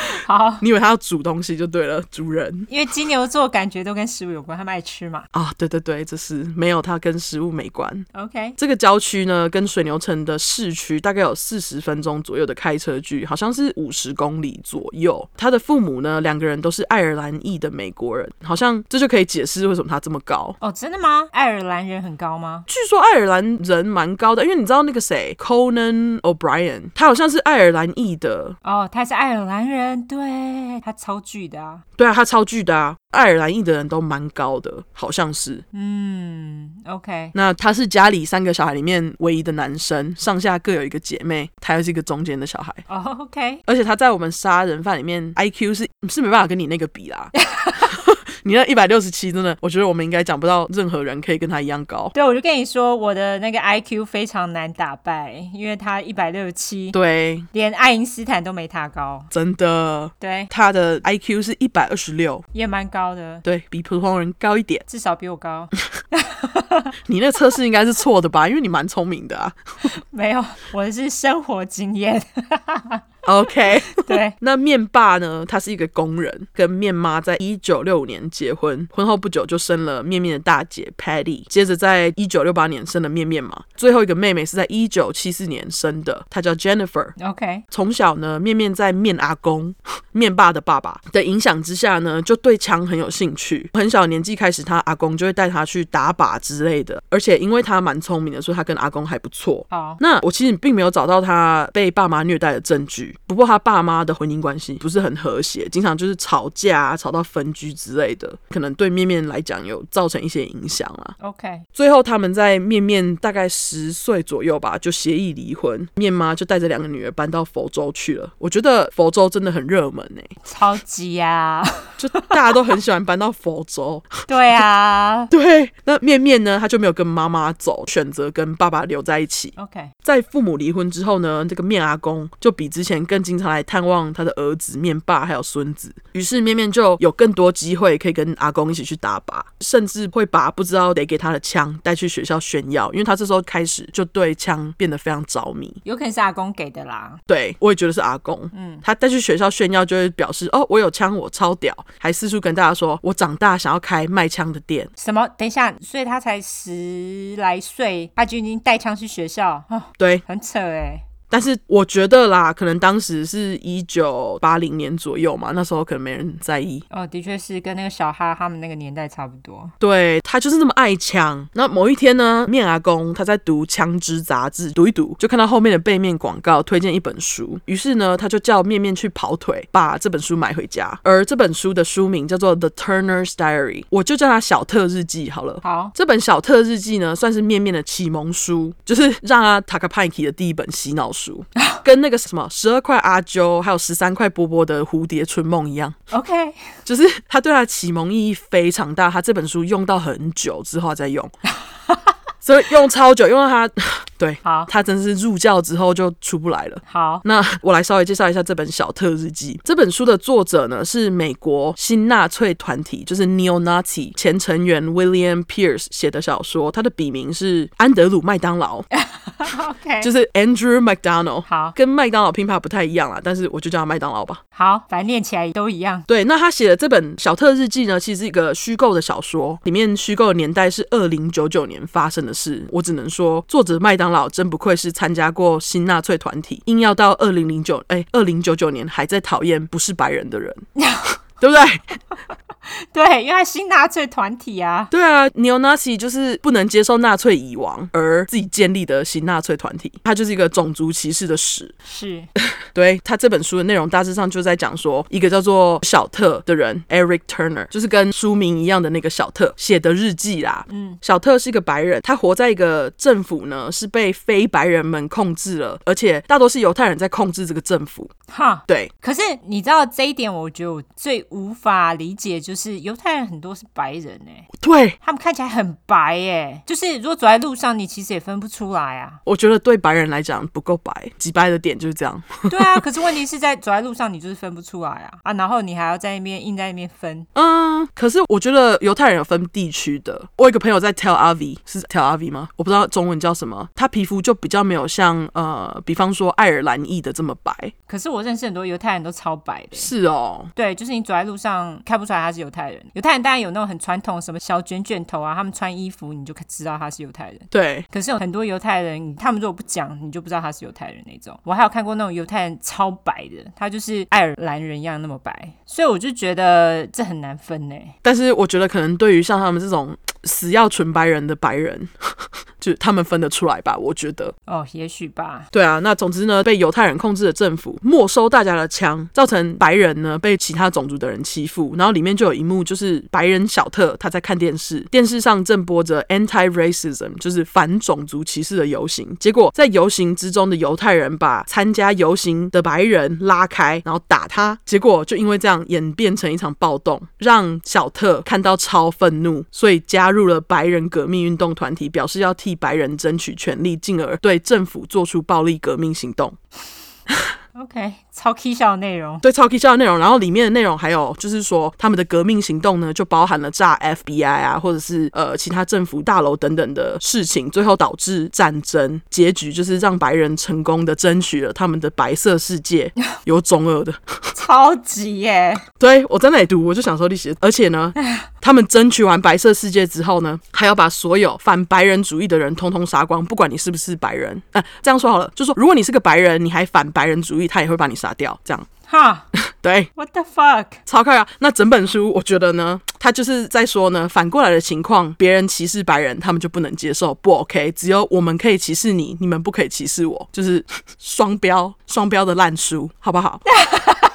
Speaker 2: (laughs)
Speaker 1: 好，
Speaker 2: 你以为他要煮东西就对了，主人。
Speaker 1: 因为金牛座感觉都跟食物有关，他们爱吃嘛。
Speaker 2: 啊，对对对，这是没有，他跟食物没关。
Speaker 1: OK，
Speaker 2: 这个郊区呢，跟水牛城的市区大概有四十分钟左右的开车距，好像是五十公里左右。他的父母呢，两个人都是爱尔兰裔的美国人，好像这就可以解释为什么他这么高。
Speaker 1: 哦，真的吗？爱尔兰人很高吗？
Speaker 2: 据说爱尔兰人蛮高的，因为你知道那个谁，Conan O'Brien，他好像是爱尔兰裔的。
Speaker 1: 哦，他是爱尔兰人。对，他超巨的啊！
Speaker 2: 对啊，他超巨的啊！爱尔兰裔的人都蛮高的，好像是。
Speaker 1: 嗯，OK。
Speaker 2: 那他是家里三个小孩里面唯一的男生，上下各有一个姐妹，他又是一个中间的小孩。
Speaker 1: 哦，OK。
Speaker 2: 而且他在我们杀人犯里面，IQ 是是没办法跟你那个比啦。(laughs) 你那一百六十七，真的，我觉得我们应该讲不到任何人可以跟他一样高。
Speaker 1: 对，我就跟你说，我的那个 IQ 非常难打败，因为他一百六十七，
Speaker 2: 对，
Speaker 1: 连爱因斯坦都没他高，
Speaker 2: 真的。
Speaker 1: 对，
Speaker 2: 他的 IQ 是一百二十六，
Speaker 1: 也蛮高的，
Speaker 2: 对，比普通人高一点，
Speaker 1: 至少比我高。(laughs)
Speaker 2: 你那测试应该是错的吧？因为你蛮聪明的啊。(laughs)
Speaker 1: 没有，我是生活经验。
Speaker 2: OK，
Speaker 1: 对，
Speaker 2: 那面爸呢？他是一个工人，跟面妈在一九六五年结婚，婚后不久就生了面面的大姐 Patty，接着在一九六八年生了面面嘛，最后一个妹妹是在一九七四年生的，她叫 Jennifer。
Speaker 1: OK，
Speaker 2: 从小呢，面面在面阿公、(laughs) 面爸的爸爸的影响之下呢，就对枪很有兴趣。很小年纪开始，他阿公就会带他去打靶之类的，而且因为他蛮聪明的，所以他跟阿公还不错。
Speaker 1: 好，oh.
Speaker 2: 那我其实并没有找到他被爸妈虐待的证据。不过他爸妈的婚姻关系不是很和谐，经常就是吵架啊，吵到分居之类的，可能对面面来讲有造成一些影响啊。
Speaker 1: OK，
Speaker 2: 最后他们在面面大概十岁左右吧，就协议离婚，面妈就带着两个女儿搬到佛州去了。我觉得佛州真的很热门哎、欸，
Speaker 1: 超级呀、啊，(laughs)
Speaker 2: 就大家都很喜欢搬到佛州。
Speaker 1: 对啊，(laughs)
Speaker 2: 对，那面面呢，他就没有跟妈妈走，选择跟爸爸留在一起。
Speaker 1: OK，
Speaker 2: 在父母离婚之后呢，这个面阿公就比之前更经常来探望他的儿子面爸还有孙子，于是面面就有更多机会可以跟阿公一起去打靶，甚至会把不知道得给他的枪带去学校炫耀，因为他这时候开始就对枪变得非常着迷。
Speaker 1: 有可能是阿公给的啦，
Speaker 2: 对，我也觉得是阿公。嗯，他带去学校炫耀就会表示哦，我有枪，我超屌，还四处跟大家说我长大想要开卖枪的店。
Speaker 1: 什么？等一下，所以他才十来岁，他就已经带枪去学校？哦，
Speaker 2: 对，
Speaker 1: 很扯哎。
Speaker 2: 但是我觉得啦，可能当时是一九八零年左右嘛，那时候可能没人在意。
Speaker 1: 哦，的确是跟那个小哈他们那个年代差不多。
Speaker 2: 对，他就是那么爱枪。那某一天呢，面阿公他在读《枪支》杂志，读一读就看到后面的背面广告推荐一本书，于是呢，他就叫面面去跑腿把这本书买回家。而这本书的书名叫做《The Turner's Diary》，我就叫它小特日记好了。
Speaker 1: 好，
Speaker 2: 这本小特日记呢，算是面面的启蒙书，就是让他塔卡派奇的第一本洗脑书。跟那个什么十二块阿啾，还有十三块波波的蝴蝶春梦一样
Speaker 1: ，OK，
Speaker 2: 就是他对他的启蒙意义非常大。他这本书用到很久之后再用。(laughs) 所以用超久，用到他，(laughs) 对，
Speaker 1: 好，
Speaker 2: 他真是入教之后就出不来了。
Speaker 1: 好，
Speaker 2: 那我来稍微介绍一下这本小特日记。这本书的作者呢是美国新纳粹团体，就是 Neo-Nazi 前成员 William Pierce 写的小说，他的笔名是安德鲁麦当劳。(laughs)
Speaker 1: OK，
Speaker 2: 就是 Andrew McDonald。
Speaker 1: 好，
Speaker 2: 跟麦当劳拼法不太一样啦，但是我就叫他麦当劳吧。
Speaker 1: 好，反正念起来都一样。
Speaker 2: 对，那他写的这本《小特日记》呢，其实是一个虚构的小说，里面虚构的年代是二零九九年发生的是。我只能说，作者麦当劳真不愧是参加过新纳粹团体，硬要到二零零九哎二零九九年还在讨厌不是白人的人，(laughs) 对不对？(laughs)
Speaker 1: 对，因为他新纳粹团体啊。
Speaker 2: 对啊，Neo-Nazi 就是不能接受纳粹已亡而自己建立的新纳粹团体，它就是一个种族歧视的史。
Speaker 1: 是，(laughs)
Speaker 2: 对，他这本书的内容大致上就在讲说，一个叫做小特的人，Eric Turner，就是跟书名一样的那个小特写的日记啦。嗯，小特是一个白人，他活在一个政府呢是被非白人们控制了，而且大多是犹太人在控制这个政府。
Speaker 1: 哈，
Speaker 2: 对。
Speaker 1: 可是你知道这一点，我觉得我最无法理解就是。犹太人很多是白人呢、欸，
Speaker 2: 对，
Speaker 1: 他们看起来很白哎、欸，就是如果走在路上，你其实也分不出来啊。
Speaker 2: 我觉得对白人来讲不够白，几白的点就是这样。
Speaker 1: 对啊，可是问题是在走在路上，你就是分不出来啊啊，然后你还要在那边硬在那边分。(laughs)
Speaker 2: 嗯，可是我觉得犹太人有分地区的。我有一个朋友在 Tel Aviv，是 Tel Aviv 吗？我不知道中文叫什么。他皮肤就比较没有像呃，比方说爱尔兰裔的这么白。
Speaker 1: 可是我认识很多犹太人都超白的、欸。
Speaker 2: 是哦，
Speaker 1: 对，就是你走在路上看不出来他是犹太人。犹太人当然有那种很传统，什么小卷卷头啊，他们穿衣服你就知道他是犹太人。
Speaker 2: 对，
Speaker 1: 可是有很多犹太人，他们如果不讲，你就不知道他是犹太人那种。我还有看过那种犹太人超白的，他就是爱尔兰人一样那么白，所以我就觉得这很难分呢。
Speaker 2: 但是我觉得可能对于像他们这种死要纯白人的白人，(laughs) 就他们分得出来吧？我觉得
Speaker 1: 哦，也许吧。
Speaker 2: 对啊，那总之呢，被犹太人控制的政府没收大家的枪，造成白人呢被其他种族的人欺负，然后里面就有一幕就是。白人小特，他在看电视，电视上正播着 anti-racism，就是反种族歧视的游行。结果在游行之中的犹太人把参加游行的白人拉开，然后打他。结果就因为这样演变成一场暴动，让小特看到超愤怒，所以加入了白人革命运动团体，表示要替白人争取权利，进而对政府做出暴力革命行动。
Speaker 1: OK，超搞笑的内容，
Speaker 2: 对，超搞笑的内容。然后里面的内容还有就是说，他们的革命行动呢，就包含了炸 FBI 啊，或者是呃其他政府大楼等等的事情，最后导致战争。结局就是让白人成功的争取了他们的白色世界，(laughs) 有中二的，
Speaker 1: 超级耶。对，
Speaker 2: 我在那里读，我就想说历史，而且呢，他们争取完白色世界之后呢，还要把所有反白人主义的人通通杀光，不管你是不是白人。呃，这样说好了，就说如果你是个白人，你还反白人主义。他也会把你杀掉，这样
Speaker 1: 哈？(laughs)
Speaker 2: 对
Speaker 1: ，What the fuck？
Speaker 2: 超可爱。那整本书，我觉得呢，他就是在说呢，反过来的情况，别人歧视白人，他们就不能接受，不 OK。只有我们可以歧视你，你们不可以歧视我，就是双标，双标的烂书，好不好？(laughs)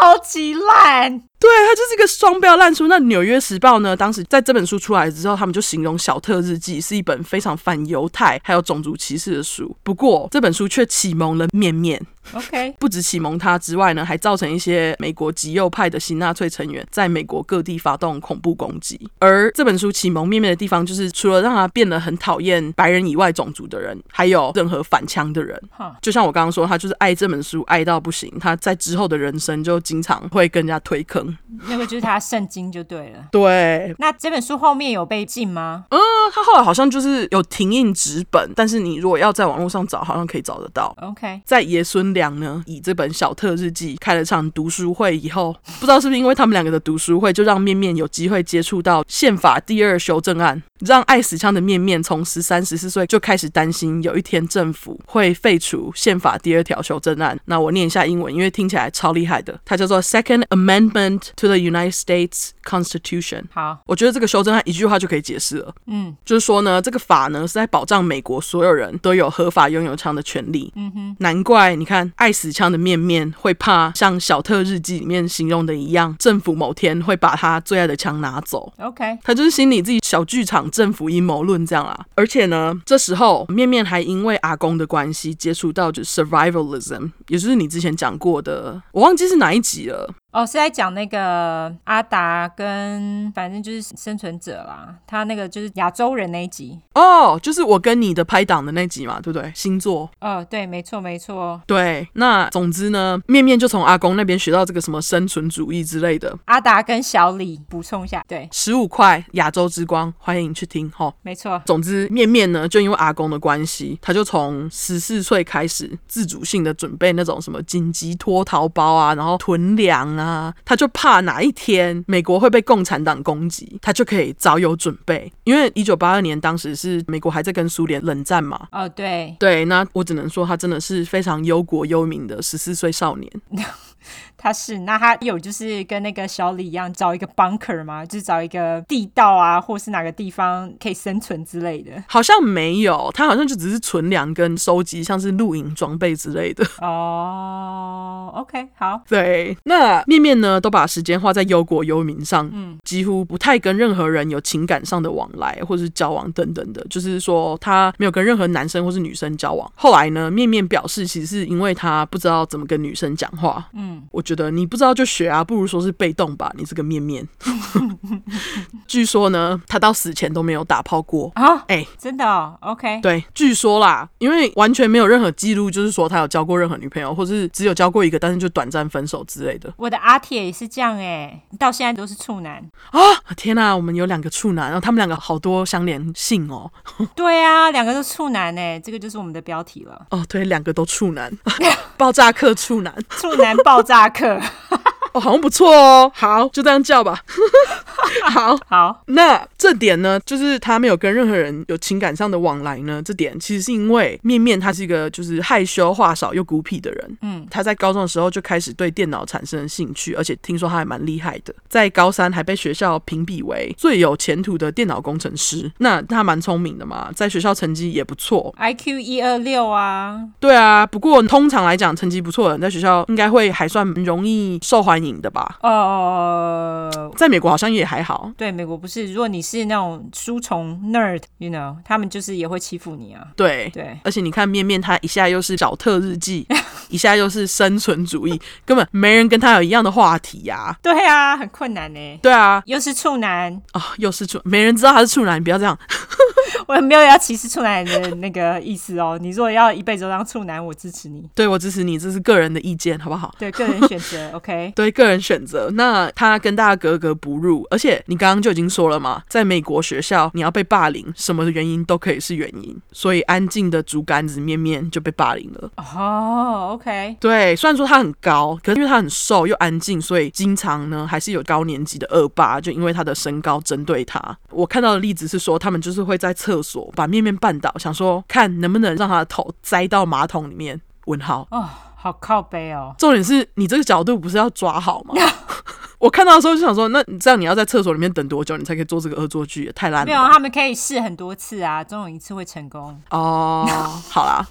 Speaker 1: 超级烂。
Speaker 2: 对，它就是一个双标烂书。那《纽约时报》呢，当时在这本书出来之后，他们就形容《小特日记》是一本非常反犹太还有种族歧视的书。不过这本书却启蒙了面面。
Speaker 1: OK，
Speaker 2: 不止启蒙他之外呢，还造成一些美国极右派的新纳粹成员在美国各地发动恐怖攻击。而这本书启蒙面面的地方，就是除了让他变得很讨厌白人以外种族的人，还有任何反枪的人。
Speaker 1: Huh.
Speaker 2: 就像我刚刚说，他就是爱这本书爱到不行。他在之后的人生就经常会跟人家推坑。
Speaker 1: 那个就是他圣经就对了。
Speaker 2: 对，
Speaker 1: 那这本书后面有被禁吗？
Speaker 2: 嗯，他后来好像就是有停印纸本，但是你如果要在网络上找，好像可以找得到。
Speaker 1: OK，
Speaker 2: 在爷孙俩呢，以这本小特日记开了场读书会以后，不知道是不是因为他们两个的读书会，就让面面有机会接触到宪法第二修正案，让爱死枪的面面从十三、十四岁就开始担心有一天政府会废除宪法第二条修正案。那我念一下英文，因为听起来超厉害的，它叫做 Second Amendment to the United States Constitution。
Speaker 1: 好，
Speaker 2: 我觉得这个修正案一句话就可以解释了。
Speaker 1: 嗯，
Speaker 2: 就是说呢，这个法呢是在保障美国所有人都有合法拥有枪的权利。
Speaker 1: 嗯哼，
Speaker 2: 难怪你看爱死枪的面面会怕像小特日记里面形容的一样，政府某天会把他最爱的枪拿走。
Speaker 1: OK，
Speaker 2: 他就是心里自己小剧场，政府阴谋论这样啊。而且呢，这时候面面还因为阿公的关系接触到就是 survivalism，也就是你之前讲过的，我忘记是哪一集了。
Speaker 1: 哦，是在讲那个阿达跟反正就是生存者啦，他那个就是亚洲人那一集。
Speaker 2: 哦，就是我跟你的拍档的那集嘛，对不对？星座。
Speaker 1: 哦，对，没错，没错。
Speaker 2: 对，那总之呢，面面就从阿公那边学到这个什么生存主义之类的。
Speaker 1: 阿达跟小李补充一下，对，
Speaker 2: 十五块亚洲之光，欢迎去听哦。
Speaker 1: 没错。
Speaker 2: 总之，面面呢，就因为阿公的关系，他就从十四岁开始自主性的准备那种什么紧急脱逃包啊，然后囤粮啊，他就怕哪一天美国会被共产党攻击，他就可以早有准备。因为一九八二年当时是美国还在跟苏联冷战嘛。
Speaker 1: 哦，对。
Speaker 2: 对，那我只能说他真的是非常忧国忧民的十四岁少年。(laughs)
Speaker 1: 他是，那他有就是跟那个小李一样找一个 bunker 吗？就是找一个地道啊，或是哪个地方可以生存之类的？
Speaker 2: 好像没有，他好像就只是存粮跟收集像是露营装备之类的。(laughs)
Speaker 1: 哦、oh，OK，好。
Speaker 2: 对，那面面呢都把时间花在忧国忧民上，嗯，几乎不太跟任何人有情感上的往来或是交往等等的，就是说他没有跟任何男生或是女生交往。后来呢，面面表示其实是因为他不知道怎么跟女生讲话，嗯，我。觉得你不知道就学啊，不如说是被动吧。你这个面面，(laughs) 据说呢，他到死前都没有打炮过啊！哎、欸，
Speaker 1: 真的、哦、OK？
Speaker 2: 对，据说啦，因为完全没有任何记录，就是说他有交过任何女朋友，或是只有交过一个，但是就短暂分手之类的。
Speaker 1: 我的阿铁也是这样哎、欸，到现在都是处男
Speaker 2: 啊！天哪、啊，我们有两个处男，然后他们两个好多相连性哦。(laughs)
Speaker 1: 对啊，两个都处男哎、欸，这个就是我们的标题了。
Speaker 2: 哦，对，两个都处男，(laughs) 爆炸客处男，
Speaker 1: 处男爆炸客。课 (laughs)
Speaker 2: 哦，好像不错哦。好，就这样叫吧。(laughs) 好
Speaker 1: 好，
Speaker 2: 那这点呢，就是他没有跟任何人有情感上的往来呢。这点其实是因为面面他是一个就是害羞、话少又孤僻的人。嗯，他在高中的时候就开始对电脑产生了兴趣，而且听说他还蛮厉害的，在高三还被学校评比为最有前途的电脑工程师。那他蛮聪明的嘛，在学校成绩也不错
Speaker 1: ，IQ 一二六啊。
Speaker 2: 对啊，不过通常来讲，成绩不错的人在学校应该会还算容易受欢迎的吧？
Speaker 1: 哦、uh，
Speaker 2: 在美国好像也还好。
Speaker 1: 对，美国不是，如果你是那种书虫 nerd，you know，他们就是也会欺负你啊。
Speaker 2: 对
Speaker 1: 对，
Speaker 2: 而且你看面面，他一下又是找特日记，(laughs) 一下又是生存主义，(laughs) 根本没人跟他有一样的话题呀、啊。
Speaker 1: 对啊，很困难呢。
Speaker 2: 对啊，
Speaker 1: 又是处男
Speaker 2: 哦，又是处，没人知道他是处男，你不要这样。(laughs)
Speaker 1: 我没有要歧视处男的那个意思哦。你如果要一辈子都当处男，我支持你。
Speaker 2: 对，我支持你，这是个人的意见，好不好？
Speaker 1: 对，个人选择，OK。
Speaker 2: 对，个人选择。那他跟大家格格不入，而且你刚刚就已经说了嘛，在美国学校，你要被霸凌，什么原因都可以是原因。所以安静的竹竿子面面就被霸凌了。
Speaker 1: 哦、oh，OK。
Speaker 2: 对，虽然说他很高，可是因为他很瘦又安静，所以经常呢还是有高年级的恶霸，就因为他的身高针对他。我看到的例子是说，他们就是会在厕所把面面绊倒，想说看能不能让他的头栽到马桶里面。问号
Speaker 1: 哦，好靠背哦。
Speaker 2: 重点是你这个角度不是要抓好吗？(laughs) 我看到的时候就想说，那你这样你要在厕所里面等多久，你才可以做这个恶作剧？也太烂了。
Speaker 1: 没有，他们可以试很多次啊，总有一次会成功。
Speaker 2: 哦，好啦，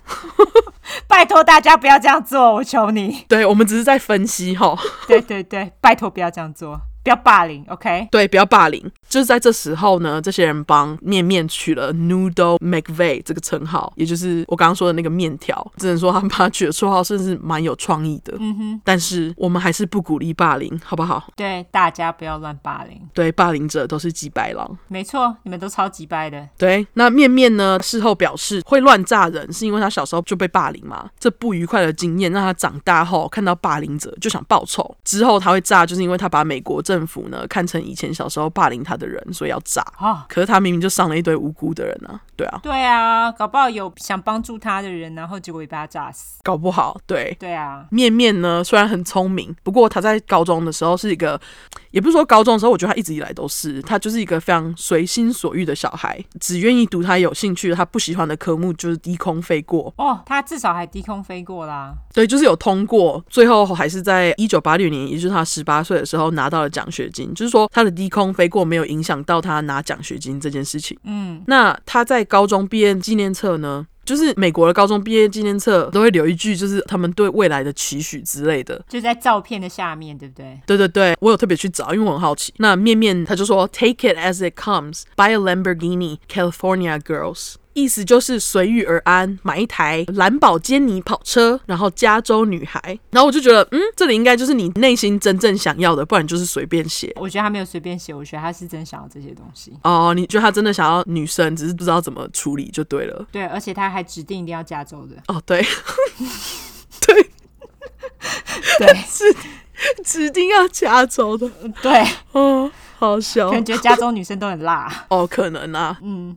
Speaker 2: (laughs)
Speaker 1: 拜托大家不要这样做，我求你。
Speaker 2: 对，我们只是在分析哈。
Speaker 1: 对对对，拜托不要这样做。不要霸凌，OK？
Speaker 2: 对，不要霸凌。就是在这时候呢，这些人帮面面取了 Noodle McVeigh 这个称号，也就是我刚刚说的那个面条。只能说他们把他取的绰号，甚至蛮有创意的。嗯哼。但是我们还是不鼓励霸凌，好不好？
Speaker 1: 对，大家不要乱霸凌。
Speaker 2: 对，霸凌者都是几白狼。
Speaker 1: 没错，你们都超级掰的。
Speaker 2: 对，那面面呢？事后表示会乱炸人，是因为他小时候就被霸凌嘛。这不愉快的经验让他长大后看到霸凌者就想报仇。之后他会炸，就是因为他把美国政府呢看成以前小时候霸凌他的人，所以要炸。啊！可是他明明就伤了一堆无辜的人啊！对啊，
Speaker 1: 对啊，搞不好有想帮助他的人，然后结果也被他炸死。
Speaker 2: 搞不好，对
Speaker 1: 对啊。
Speaker 2: 面面呢，虽然很聪明，不过他在高中的时候是一个，也不是说高中的时候，我觉得他一直以来都是，他就是一个非常随心所欲的小孩，只愿意读他有兴趣的，他不喜欢的科目就是低空飞过。
Speaker 1: 哦，他至少还低空飞过啦。
Speaker 2: 对，就是有通过，最后还是在一九八六年，也就是他十八岁的时候拿到了奖学金。就是说，他的低空飞过没有影响到他拿奖学金这件事情。嗯，那他在高中毕业纪念册呢，就是美国的高中毕业纪念册都会留一句，就是他们对未来的期许之类的，
Speaker 1: 就在照片的下面，对不对？
Speaker 2: 对对对，我有特别去找，因为我很好奇。那面面他就说，Take it as it comes, buy a Lamborghini, California girls。意思就是随遇而安，买一台蓝宝坚尼跑车，然后加州女孩。然后我就觉得，嗯，这里应该就是你内心真正想要的，不然就是随便写。
Speaker 1: 我觉得他没有随便写，我觉得他是真想要这些东西。
Speaker 2: 哦，你觉得他真的想要女生，只是不知道怎么处理就对了。
Speaker 1: 对，而且他还指定一定要加州的。
Speaker 2: 哦，对，(laughs) 对，
Speaker 1: 对，
Speaker 2: 是指定要加州的。
Speaker 1: 对，
Speaker 2: 哦，好笑。
Speaker 1: 感觉加州女生都很辣。
Speaker 2: 哦，可能啊。
Speaker 1: 嗯。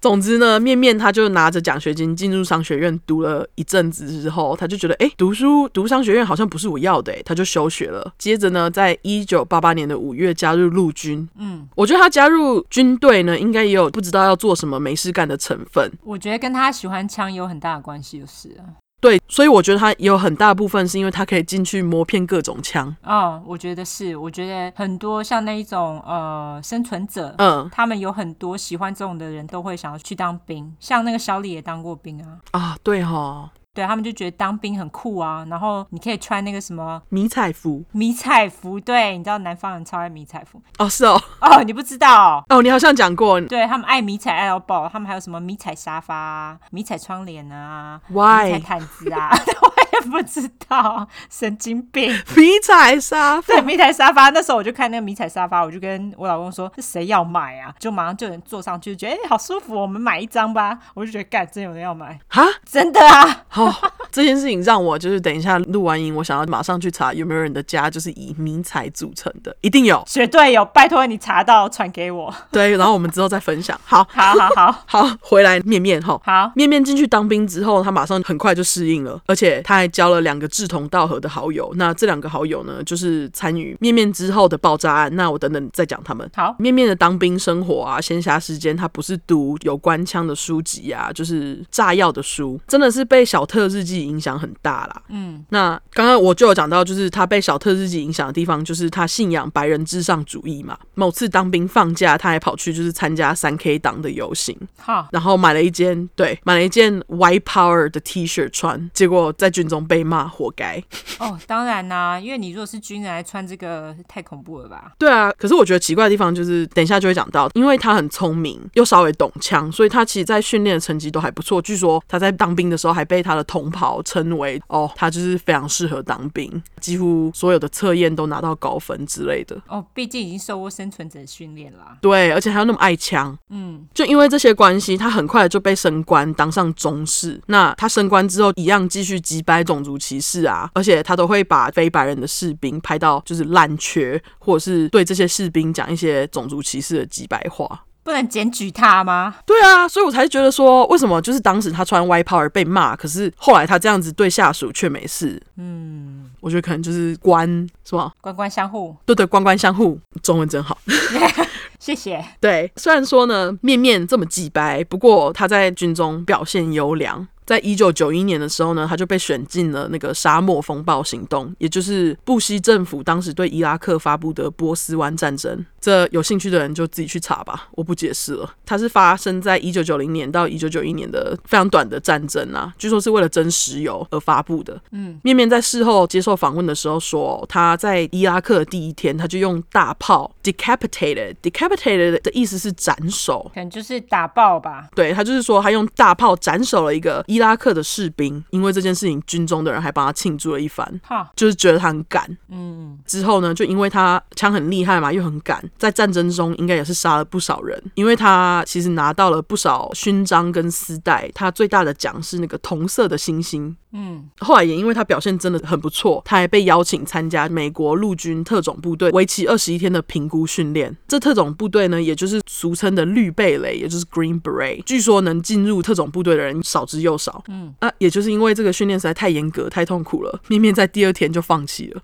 Speaker 2: 总之呢，面面他就拿着奖学金进入商学院读了一阵子之后，他就觉得，哎，读书读商学院好像不是我要的，哎，他就休学了。接着呢，在一九八八年的五月加入陆军。
Speaker 1: 嗯，
Speaker 2: 我觉得他加入军队呢，应该也有不知道要做什么没事干的成分。
Speaker 1: 我觉得跟他喜欢枪有很大的关系，就是了。
Speaker 2: 对，所以我觉得他有很大部分是因为他可以进去磨片各种枪。
Speaker 1: 嗯，我觉得是，我觉得很多像那一种呃生存者，
Speaker 2: 嗯，
Speaker 1: 他们有很多喜欢这种的人都会想要去当兵，像那个小李也当过兵啊。
Speaker 2: 啊，对哈、哦。
Speaker 1: 对，他们就觉得当兵很酷啊，然后你可以穿那个什么
Speaker 2: 迷彩服，
Speaker 1: 迷彩服，对，你知道南方人超爱迷彩服。
Speaker 2: 哦，是哦，
Speaker 1: 哦，你不知道。
Speaker 2: 哦，你好像讲过，
Speaker 1: 对他们爱迷彩爱到爆，他们还有什么迷彩沙发、迷彩窗帘啊
Speaker 2: ，Why？
Speaker 1: 迷彩毯子啊，(laughs) 我也不知道，神经病，(laughs)
Speaker 2: 迷彩沙发，
Speaker 1: 对，迷彩沙发，那时候我就看那个迷彩沙发，我就跟我老公说，是谁要买啊？就马上就能坐上去，觉得哎、欸，好舒服，我们买一张吧，我就觉得干，真有人要买。
Speaker 2: 啊，
Speaker 1: 真的啊，
Speaker 2: 好、哦，这件事情让我就是等一下录完音，我想要马上去查有没有人的家就是以迷彩组成的，一定有，
Speaker 1: 绝对有，拜托你查到传给我。
Speaker 2: 对，然后我们之后再分享。好，(laughs)
Speaker 1: 好，好，好，
Speaker 2: 好，回来面面哈，
Speaker 1: 好，
Speaker 2: 面面进去当兵之后，他马上很快就适应了，而且他还交了两个志同道合的好友。那这两个好友呢，就是参与面面之后的爆炸案。那我等等再讲他们。
Speaker 1: 好，
Speaker 2: 面面的当兵生活啊，闲暇时间他不是读有关枪的书籍啊，就是炸药的书，真的是被小特日记影响很大啦。
Speaker 1: 嗯，
Speaker 2: 那刚刚我就有讲到，就是他被小特日记影响的地方，就是他信仰白人至上主义嘛。某次当兵放假，他还跑去就是参加三 K 党的游行，
Speaker 1: 好，
Speaker 2: 然后买了一件对，买了一件 White Power 的 T 恤穿，结果在军中被骂，活该。
Speaker 1: 哦，当然啦、啊，因为你如果是军人来穿这个，太恐怖了吧？
Speaker 2: 对啊，可是我觉得奇怪的地方就是，等一下就会讲到，因为他很聪明，又稍微懂枪，所以他其实在训练的成绩都还不错。据说他在当兵的时候还被他的同袍称为哦，他就是非常适合当兵，(laughs) 几乎所有的测验都拿到高分之类的。
Speaker 1: 哦，毕竟已经受过生存者训练啦。
Speaker 2: 对，而且还有那么爱枪。
Speaker 1: 嗯，
Speaker 2: 就因为这些关系，他很快就被升官，当上中士。那他升官之后，一样继续击败种族歧视啊，而且他都会把非白人的士兵拍到就是烂缺，或者是对这些士兵讲一些种族歧视的几白话。
Speaker 1: 不能检举他吗？
Speaker 2: 对啊，所以我才觉得说，为什么就是当时他穿 White Power 被骂，可是后来他这样子对下属却没事。
Speaker 1: 嗯，
Speaker 2: 我觉得可能就是官是吧？
Speaker 1: 官官相护。
Speaker 2: 对对，官官相护，中文真好。(laughs) (laughs)
Speaker 1: 谢谢。
Speaker 2: 对，虽然说呢，面面这么机掰，不过他在军中表现优良。在一九九一年的时候呢，他就被选进了那个沙漠风暴行动，也就是布希政府当时对伊拉克发布的波斯湾战争。这有兴趣的人就自己去查吧，我不解释了。它是发生在一九九零年到一九九一年的非常短的战争啊，据说是为了争石油而发布的。
Speaker 1: 嗯，
Speaker 2: 面面在事后接受访问的时候说，他在伊拉克的第一天，他就用大炮 decapitated，decapitated 的意思是斩首，
Speaker 1: 可能就是打爆吧。
Speaker 2: 对，他就是说他用大炮斩首了一个伊拉克的士兵，因为这件事情，军中的人还帮他庆祝了一番，
Speaker 1: 哈，
Speaker 2: 就是觉得他很敢。
Speaker 1: 嗯，
Speaker 2: 之后呢，就因为他枪很厉害嘛，又很敢。在战争中应该也是杀了不少人，因为他其实拿到了不少勋章跟丝带。他最大的奖是那个铜色的星星。
Speaker 1: 嗯，
Speaker 2: 后来也因为他表现真的很不错，他还被邀请参加美国陆军特种部队为期二十一天的评估训练。这特种部队呢，也就是俗称的绿贝雷，也就是 Green Beret。据说能进入特种部队的人少之又少。
Speaker 1: 嗯
Speaker 2: 啊，也就是因为这个训练实在太严格、太痛苦了，面面在第二天就放弃了。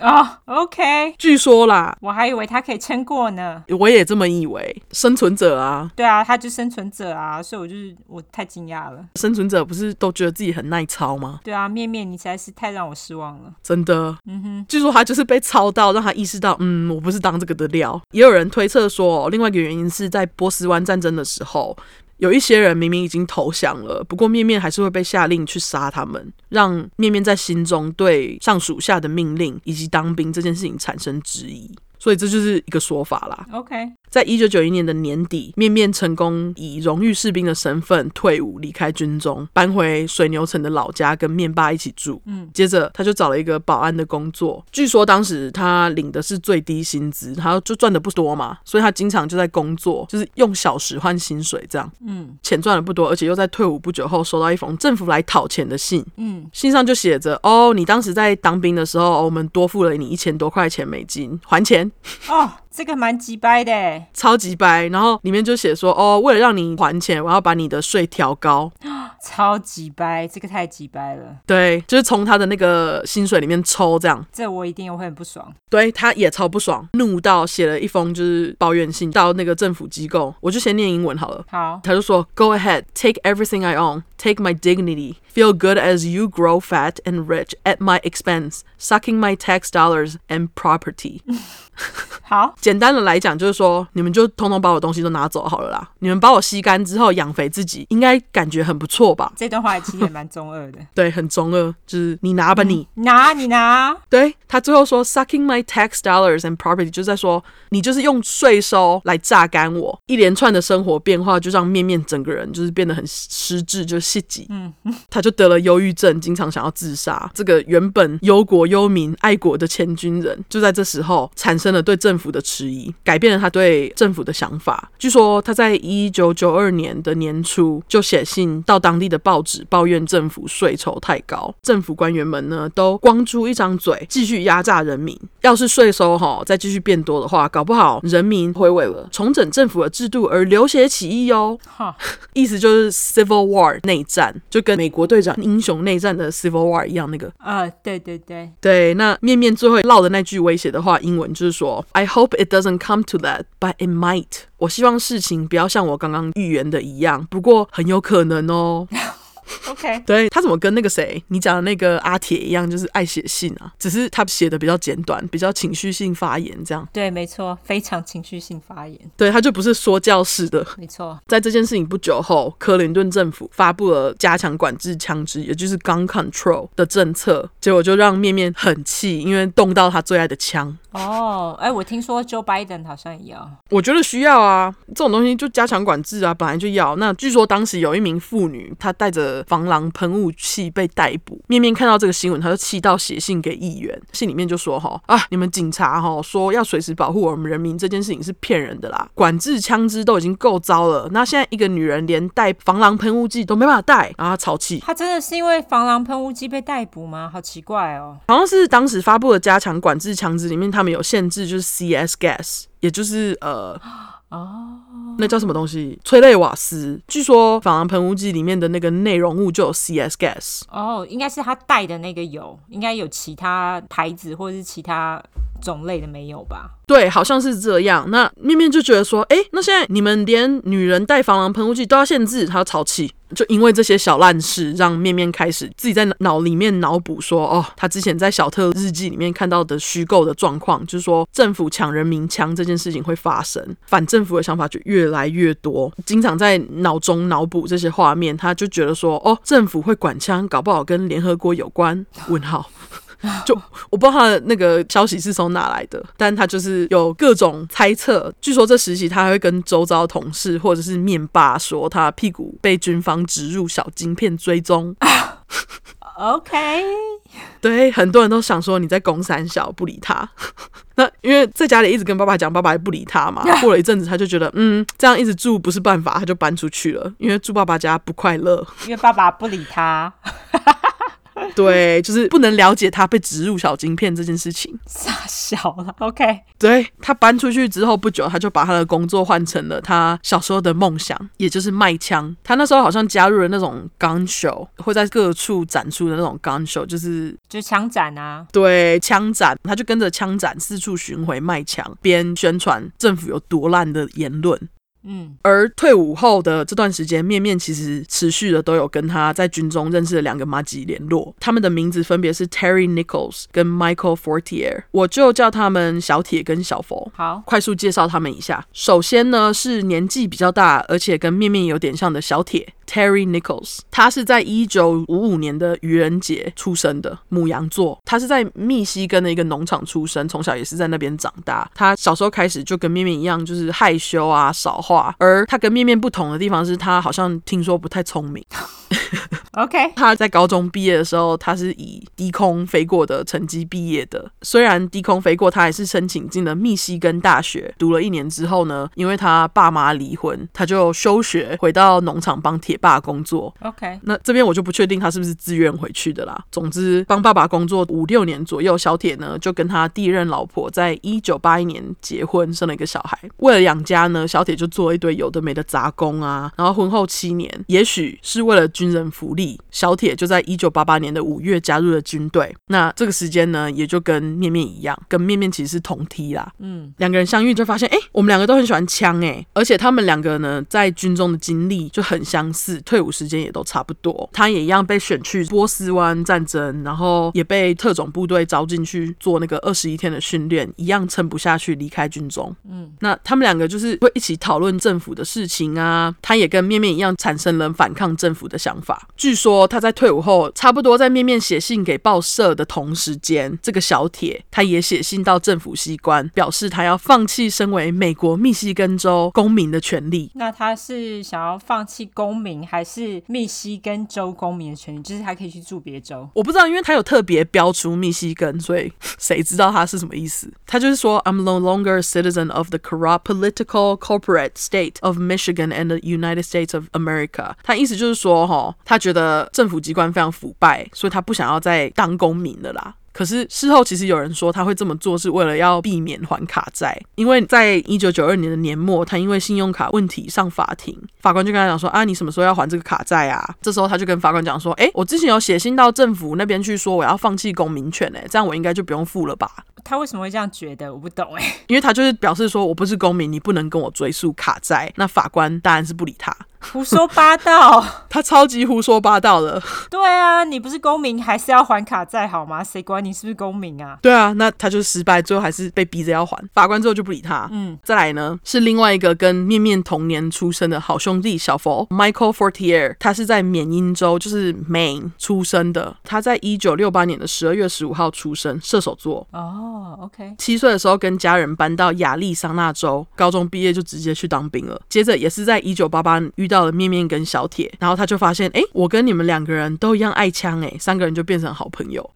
Speaker 1: 哦，OK。
Speaker 2: 据说啦，
Speaker 1: 我还以为他可以撑过呢。
Speaker 2: 我也这么以为，生存者啊。
Speaker 1: 对啊，他就生存者啊，所以我就是我太惊讶了。
Speaker 2: 生存者不是都觉得自己很耐操吗？
Speaker 1: 对啊，面面你实在是太让我失望了。
Speaker 2: 真的，
Speaker 1: 嗯哼。
Speaker 2: 据说他就是被操到，让他意识到，嗯，我不是当这个的料。也有人推测说，另外一个原因是在波斯湾战争的时候，有一些人明明已经投降了，不过面面还是会被下令去杀他们，让面面在心中对上属下的命令以及当兵这件事情产生质疑。所以这就是一个说法啦。
Speaker 1: OK。
Speaker 2: 在一九九一年的年底，面面成功以荣誉士兵的身份退伍，离开军中，搬回水牛城的老家，跟面爸一起住。嗯，接着他就找了一个保安的工作。据说当时他领的是最低薪资，他就赚的不多嘛，所以他经常就在工作，就是用小时换薪水这样。嗯，钱赚的不多，而且又在退伍不久后收到一封政府来讨钱的信。嗯，信上就写着：“哦，你当时在当兵的时候，我们多付了你一千多块钱美金，还钱。(laughs) ”
Speaker 1: 哦。这个蛮急掰的，
Speaker 2: 超级掰。然后里面就写说，哦，为了让你还钱，我要把你的税调高。
Speaker 1: 超级掰，这个太急掰了。
Speaker 2: 对，就是从他的那个薪水里面抽这样。
Speaker 1: 这我一定会很不爽。
Speaker 2: 对，他也超不爽，怒到写了一封就是抱怨信到那个政府机构。我就先念英文好了。
Speaker 1: 好，
Speaker 2: 他就说，Go ahead, take everything I own, take my dignity, feel good as you grow fat and rich at my expense, sucking my tax dollars and property. (laughs)
Speaker 1: 好，
Speaker 2: 简单的来讲就是说，你们就通通把我东西都拿走好了啦。你们把我吸干之后养肥自己，应该感觉很不错吧？
Speaker 1: 这段话其实也蛮中二的。(laughs)
Speaker 2: 对，很中二，就是你拿吧你，
Speaker 1: 你拿你拿。
Speaker 2: 对，他最后说，sucking my tax dollars and property，就在说你就是用税收来榨干我。一连串的生活变化就让面面整个人就是变得很失智，就细挤。嗯，他就得了忧郁症，经常想要自杀。这个原本忧国忧民、爱国的前军人，就在这时候产生了对政府的迟疑，改变了他对政府的想法。据说他在一九九二年的年初就写信到当地的报纸抱怨政府税收太高，政府官员们呢都光出一张嘴，继续压榨人民。要是税收哈再继续变多的话，搞不好人民会为了重整政府的制度而流血起义哦。哈，(laughs) 意思就是 Civil War 内战，就跟美国队长英雄内战的 Civil War 一样那个。
Speaker 1: 啊，对对对
Speaker 2: 对，那面面最后唠的那句威胁的话，英文就是说。I hope it doesn't come to that, but it might. 我希望事情不要像我刚刚预言的一样，不过很有可能哦。
Speaker 1: OK，(laughs)
Speaker 2: 对，他怎么跟那个谁你讲的那个阿铁一样，就是爱写信啊？只是他写的比较简短，比较情绪性发言这样。
Speaker 1: 对，没错，非常情绪性发言。
Speaker 2: 对，他就不是说教式的。
Speaker 1: 没错，
Speaker 2: 在这件事情不久后，克林顿政府发布了加强管制枪支，也就是 gun control 的政策，结果就让面面很气，因为动到他最爱的枪。
Speaker 1: 哦，哎，我听说 Joe Biden 好像也要。
Speaker 2: 我觉得需要啊，这种东西就加强管制啊，本来就要。那据说当时有一名妇女，她带着防狼喷雾器被逮捕。面面看到这个新闻，他就气到写信给议员，信里面就说：“哈啊，你们警察哈说要随时保护我们人民，这件事情是骗人的啦。管制枪支都已经够糟了，那现在一个女人连带防狼喷雾剂都没办法带，然后她超气。
Speaker 1: 他真的是因为防狼喷雾剂被逮捕吗？好奇怪哦。
Speaker 2: 好像是当时发布的加强管制枪支里面，他们有限制，就是 CS gas，也就是呃。”哦，那叫什么东西？催泪瓦斯。据说防狼喷雾剂里面的那个内容物就有 CS gas。
Speaker 1: 哦，应该是他带的那个有，应该有其他牌子或者是其他种类的没有吧？
Speaker 2: 对，好像是这样。那面面就觉得说，哎，那现在你们连女人带防狼喷雾剂都要限制，他要吵气。就因为这些小烂事，让面面开始自己在脑里面脑补说，哦，他之前在小特日记里面看到的虚构的状况，就是说政府抢人民枪这件事情会发生，反政府的想法就越来越多，经常在脑中脑补这些画面，他就觉得说，哦，政府会管枪，搞不好跟联合国有关？问号。(laughs) 就我不知道他的那个消息是从哪来的，但他就是有各种猜测。据说这时期他还会跟周遭同事或者是面爸说，他屁股被军方植入小晶片追踪。(laughs)
Speaker 1: OK，(laughs)
Speaker 2: 对，很多人都想说你在攻三小不理他。那因为在家里一直跟爸爸讲，爸爸也不理他嘛。过了一阵子，他就觉得嗯，这样一直住不是办法，他就搬出去了。因为住爸爸家不快乐，
Speaker 1: 因为爸爸不理他。
Speaker 2: 对，就是不能了解他被植入小晶片这件事情。
Speaker 1: 傻小了，OK。
Speaker 2: 对，他搬出去之后不久，他就把他的工作换成了他小时候的梦想，也就是卖枪。他那时候好像加入了那种 gun show，会在各处展出的那种 gun show，就是
Speaker 1: 就是枪展啊。
Speaker 2: 对，枪展，他就跟着枪展四处巡回卖枪，边宣传政府有多烂的言论。嗯，而退伍后的这段时间，面面其实持续的都有跟他在军中认识的两个麻吉联络，他们的名字分别是 Terry Nichols 跟 Michael Fortier，我就叫他们小铁跟小佛。
Speaker 1: 好，
Speaker 2: 快速介绍他们一下。首先呢，是年纪比较大，而且跟面面有点像的小铁。Terry Nichols，他是在一九五五年的愚人节出生的，母羊座。他是在密西根的一个农场出生，从小也是在那边长大。他小时候开始就跟面面一样，就是害羞啊，少而他跟面面不同的地方是他好像听说不太聪明。(laughs)
Speaker 1: OK，
Speaker 2: 他在高中毕业的时候，他是以低空飞过的成绩毕业的。虽然低空飞过，他还是申请进了密西根大学，读了一年之后呢，因为他爸妈离婚，他就休学，回到农场帮铁爸工作。
Speaker 1: OK，
Speaker 2: 那这边我就不确定他是不是自愿回去的啦。总之，帮爸爸工作五六年左右，小铁呢就跟他第一任老婆在一九八一年结婚，生了一个小孩。为了养家呢，小铁就做一堆有的没的杂工啊。然后婚后七年，也许是为了军人福利。小铁就在一九八八年的五月加入了军队。那这个时间呢，也就跟面面一样，跟面面其实是同梯啦。嗯，两个人相遇就发现，哎，我们两个都很喜欢枪，哎，而且他们两个呢，在军中的经历就很相似，退伍时间也都差不多。他也一样被选去波斯湾战争，然后也被特种部队招进去做那个二十一天的训练，一样撑不下去离开军中。嗯，那他们两个就是会一起讨论政府的事情啊。他也跟面面一样，产生了反抗政府的想法。据据说他在退伍后，差不多在面面写信给报社的同时间，这个小铁他也写信到政府机关，表示他要放弃身为美国密西根州公民的权利。
Speaker 1: 那他是想要放弃公民，还是密西根州公民的权利？就是他可以去住别州？
Speaker 2: 我不知道，因为他有特别标出密西根，所以谁知道他是什么意思？他就是说，I'm no longer a citizen of the corrupt political corporate state of Michigan and the United States of America。他意思就是说，哈，他觉得。呃，政府机关非常腐败，所以他不想要再当公民了啦。可是事后其实有人说他会这么做是为了要避免还卡债，因为在一九九二年的年末，他因为信用卡问题上法庭，法官就跟他讲说啊，你什么时候要还这个卡债啊？这时候他就跟法官讲说，哎，我之前有写信到政府那边去说我要放弃公民权，哎，这样我应该就不用付了吧？
Speaker 1: 他为什么会这样觉得？我不懂哎，
Speaker 2: 因为他就是表示说我不是公民，你不能跟我追溯卡债。那法官当然是不理他。
Speaker 1: 胡说八道，(laughs)
Speaker 2: 他超级胡说八道了。
Speaker 1: 对啊，你不是公民，还是要还卡债好吗？谁管你是不是公民啊？
Speaker 2: 对啊，那他就失败，最后还是被逼着要还。法官之后就不理他。嗯，再来呢，是另外一个跟面面同年出生的好兄弟小佛 Michael Fortier，他是在缅因州，就是 Maine 出生的。他在一九六八年的十二月十五号出生，射手座。
Speaker 1: 哦，OK。
Speaker 2: 七岁的时候跟家人搬到亚利桑那州，高中毕业就直接去当兵了。接着也是在一九八八遇到。到了面面跟小铁，然后他就发现，哎，我跟你们两个人都一样爱枪，哎，三个人就变成好朋友。(laughs)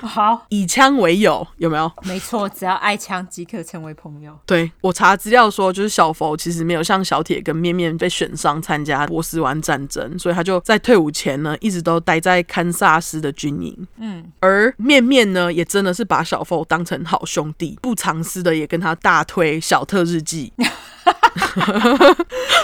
Speaker 1: 好，
Speaker 2: 以枪为友，有没有？
Speaker 1: 没错，只要爱枪即可成为朋友。
Speaker 2: 对，我查资料说，就是小佛其实没有像小铁跟面面被选上参加波斯湾战争，所以他就在退伍前呢，一直都待在堪萨斯的军营。嗯，而面面呢，也真的是把小佛当成好兄弟，不藏私的也跟他大推小特日记。(laughs)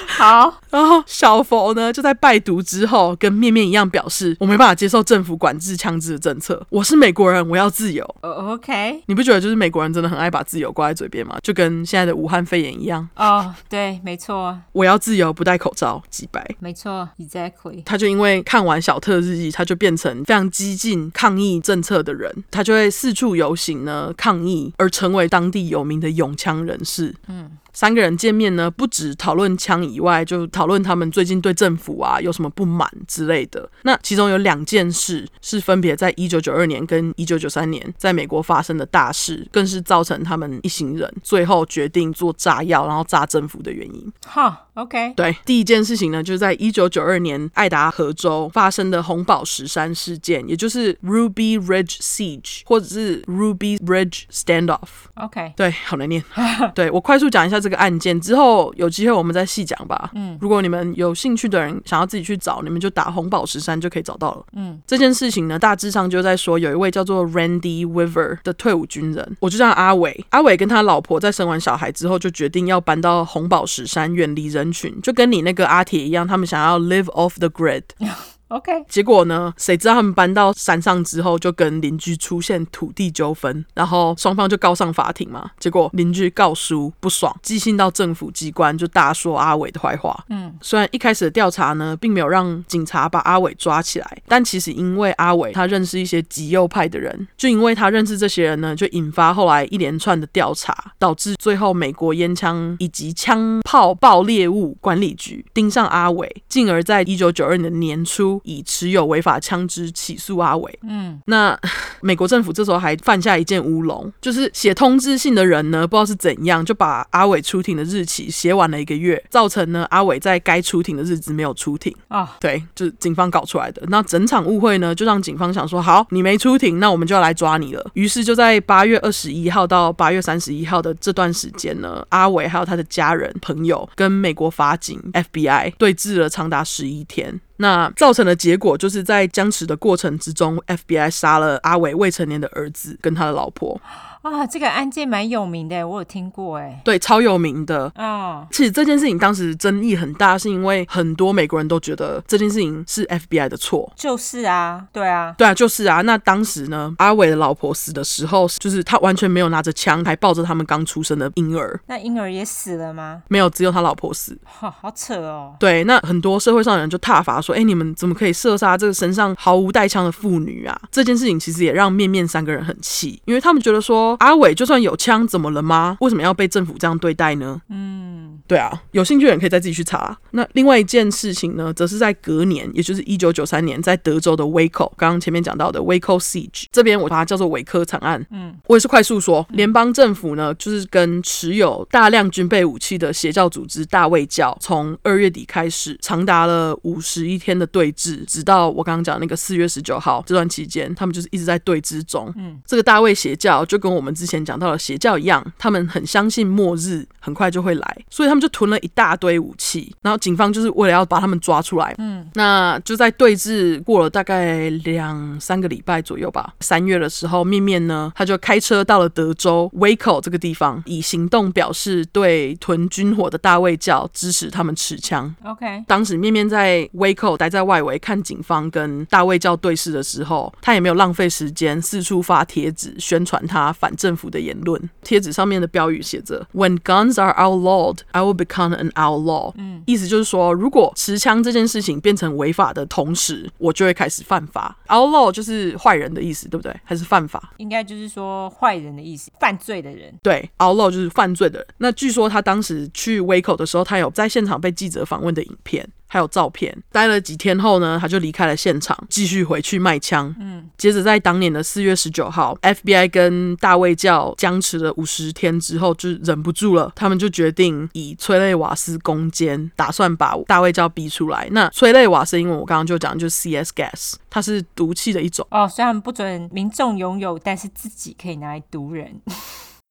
Speaker 1: 好，
Speaker 2: 然后小佛呢，就在拜读之后，跟面面一样表示，我没办法接受政府管制枪支的政策。我是美国人，我要自由。
Speaker 1: Oh, OK，
Speaker 2: 你不觉得就是美国人真的很爱把自由挂在嘴边吗？就跟现在的武汉肺炎一样。
Speaker 1: 哦，oh, 对，没错，
Speaker 2: 我要自由，不戴口罩，几白。
Speaker 1: 没错，Exactly。他
Speaker 2: 就因为看完小特日记，他就变成非常激进抗议政策的人，他就会四处游行呢抗议，而成为当地有名的拥枪人士。嗯。三个人见面呢，不止讨论枪以外，就讨论他们最近对政府啊有什么不满之类的。那其中有两件事是分别在一九九二年跟一九九三年在美国发生的大事，更是造成他们一行人最后决定做炸药，然后炸政府的原因。
Speaker 1: 哈，OK，
Speaker 2: 对，第一件事情呢，就是在一九九二年爱达荷州发生的红宝石山事件，也就是 Ruby Ridge Siege，或者是 Ruby Ridge Standoff。
Speaker 1: OK，
Speaker 2: 对，好难念。(laughs) 对，我快速讲一下这个。这个案件之后有机会我们再细讲吧。嗯，如果你们有兴趣的人想要自己去找，你们就打红宝石山就可以找到了。嗯，这件事情呢，大致上就在说有一位叫做 Randy Weaver 的退伍军人，我就叫阿伟。阿伟跟他老婆在生完小孩之后，就决定要搬到红宝石山，远离人群，就跟你那个阿铁一样，他们想要 live off the grid。(laughs)
Speaker 1: OK，
Speaker 2: 结果呢，谁知道他们搬到山上之后，就跟邻居出现土地纠纷，然后双方就告上法庭嘛。结果邻居告输不爽，寄信到政府机关，就大说阿伟的坏话。嗯，虽然一开始的调查呢，并没有让警察把阿伟抓起来，但其实因为阿伟他认识一些极右派的人，就因为他认识这些人呢，就引发后来一连串的调查，导致最后美国烟枪以及枪炮爆裂物管理局盯上阿伟，进而在一九九二年的年初以持有违法枪支起诉阿伟。嗯，那美国政府这时候还犯下一件乌龙，就是写通知信的人呢，不知道是怎样，就把阿伟出庭的日期写晚了一个月，造成呢阿伟在该出庭的日子没有出庭。啊、哦，对，就是警方搞出来的。那整场误会呢，就让警方想说，好，你没出庭，那我们就要来抓你了。于是就在八月二十一号到八月三十一号的这段时间呢，阿伟还有他的家人朋友跟美国法警 FBI 对峙了长达十一天。那造成的结果就是在僵持的过程之中，FBI 杀了阿伟未成年的儿子跟他的老婆。
Speaker 1: 啊，这个案件蛮有名的，我有听过哎。
Speaker 2: 对，超有名的。
Speaker 1: 哦，
Speaker 2: 其实这件事情当时争议很大，是因为很多美国人都觉得这件事情是 FBI 的错。
Speaker 1: 就是啊，对啊，
Speaker 2: 对啊，就是啊。那当时呢，阿伟的老婆死的时候，就是他完全没有拿着枪，还抱着他们刚出生的婴儿。
Speaker 1: 那婴儿也死了吗？
Speaker 2: 没有，只有他老婆死。
Speaker 1: 哈，好扯哦。
Speaker 2: 对，那很多社会上的人就挞伐说：“哎，你们怎么可以射杀这个身上毫无带枪的妇女啊？”这件事情其实也让面面三个人很气，因为他们觉得说阿伟就算有。有枪怎么了吗？为什么要被政府这样对待呢？嗯，对啊，有兴趣的人可以再自己去查。那另外一件事情呢，则是在隔年，也就是一九九三年，在德州的 Waco，刚刚前面讲到的 Waco Siege 这边，我把它叫做韦科惨案。嗯，我也是快速说，联邦政府呢，就是跟持有大量军备武器的邪教组织大卫教，从二月底开始，长达了五十一天的对峙，直到我刚刚讲那个四月十九号这段期间，他们就是一直在对峙中。嗯，这个大卫邪教就跟我们之前讲到的。邪教一样，他们很相信末日很快就会来，所以他们就囤了一大堆武器。然后警方就是为了要把他们抓出来，嗯，那就在对峙过了大概两三个礼拜左右吧。三月的时候，面面呢，他就开车到了德州 Waco 这个地方，以行动表示对囤军火的大卫教支持他们持枪。
Speaker 1: OK，
Speaker 2: 当时面面在 Waco 待在外围看警方跟大卫教对视的时候，他也没有浪费时间四处发帖子宣传他反政府的言论。贴纸上面的标语写着 "When guns are outlawed, I will become an outlaw"。嗯，意思就是说，如果持枪这件事情变成违法的同时，我就会开始犯法。Outlaw 就是坏人的意思，对不对？还是犯法？
Speaker 1: 应该就是说坏人的意思，犯罪的人。
Speaker 2: 对，Outlaw 就是犯罪的人。那据说他当时去 Waco 的时候，他有在现场被记者访问的影片。还有照片，待了几天后呢，他就离开了现场，继续回去卖枪。嗯，接着在当年的四月十九号，FBI 跟大卫教僵持了五十天之后，就忍不住了，他们就决定以催泪瓦斯攻坚，打算把大卫教逼出来。那催泪瓦斯，因为我刚刚就讲，就是 CS gas，它是毒气的一种。
Speaker 1: 哦，虽然不准民众拥有，但是自己可以拿来毒人。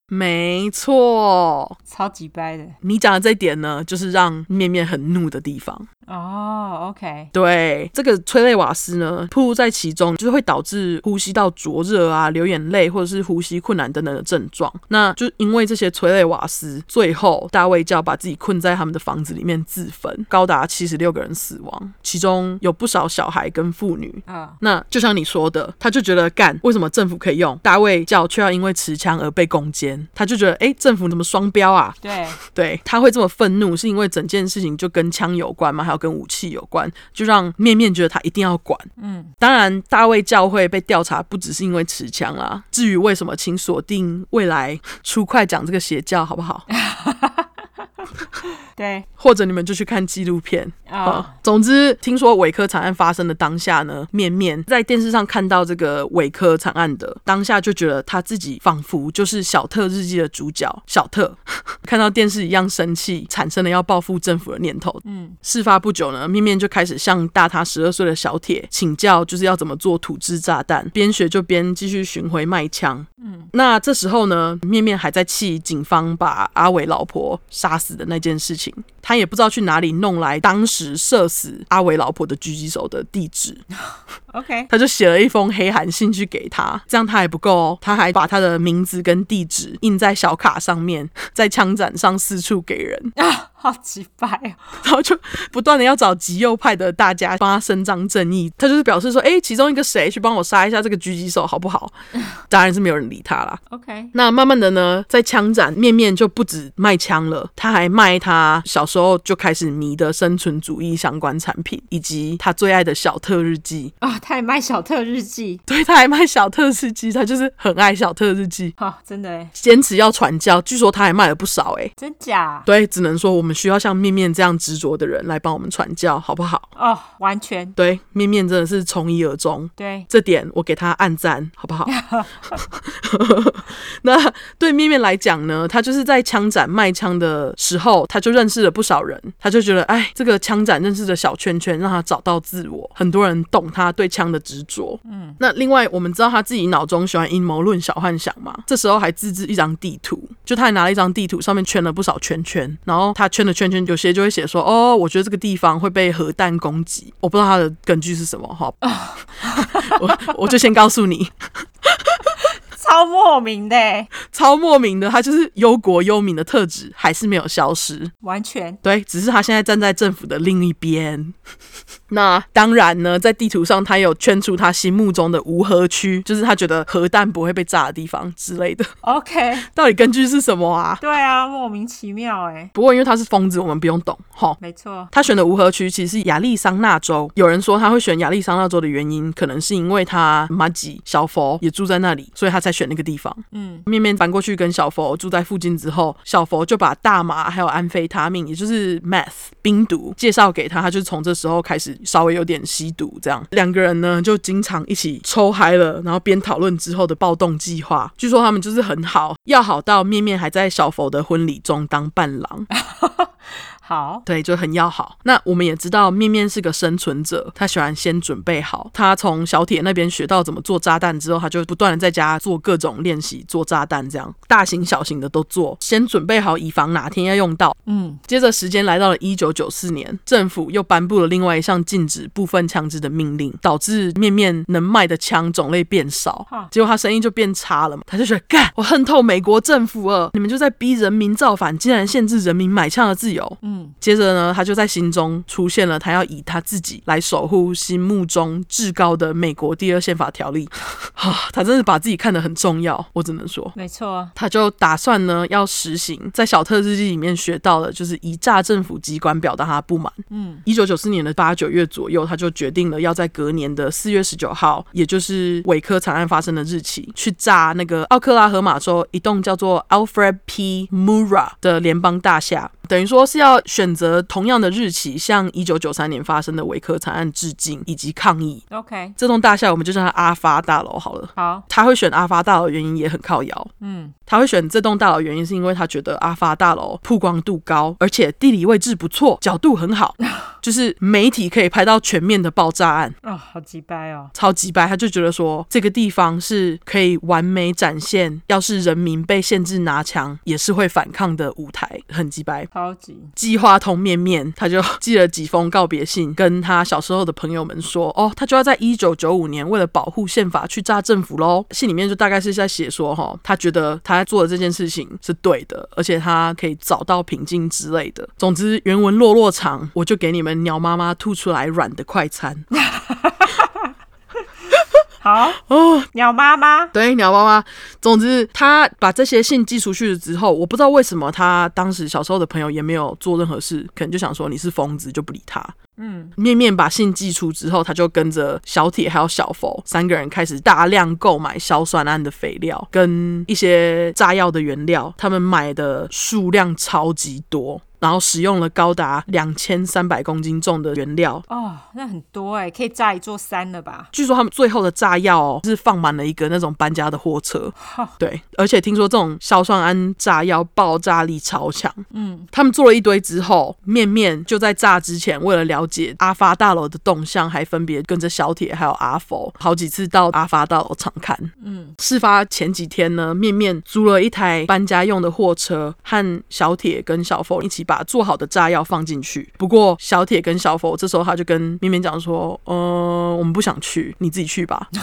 Speaker 2: 没错，
Speaker 1: 超级掰的。
Speaker 2: 你讲的这一点呢，就是让面面很怒的地方。
Speaker 1: 哦、oh，OK，
Speaker 2: 对，这个催泪瓦斯呢，暴露在其中，就是会导致呼吸道灼热啊、流眼泪或者是呼吸困难等等的症状。那就因为这些催泪瓦斯，最后大卫教把自己困在他们的房子里面自焚，高达七十六个人死亡，其中有不少小孩跟妇女。啊，oh. 那就像你说的，他就觉得干，为什么政府可以用大卫教，却要因为持枪而被攻坚？他就觉得，哎，政府怎么双标啊？
Speaker 1: 对，(laughs)
Speaker 2: 对，他会这么愤怒，是因为整件事情就跟枪有关吗？还有。跟武器有关，就让面面觉得他一定要管。嗯，当然，大卫教会被调查不只是因为持枪啦。至于为什么，请锁定未来 (laughs) 出快讲这个邪教，好不好？(laughs) (laughs)
Speaker 1: 对，
Speaker 2: 或者你们就去看纪录片啊。
Speaker 1: Oh.
Speaker 2: 总之，听说韦科惨案发生的当下呢，面面在电视上看到这个韦科惨案的当下，就觉得他自己仿佛就是小特日记的主角小特，(laughs) 看到电视一样生气，产生了要报复政府的念头。嗯，事发不久呢，面面就开始向大他十二岁的小铁请教，就是要怎么做土制炸弹，边学就边继续巡回卖枪。嗯，那这时候呢，面面还在气警方把阿伟老婆杀死的那件事情。他也不知道去哪里弄来当时射死阿伟老婆的狙击手的地址
Speaker 1: ，OK，(laughs)
Speaker 2: 他就写了一封黑函信去给他，这样他还不够哦，他还把他的名字跟地址印在小卡上面，在枪展上四处给人
Speaker 1: 啊，好奇怪哦，
Speaker 2: 然后就不断的要找极右派的大家帮他伸张正义，他就是表示说，哎，其中一个谁去帮我杀一下这个狙击手好不好？(laughs) 当然是没有人理他啦。
Speaker 1: OK，
Speaker 2: 那慢慢的呢，在枪展面面就不止卖枪了，他还卖他小时候就开始迷的生存主义相关产品，以及他最爱的小特日记
Speaker 1: 啊。他还卖小特日记，(laughs)
Speaker 2: 对，他还卖小特日记，他就是很爱小特日记。
Speaker 1: 好、(laughs) 哦，真的哎，
Speaker 2: 坚持要传教，据说他还卖了不少哎，
Speaker 1: 真假？
Speaker 2: 对，只能说我们需要像面面这样执着的人来帮我们传教，好不好？
Speaker 1: 哦，完全
Speaker 2: 对，面面真的是从一而终，
Speaker 1: 对，
Speaker 2: 这点我给他按赞，好不好？(laughs) 那对面面来讲呢，他就是在枪展卖枪的时候，他就认识了不少人，他就觉得哎，这个枪展认识的小圈圈让他找到自我，很多人懂他对枪的执着。嗯，那另外我们知道他自己脑中喜欢阴谋论、小幻想嘛，这时候还自制一张地图，就他还拿了一张地图，上面圈了不少圈圈，然后他圈的圈圈有些就会写说，哦，我觉得这个地方会被核弹攻击，我不知道他的根据是什么哈，(laughs) 我我就先告诉你。(laughs)
Speaker 1: 超莫名的，
Speaker 2: 超莫名的，他就是忧国忧民的特质还是没有消失，
Speaker 1: 完全。
Speaker 2: 对，只是他现在站在政府的另一边。那当然呢，在地图上他有圈出他心目中的无核区，就是他觉得核弹不会被炸的地方之类的。
Speaker 1: OK，(laughs)
Speaker 2: 到底根据是什么啊？
Speaker 1: 对啊，莫名其妙哎。
Speaker 2: 不过因为他是疯子，我们不用懂哈。
Speaker 1: 没错，
Speaker 2: 他选的无核区其实是亚利桑那州。有人说他会选亚利桑那州的原因，可能是因为他马吉小佛也住在那里，所以他才选那个地方。嗯，面面搬过去跟小佛住在附近之后，小佛就把大麻还有安非他命，也就是 meth 冰毒介绍给他，他就从这时候开始稍微有点吸毒，这样两个人呢就经常一起抽嗨了，然后边讨论之后的暴动计划。据说他们就是很好，要好到面面还在小佛的婚礼中当伴郎。(laughs)
Speaker 1: 好，
Speaker 2: 对，就很要好。那我们也知道，面面是个生存者，他喜欢先准备好。他从小铁那边学到怎么做炸弹之后，他就不断的在家做各种练习，做炸弹，这样大型小型的都做，先准备好，以防哪天要用到。嗯，接着时间来到了一九九四年，政府又颁布了另外一项禁止部分枪支的命令，导致面面能卖的枪种类变少，结果他生意就变差了嘛。他就觉得，干，我恨透美国政府了，你们就在逼人民造反，竟然限制人民买枪的自由。嗯。接着呢，他就在心中出现了，他要以他自己来守护心目中至高的美国第二宪法条例。哈，(laughs) 他真是把自己看得很重要，我只能说，
Speaker 1: 没错。
Speaker 2: 他就打算呢，要实行在小特日记里面学到的，就是以炸政府机关表达他不满。嗯，一九九四年的八九月左右，他就决定了要在隔年的四月十九号，也就是韦科惨案发生的日期，去炸那个奥克拉荷马州一栋叫做 Alfred P. Murrah 的联邦大厦。等于说是要选择同样的日期，向一九九三年发生的维克惨案致敬以及抗议。
Speaker 1: OK，
Speaker 2: 这栋大厦我们就叫它阿发大楼好了。
Speaker 1: 好，
Speaker 2: 他会选阿发大楼原因也很靠摇。嗯，他会选这栋大楼原因是因为他觉得阿发大楼曝光度高，而且地理位置不错，角度很好，(laughs) 就是媒体可以拍到全面的爆炸案。
Speaker 1: 哦，好鸡掰哦，
Speaker 2: 超级掰。他就觉得说这个地方是可以完美展现，要是人民被限制拿枪也是会反抗的舞台，很鸡掰。
Speaker 1: 超级
Speaker 2: 计划通面面，他就寄了几封告别信，跟他小时候的朋友们说：“哦，他就要在一九九五年为了保护宪法去炸政府喽。”信里面就大概是在写说：“哈，他觉得他做的这件事情是对的，而且他可以找到平静之类的。总之，原文落落长，我就给你们鸟妈妈吐出来软的快餐。(laughs) ”
Speaker 1: 好哦，鸟妈妈
Speaker 2: 对鸟妈妈。总之，他把这些信寄出去了之后，我不知道为什么他当时小时候的朋友也没有做任何事，可能就想说你是疯子，就不理他。嗯，面面把信寄出之后，他就跟着小铁还有小佛三个人开始大量购买硝酸铵的肥料跟一些炸药的原料，他们买的数量超级多。然后使用了高达两千三百公斤重的原料
Speaker 1: 哦，那很多哎，可以炸一座山了吧？
Speaker 2: 据说他们最后的炸药哦，是放满了一个那种搬家的货车。哦、对，而且听说这种硝酸铵炸药爆炸力超强。嗯，他们做了一堆之后，面面就在炸之前，为了了姐阿发大楼的动向，还分别跟着小铁还有阿佛好几次到阿发大楼常看。嗯，事发前几天呢，面面租了一台搬家用的货车，和小铁跟小佛一起把做好的炸药放进去。不过小铁跟小佛这时候他就跟面面讲说：“嗯、呃，我们不想去，你自己去吧。(laughs) ”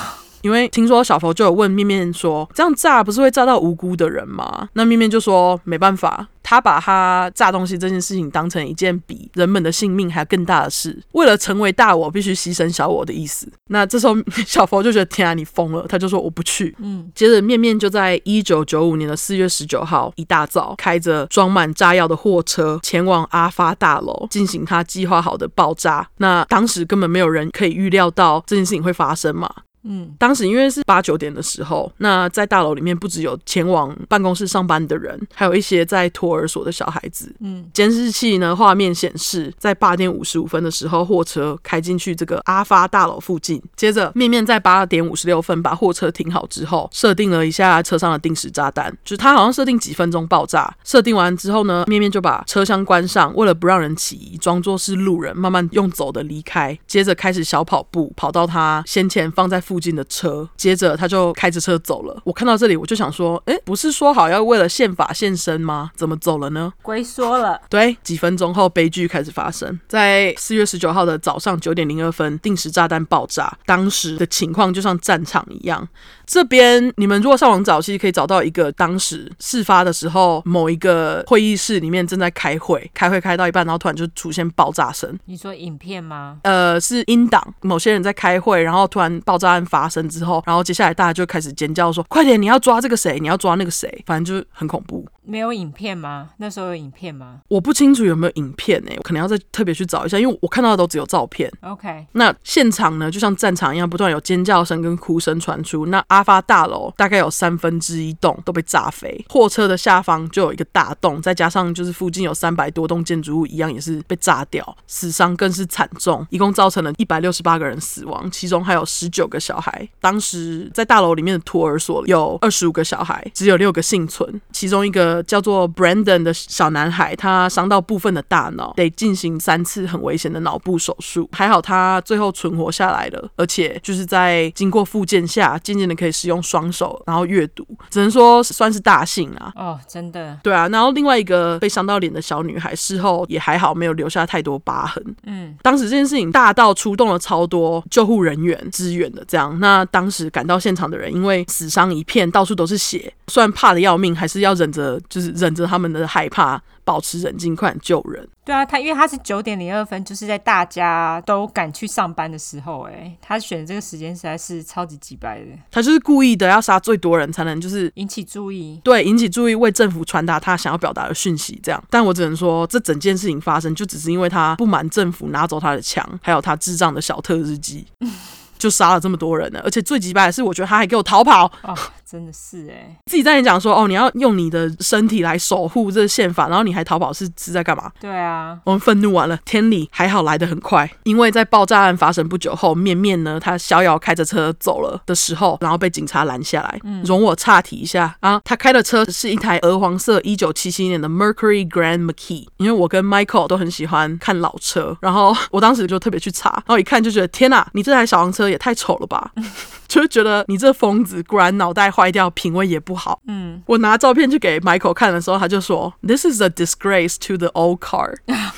Speaker 2: 因为听说小佛就有问面面说：“这样炸不是会炸到无辜的人吗？”那面面就说：“没办法。”他把他炸东西这件事情当成一件比人们的性命还更大的事，为了成为大我，必须牺牲小我的意思。那这时候小佛就觉得天啊，你疯了！他就说我不去。(laughs) 嗯，接着面面就在一九九五年的四月十九号一大早，开着装满炸药的货车前往阿发大楼进行他计划好的爆炸。那当时根本没有人可以预料到这件事情会发生嘛。嗯，当时因为是八九点的时候，那在大楼里面不只有前往办公室上班的人，还有一些在托儿所的小孩子。嗯，监视器呢，画面显示，在八点五十五分的时候，货车开进去这个阿发大楼附近。接着，面面在八点五十六分把货车停好之后，设定了一下车上的定时炸弹，就是他好像设定几分钟爆炸。设定完之后呢，面面就把车厢关上，为了不让人起疑，装作是路人，慢慢用走的离开。接着开始小跑步，跑到他先前放在附。附近的车，接着他就开着车走了。我看到这里，我就想说，哎，不是说好要为了宪法献身吗？怎么走了呢？
Speaker 1: 龟缩了。
Speaker 2: 对，几分钟后，悲剧开始发生。在四月十九号的早上九点零二分，定时炸弹爆炸。当时的情况就像战场一样。这边你们如果上网找，其实可以找到一个当时事发的时候，某一个会议室里面正在开会，开会开到一半，然后突然就出现爆炸声。
Speaker 1: 你说影片吗？
Speaker 2: 呃，是音档，某些人在开会，然后突然爆炸案发生之后，然后接下来大家就开始尖叫说：“快点，你要抓这个谁？你要抓那个谁？”反正就是很恐怖。
Speaker 1: 没有影片吗？那时候有影片吗？
Speaker 2: 我不清楚有没有影片呢、欸，我可能要再特别去找一下，因为我看到的都只有照片。
Speaker 1: OK，
Speaker 2: 那现场呢，就像战场一样，不断有尖叫声跟哭声传出。那阿发大楼大概有三分之一栋都被炸飞，货车的下方就有一个大洞，再加上就是附近有三百多栋建筑物一样也是被炸掉，死伤更是惨重，一共造成了一百六十八个人死亡，其中还有十九个小孩。当时在大楼里面的托儿所有二十五个小孩，只有六个幸存，其中一个。叫做 Brandon 的小男孩，他伤到部分的大脑，得进行三次很危险的脑部手术。还好他最后存活下来了，而且就是在经过复健下，渐渐的可使用双手，然后阅读，只能说算是大幸啊。
Speaker 1: 哦，真的。
Speaker 2: 对啊，然后另外一个被伤到脸的小女孩，事后也还好，没有留下太多疤痕。嗯，当时这件事情大到出动了超多救护人员支援的，这样。那当时赶到现场的人，因为死伤一片，到处都是血，虽然怕的要命，还是要忍着。就是忍着他们的害怕，保持冷静，快点救人。
Speaker 1: 对啊，他因为他是九点零二分，就是在大家都赶去上班的时候，哎，他选的这个时间实在是超级机掰的。
Speaker 2: 他就是故意的，要杀最多人才能就是
Speaker 1: 引起注意，
Speaker 2: 对，引起注意，为政府传达他想要表达的讯息。这样，但我只能说，这整件事情发生，就只是因为他不满政府拿走他的枪，还有他智障的小特日记。(laughs) 就杀了这么多人呢，而且最急败的是，我觉得他还给我逃跑
Speaker 1: 哦，真的是哎，
Speaker 2: 自己在那讲说哦，你要用你的身体来守护这个宪法，然后你还逃跑是，是是在干嘛？
Speaker 1: 对啊，
Speaker 2: 我们愤怒完了，天理还好来得很快，因为在爆炸案发生不久后，面面呢他逍遥开着车走了的时候，然后被警察拦下来。嗯，容我岔题一下啊，他开的车是一台鹅黄色一九七七年的 Mercury Grand Marquis，因为我跟 Michael 都很喜欢看老车，然后我当时就特别去查，然后一看就觉得天哪，你这台小黄车。也太丑了吧！(laughs) 就是觉得你这疯子果然脑袋坏掉，品味也不好。嗯，我拿照片去给 Michael 看的时候，他就说：“This is a disgrace to the old car。(laughs) ”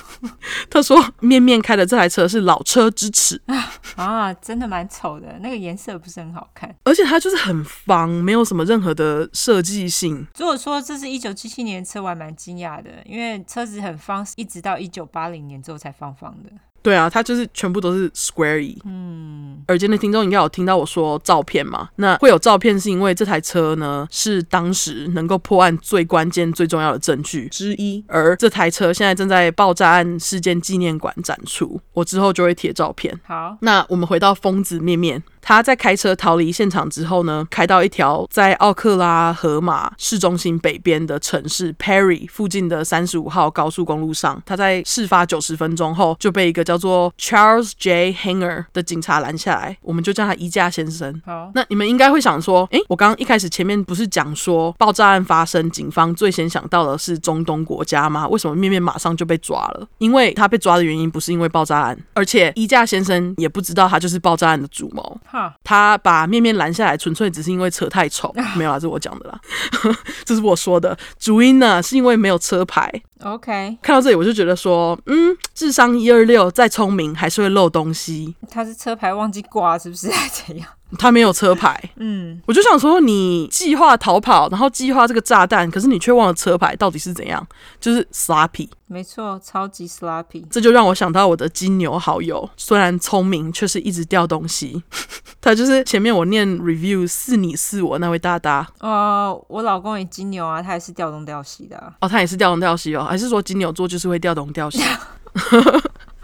Speaker 2: 他说：“面面开的这台车是老车之耻 (laughs)
Speaker 1: 啊，真的蛮丑的，那个颜色不是很好看，
Speaker 2: 而且它就是很方，没有什么任何的设计性。
Speaker 1: 如果说这是一九七七年的车，我还蛮惊讶的，因为车子很方，一直到一九八零年之后才方方的。”
Speaker 2: 对啊，它就是全部都是 square。嗯，耳尖的听众应该有听到我说照片嘛？那会有照片是因为这台车呢是当时能够破案最关键、最重要的证据之一，而这台车现在正在爆炸案事件纪念馆展出，我之后就会贴照片。
Speaker 1: 好，
Speaker 2: 那我们回到疯子面面。他在开车逃离现场之后呢，开到一条在奥克拉荷马市中心北边的城市 Perry 附近的三十五号高速公路上。他在事发九十分钟后就被一个叫做 Charles J. Hanger 的警察拦下来，我们就叫他衣架先生。
Speaker 1: 好，
Speaker 2: 那你们应该会想说，诶，我刚刚一开始前面不是讲说爆炸案发生，警方最先想到的是中东国家吗？为什么面面马上就被抓了？因为他被抓的原因不是因为爆炸案，而且衣架先生也不知道他就是爆炸案的主谋。
Speaker 1: 哈，
Speaker 2: 他把面面拦下来，纯粹只是因为车太丑，(laughs) 没有啦，这是我讲的啦，(laughs) 这是我说的。主因呢，是因为没有车牌。
Speaker 1: OK，
Speaker 2: 看到这里我就觉得说，嗯，智商一二六，再聪明还是会漏东西。
Speaker 1: 他是车牌忘记挂，是不是？还怎样？
Speaker 2: 他没有车牌。
Speaker 1: 嗯，
Speaker 2: 我就想说，你计划逃跑，然后计划这个炸弹，可是你却忘了车牌，到底是怎样？就是 sloppy。
Speaker 1: 没错，超级 sloppy。
Speaker 2: 这就让我想到我的金牛好友，虽然聪明，却是一直掉东西。(laughs) 他就是前面我念 review 是你是我那位大大。
Speaker 1: 呃，我老公也金牛啊，他也是掉东掉西的啊。
Speaker 2: 哦，他也是掉东掉西哦。还是说金牛座就是会掉东掉西？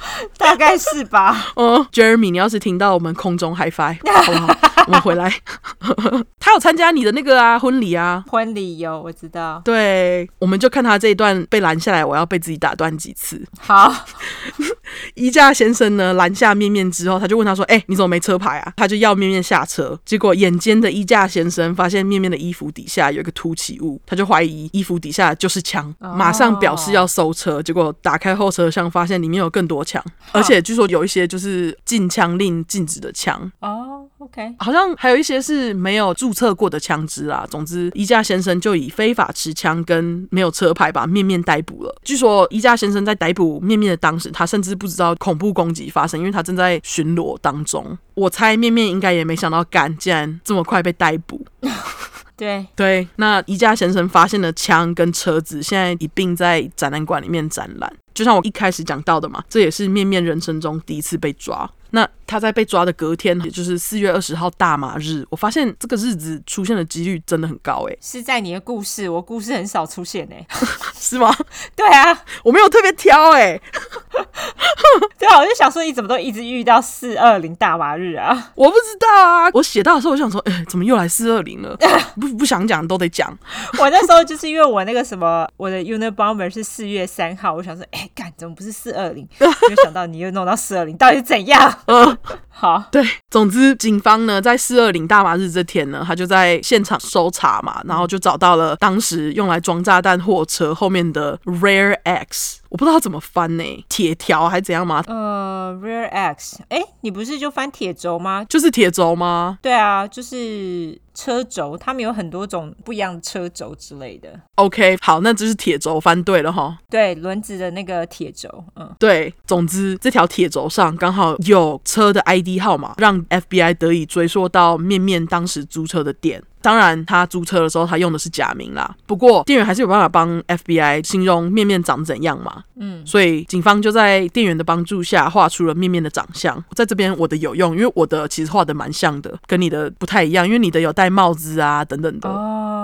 Speaker 2: (laughs)
Speaker 1: 大概是吧。(laughs)
Speaker 2: 哦，Jeremy，你要是听到我们空中 high five，好不好？(laughs) 我们回来。他有参加你的那个啊婚礼啊？
Speaker 1: 婚礼有，我知道。
Speaker 2: 对，我们就看他这一段被拦下来，我要被自己打断几次。
Speaker 1: 好，
Speaker 2: 衣架先生呢拦下面面之后，他就问他说：“哎、欸，你怎么没车牌啊？”他就要面面下车，结果眼尖的衣架先生发现面面的衣服底下有一个凸起物，他就怀疑衣服底下就是枪，马上表示要搜车。结果打开后车厢，发现里面有更多枪，而且据说有一些就是禁枪令禁止的枪。
Speaker 1: 哦、oh,，OK，
Speaker 2: 好像还有一些是没有注册过的枪支啦。总之，衣架先生就以非法持枪跟没有车牌把面面逮捕了。据说衣架先生在逮捕面面的当时，他甚至不知道恐怖攻击发生，因为他正在巡逻当中。我猜面面应该也没想到，干竟然这么快被逮捕。(laughs)
Speaker 1: 对
Speaker 2: 对，那宜家先生发现的枪跟车子，现在一并在展览馆里面展览。就像我一开始讲到的嘛，这也是面面人生中第一次被抓。那他在被抓的隔天，也就是四月二十号大马日，我发现这个日子出现的几率真的很高哎。
Speaker 1: 是在你的故事，我故事很少出现哎，(laughs)
Speaker 2: 是吗？
Speaker 1: 对啊，
Speaker 2: 我没有特别挑哎。(laughs)
Speaker 1: 对啊，我就想说你怎么都一直遇到四二零大马日啊？
Speaker 2: 我不知道啊，我写到的时候我想说，哎，怎么又来四二零了？(laughs) 不不想讲都得讲。
Speaker 1: 我那时候就是因为我那个什么，我的 Unabomber 是四月三号，我想说，哎，干怎么不是四二零？没有想到你又弄到四二零，到底是怎样？
Speaker 2: 嗯，(laughs)
Speaker 1: 好，
Speaker 2: 对，总之警方呢在四二零大麻日这天呢，他就在现场搜查嘛，然后就找到了当时用来装炸弹货车后面的 Rare X。我不知道他怎么翻呢？铁条还是怎样吗？
Speaker 1: 呃，Rare X，哎，你不是就翻铁轴吗？
Speaker 2: 就是铁轴吗？
Speaker 1: 对啊，就是车轴，他们有很多种不一样的车轴之类的。
Speaker 2: OK，好，那这是铁轴翻对了哈。
Speaker 1: 对，轮子的那个铁轴，嗯，
Speaker 2: 对，总之这条铁轴上刚好有车的 ID 号码，让 FBI 得以追溯到面面当时租车的店。当然，他租车的时候他用的是假名啦。不过店员还是有办法帮 FBI 形容面面长怎样嘛。嗯，所以警方就在店员的帮助下画出了面面的长相。在这边我的有用，因为我的其实画的蛮像的，跟你的不太一样，因为你的有戴帽子啊等等的。
Speaker 1: 哦，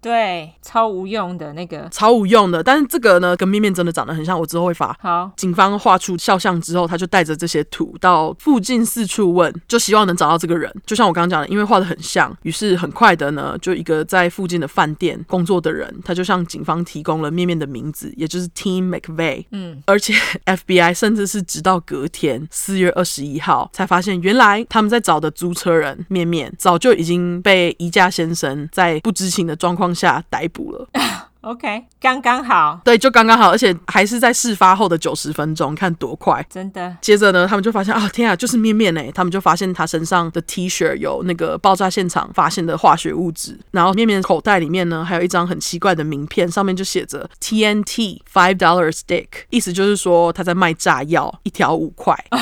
Speaker 1: 对，超无用的那个，
Speaker 2: 超无用的。但是这个呢，跟面面真的长得很像，我之后会发。
Speaker 1: 好，
Speaker 2: 警方画出肖像之后，他就带着这些图到附近四处问，就希望能找到这个人。就像我刚刚讲的，因为画的很像，于是很快的呢，就一个在附近的饭店工作的人，他就向警方提供了面面的名字，也就是 Tim McVeigh。嗯，而且 (laughs) FBI 甚至是直到隔天四月二十一号才发现，原来他们在找的租车人面面早就已经被宜家先生在不知情的状况下逮捕了。(laughs)
Speaker 1: OK，刚刚好，
Speaker 2: 对，就刚刚好，而且还是在事发后的九十分钟，看多快，
Speaker 1: 真的。
Speaker 2: 接着呢，他们就发现啊，天啊，就是面面哎，他们就发现他身上的 T 恤有那个爆炸现场发现的化学物质，然后面面口袋里面呢还有一张很奇怪的名片，上面就写着 TNT five dollar stick，意思就是说他在卖炸药，一条五块。(laughs)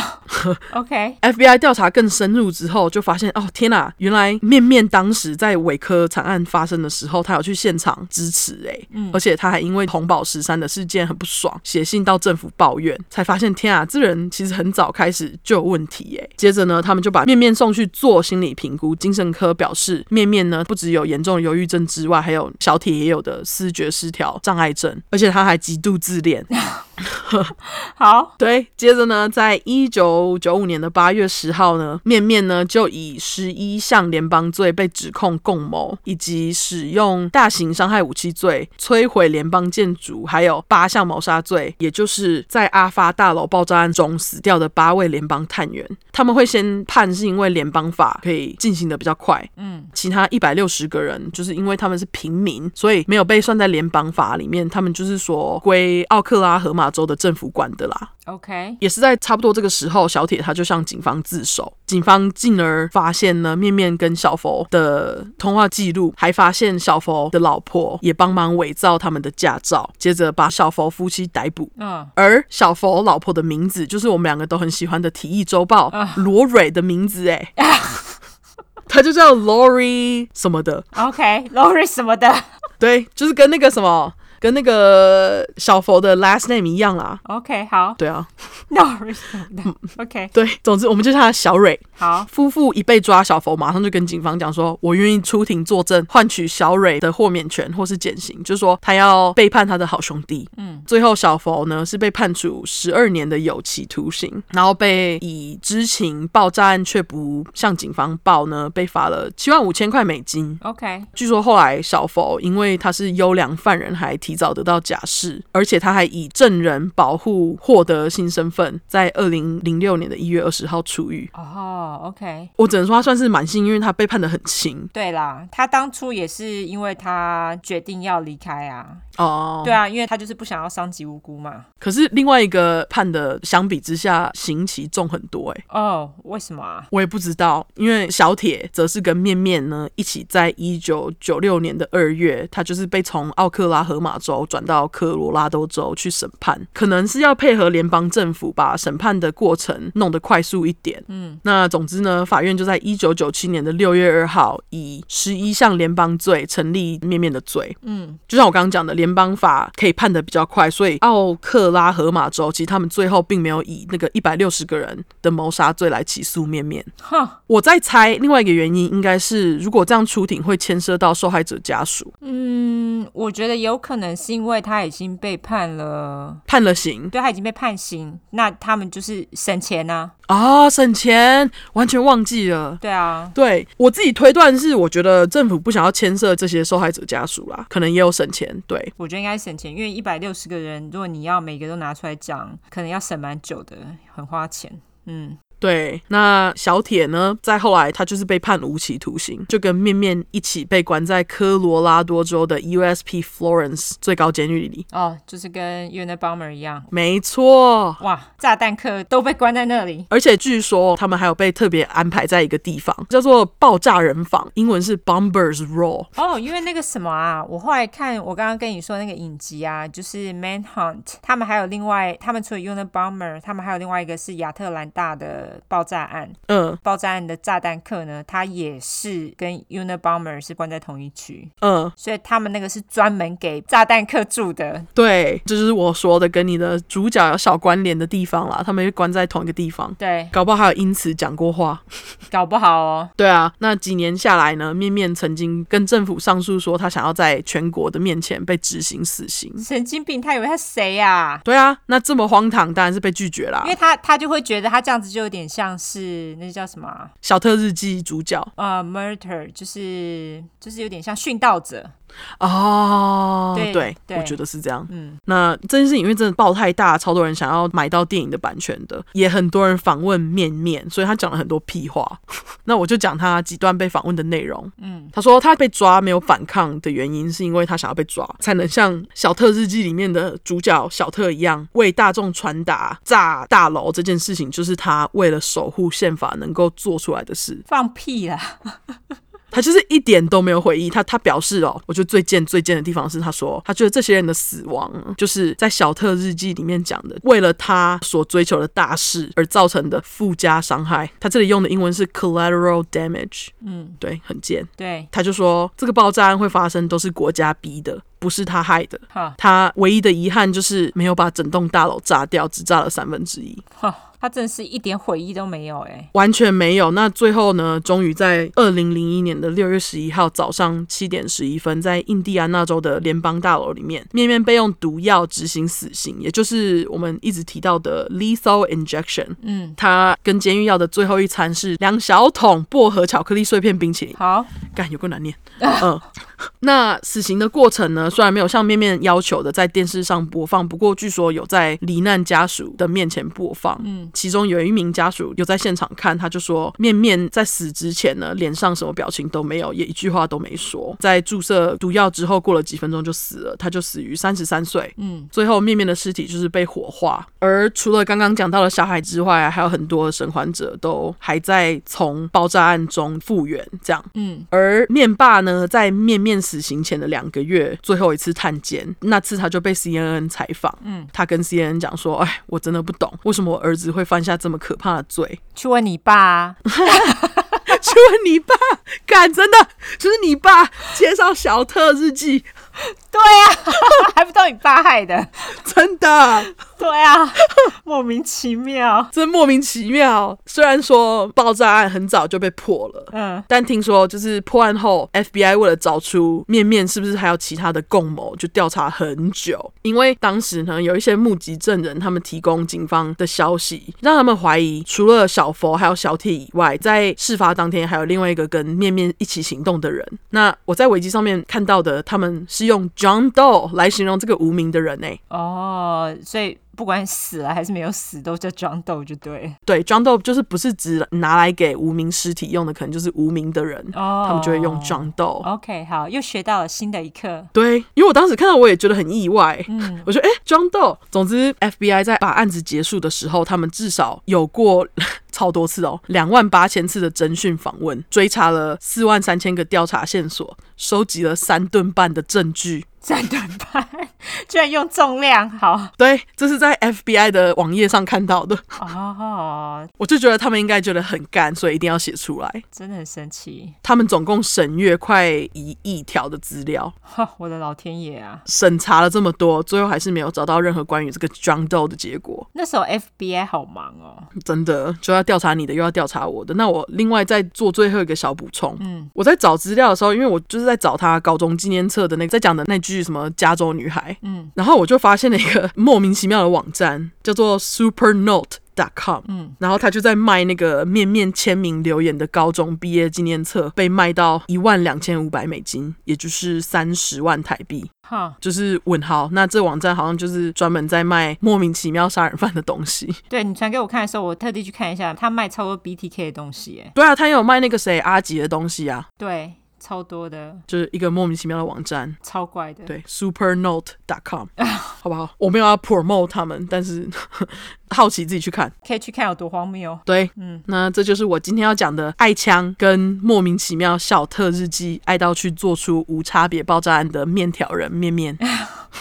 Speaker 1: Oh, OK，FBI.
Speaker 2: 调查更深入之后，就发现哦，天啊，原来面面当时在韦科惨案发生的时候，他有去现场支持哎。嗯，而且他还因为红宝石山的事件很不爽，写信到政府抱怨，才发现天啊，这人其实很早开始就有问题耶。接着呢，他们就把面面送去做心理评估，精神科表示面面呢不只有严重的忧郁症之外，还有小铁也有的思觉失调障碍症，而且他还极度自恋。(laughs) (laughs)
Speaker 1: 好，
Speaker 2: 对，接着呢，在一九九五年的八月十号呢，面面呢就以十一项联邦罪被指控共谋，以及使用大型伤害武器罪、摧毁联邦建筑，还有八项谋杀罪，也就是在阿发大楼爆炸案中死掉的八位联邦探员。他们会先判，是因为联邦法可以进行的比较快。嗯，其他一百六十个人，就是因为他们是平民，所以没有被算在联邦法里面。他们就是说归奥克拉荷马州的政府管的啦。
Speaker 1: OK，
Speaker 2: 也是在差不多这个时候，小铁他就向警方自首。警方进而发现呢，面面跟小佛的通话记录，还发现小佛的老婆也帮忙伪造他们的驾照，接着把小佛夫妻逮捕。嗯，而小佛老婆的名字，就是我们两个都很喜欢的《体育周报》罗蕊的名字，哎，(laughs) 他就叫 Lori 什么的。
Speaker 1: OK，Lori 什么的，
Speaker 2: 对，就是跟那个什么。跟那个小佛的 last name 一样啦。
Speaker 1: OK，好。
Speaker 2: 对啊。(laughs)
Speaker 1: No，
Speaker 2: 嗯
Speaker 1: ，OK。
Speaker 2: 对，总之我们就叫他小蕊。
Speaker 1: 好。
Speaker 2: 夫妇一被抓，小佛马上就跟警方讲说：“我愿意出庭作证，换取小蕊的豁免权或是减刑。”就是说他要背叛他的好兄弟。嗯。最后小佛呢是被判处十二年的有期徒刑，然后被以知情爆炸案却不向警方报呢，被罚了七万五千块美金。
Speaker 1: OK。
Speaker 2: 据说后来小佛因为他是优良犯人，还提。早得到假释，而且他还以证人保护获得新身份，在二零零六年的一月二十号出狱。
Speaker 1: 哦、oh，OK，
Speaker 2: 我只能说他算是蛮幸运，因为他被判的很轻。
Speaker 1: 对啦，他当初也是因为他决定要离开啊。
Speaker 2: 哦，oh.
Speaker 1: 对啊，因为他就是不想要伤及无辜嘛。
Speaker 2: 可是另外一个判的相比之下，刑期重很多哎、欸。
Speaker 1: 哦，oh, 为什么啊？
Speaker 2: 我也不知道，因为小铁则是跟面面呢一起在一九九六年的二月，他就是被从奥克拉荷马州转到科罗拉多州去审判，可能是要配合联邦政府把审判的过程弄得快速一点。嗯，那总之呢，法院就在一九九七年的六月二号，以十一项联邦罪成立面面的罪。嗯，就像我刚刚讲的，联邦法可以判得比较快，所以奥克拉荷马州其实他们最后并没有以那个一百六十个人的谋杀罪来起诉面面。哈，我在猜另外一个原因应该是，如果这样出庭会牵涉到受害者家属。
Speaker 1: 嗯，我觉得有可能是因为他已经被判了，
Speaker 2: 判了刑，
Speaker 1: 对，他已经被判刑，那他们就是省钱呢。
Speaker 2: 啊，省钱，完全忘记了。
Speaker 1: 对啊，
Speaker 2: 对我自己推断是，我觉得政府不想要牵涉这些受害者家属啦，可能也有省钱。对，
Speaker 1: 我觉得应该省钱，因为一百六十个人，如果你要每个都拿出来讲，可能要省蛮久的，很花钱。嗯。
Speaker 2: 对，那小铁呢？再后来，他就是被判无期徒刑，就跟面面一起被关在科罗拉多州的 USP Florence 最高监狱里。
Speaker 1: 哦，就是跟 Unabomber 一样。
Speaker 2: 没错。
Speaker 1: 哇，炸弹客都被关在那里，
Speaker 2: 而且据说他们还有被特别安排在一个地方，叫做爆炸人房，英文是 Bombers Row。
Speaker 1: 哦，因为那个什么啊，我后来看我刚刚跟你说那个影集啊，就是 Manhunt，他们还有另外，他们除了 Unabomber，他们还有另外一个是亚特兰大的。爆炸案，嗯，爆炸案的炸弹客呢，他也是跟 Unabomber 是关在同一区，嗯，所以他们那个是专门给炸弹客住的。
Speaker 2: 对，这就是我说的跟你的主角有小关联的地方啦，他们关在同一个地方。
Speaker 1: 对，
Speaker 2: 搞不好还有因此讲过话，
Speaker 1: 搞不好哦。
Speaker 2: 对啊，那几年下来呢，面面曾经跟政府上诉说，他想要在全国的面前被执行死刑。
Speaker 1: 神经病，他以为他谁呀？
Speaker 2: 对啊，那这么荒唐，当然是被拒绝啦。
Speaker 1: 因为他他就会觉得他这样子就有点。像是那叫什么、啊《
Speaker 2: 小特日记》主角
Speaker 1: 啊、uh,，Murder 就是就是有点像殉道者。
Speaker 2: 哦，对对，我觉得是这样。嗯，那这件事情因为真的爆太大，超多人想要买到电影的版权的，也很多人访问面面，所以他讲了很多屁话。(laughs) 那我就讲他几段被访问的内容。嗯，他说他被抓没有反抗的原因，是因为他想要被抓，才能像《小特日记》里面的主角小特一样，为大众传达炸大楼这件事情，就是他为了守护宪法能够做出来的事。
Speaker 1: 放屁啦！
Speaker 2: 他就是一点都没有回忆，他他表示哦，我觉得最贱最贱的地方是他说，他觉得这些人的死亡就是在小特日记里面讲的，为了他所追求的大事而造成的附加伤害。他这里用的英文是 collateral damage，嗯，对，很贱。
Speaker 1: 对，
Speaker 2: 他就说这个爆炸案会发生都是国家逼的，不是他害的。他唯一的遗憾就是没有把整栋大楼炸掉，只炸了三分之一。哈。
Speaker 1: 他真的是一点悔意都没有哎，
Speaker 2: 完全没有。那最后呢，终于在二零零一年的六月十一号早上七点十一分，在印第安纳州的联邦大楼里面，面面被用毒药执行死刑，也就是我们一直提到的 lethal injection。嗯，他跟监狱要的最后一餐是两小桶薄荷巧克力碎片冰淇淋。
Speaker 1: 好，
Speaker 2: 干有个难念。嗯，(laughs) 那死刑的过程呢，虽然没有像面面要求的在电视上播放，不过据说有在罹难家属的面前播放。嗯，其中有一名家属有在现场看，他就说面面在死之前呢，脸上什么表情都没有，也一句话都没说。在注射毒药之后，过了几分钟就死了，他就死于三十三岁。嗯，最后面面的尸体就是被火化。而除了刚刚讲到的小孩之外，还有很多生还者都还在从爆炸案中复原。这样，嗯，而面爸呢，在面面死刑前的两个月，最后一次探监，那次他就被 CNN 采访，嗯，他跟 CNN 讲说：“哎，我真的不懂，为什么我儿子会犯下这么可怕的罪？”
Speaker 1: 去问你爸啊。(laughs)
Speaker 2: 去问你爸，敢真的就是你爸介绍小特日记，
Speaker 1: 对呀、啊，(laughs) 还不都你爸害的，
Speaker 2: 真的。
Speaker 1: 对啊，(laughs) 莫名其妙，
Speaker 2: 真莫名其妙。虽然说爆炸案很早就被破了，嗯，但听说就是破案后，FBI 为了找出面面是不是还有其他的共谋，就调查很久。因为当时呢，有一些目击证人，他们提供警方的消息，让他们怀疑除了小佛还有小铁以外，在事发当天还有另外一个跟面面一起行动的人。那我在维基上面看到的，他们是用 John Doe 来形容这个无名的人呢。
Speaker 1: 哦，所以。不管死了还是没有死，都叫 John Doe 就对。
Speaker 2: 对，John Doe 就是不是只拿来给无名尸体用的，可能就是无名的人，oh, 他们就会用 John Doe。
Speaker 1: OK，好，又学到了新的一课。
Speaker 2: 对，因为我当时看到我也觉得很意外，嗯，我说哎，John Doe。总之，FBI 在把案子结束的时候，他们至少有过 (laughs) 超多次哦，两万八千次的侦讯访问，追查了四万三千个调查线索，收集了三吨半的证据。
Speaker 1: 三吨半，居然用重量，好，
Speaker 2: 对，这是在 FBI 的网页上看到的。
Speaker 1: 哦，
Speaker 2: 我就觉得他们应该觉得很干，所以一定要写出来。
Speaker 1: 真的很神奇。
Speaker 2: 他们总共审阅快一亿条的资料。
Speaker 1: 哈，(laughs) 我的老天爷啊！
Speaker 2: 审查了这么多，最后还是没有找到任何关于这个 John Doe 的结果。
Speaker 1: 那时候 FBI 好忙哦，
Speaker 2: 真的就要调查你的，又要调查我的。那我另外再做最后一个小补充。嗯，我在找资料的时候，因为我就是在找他高中纪念册的那个，在讲的那句。什么加州女孩？嗯，然后我就发现了一个莫名其妙的网站，叫做 Super Note。dot com，。嗯，然后他就在卖那个面面签名留言的高中毕业纪念册，被卖到一万两千五百美金，也就是三十万台币。哈，就是问号。那这网站好像就是专门在卖莫名其妙杀人犯的东西。(laughs)
Speaker 1: 对，你传给我看的时候，我特地去看一下，他卖超多 BTK 的东西。哎，
Speaker 2: 对啊，他也有卖那个谁阿吉的东西啊。
Speaker 1: 对。超多的，
Speaker 2: 就是一个莫名其妙的网站，
Speaker 1: 超怪的。
Speaker 2: 对，supernote.com，(laughs) 好不好？我没有要 promote 他们，但是 (laughs) 好奇自己去看，
Speaker 1: 可以去看有多荒谬。
Speaker 2: 对，嗯，那这就是我今天要讲的爱枪跟莫名其妙小特日记，爱到去做出无差别爆炸案的面条人面面。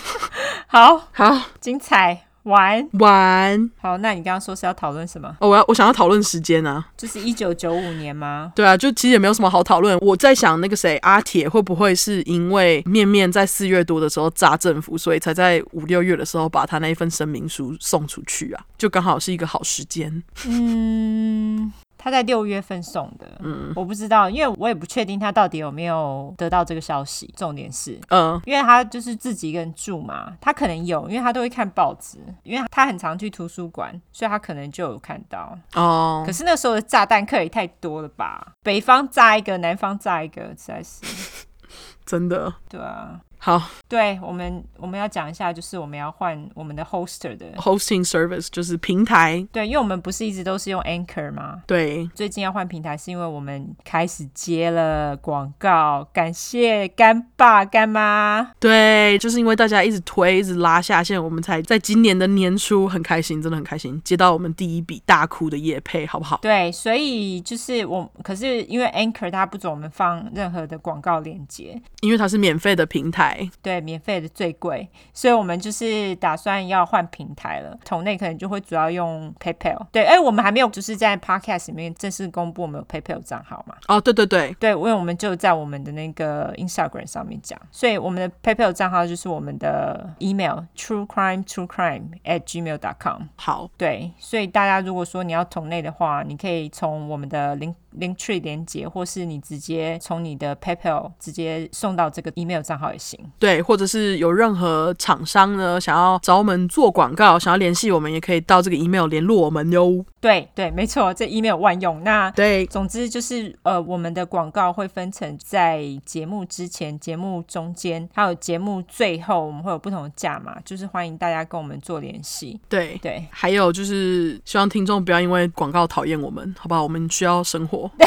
Speaker 2: (laughs)
Speaker 1: 好
Speaker 2: 好
Speaker 1: 精彩。玩
Speaker 2: 玩
Speaker 1: 好，那你刚刚说是要讨论什么？
Speaker 2: 哦，我要我想要讨论时间啊，
Speaker 1: 就是一九九五年吗？
Speaker 2: 对啊，就其实也没有什么好讨论。我在想那个谁阿铁会不会是因为面面在四月多的时候炸政府，所以才在五六月的时候把他那一份声明书送出去啊？就刚好是一个好时间。
Speaker 1: 嗯。他在六月份送的，嗯，我不知道，因为我也不确定他到底有没有得到这个消息。重点是，嗯，因为他就是自己一个人住嘛，他可能有，因为他都会看报纸，因为他很常去图书馆，所以他可能就有看到。哦，可是那时候的炸弹客也太多了吧？北方炸一个，南方炸一个，实在是 (laughs)
Speaker 2: 真的。
Speaker 1: 对啊。
Speaker 2: 好，
Speaker 1: 对我们我们要讲一下，就是我们要换我们的 hoster 的
Speaker 2: hosting service，就是平台。
Speaker 1: 对，因为我们不是一直都是用 Anchor 吗？
Speaker 2: 对，
Speaker 1: 最近要换平台是因为我们开始接了广告，感谢干爸干妈。
Speaker 2: 对，就是因为大家一直推，一直拉下线，我们才在今年的年初很开心，真的很开心，接到我们第一笔大哭的业配，好不好？
Speaker 1: 对，所以就是我，可是因为 Anchor 它不准我们放任何的广告链接，
Speaker 2: 因为它是免费的平台。台，
Speaker 1: 对，免费的最贵，所以我们就是打算要换平台了。同内可能就会主要用 PayPal。对，哎，我们还没有就是在 Podcast 里面正式公布我们有 PayPal 账号嘛？
Speaker 2: 哦，对对对，
Speaker 1: 对，因为我们就在我们的那个 Instagram 上面讲，所以我们的 PayPal 账号就是我们的 email True Crime True Crime at gmail dot com。
Speaker 2: 好，
Speaker 1: 对，所以大家如果说你要同内的话，你可以从我们的 link Linktree 连接，或是你直接从你的 PayPal 直接送到这个 email 账号也行。
Speaker 2: 对，或者是有任何厂商呢想要找我们做广告，想要联系我们，也可以到这个 email 联络我们哟。
Speaker 1: 对对，没错，这 email 万用。那
Speaker 2: 对，
Speaker 1: 总之就是呃，我们的广告会分成在节目之前、节目中间，还有节目最后，我们会有不同的价码，就是欢迎大家跟我们做联系。
Speaker 2: 对
Speaker 1: 对，
Speaker 2: 还有就是希望听众不要因为广告讨厌我们，好不好？我们需要生活。(laughs)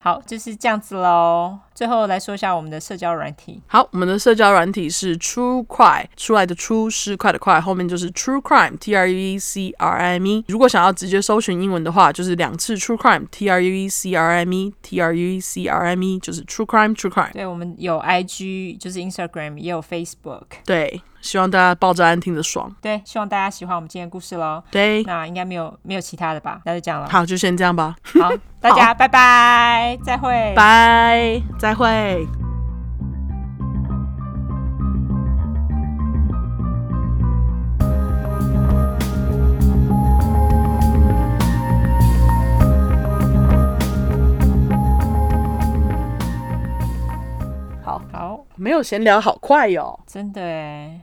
Speaker 1: 好，就是这样子喽。最后来说一下我们的社交软体。
Speaker 2: 好，我们的社交软体是 True Crime，出来的出是快的快，后面就是 True Crime，T R U E C R I M E。如果想要直接搜寻英文的话，就是两次 True Crime，T R U E C R I M E，T R U E C R I M E，就是 True Crime，True Crime。
Speaker 1: 对，我们有 I G，就是 Instagram，也有 Facebook。
Speaker 2: 对，希望大家抱着安听的爽。
Speaker 1: 对，希望大家喜欢我们今天的故事喽。
Speaker 2: 对，
Speaker 1: 那应该没有没有其他的吧？那就这样了。
Speaker 2: 好，就先这样吧。
Speaker 1: 好，大家 (laughs) 拜拜，再会。
Speaker 2: 拜，再会。好，好，没有闲聊，好快哟，
Speaker 1: 真的耶。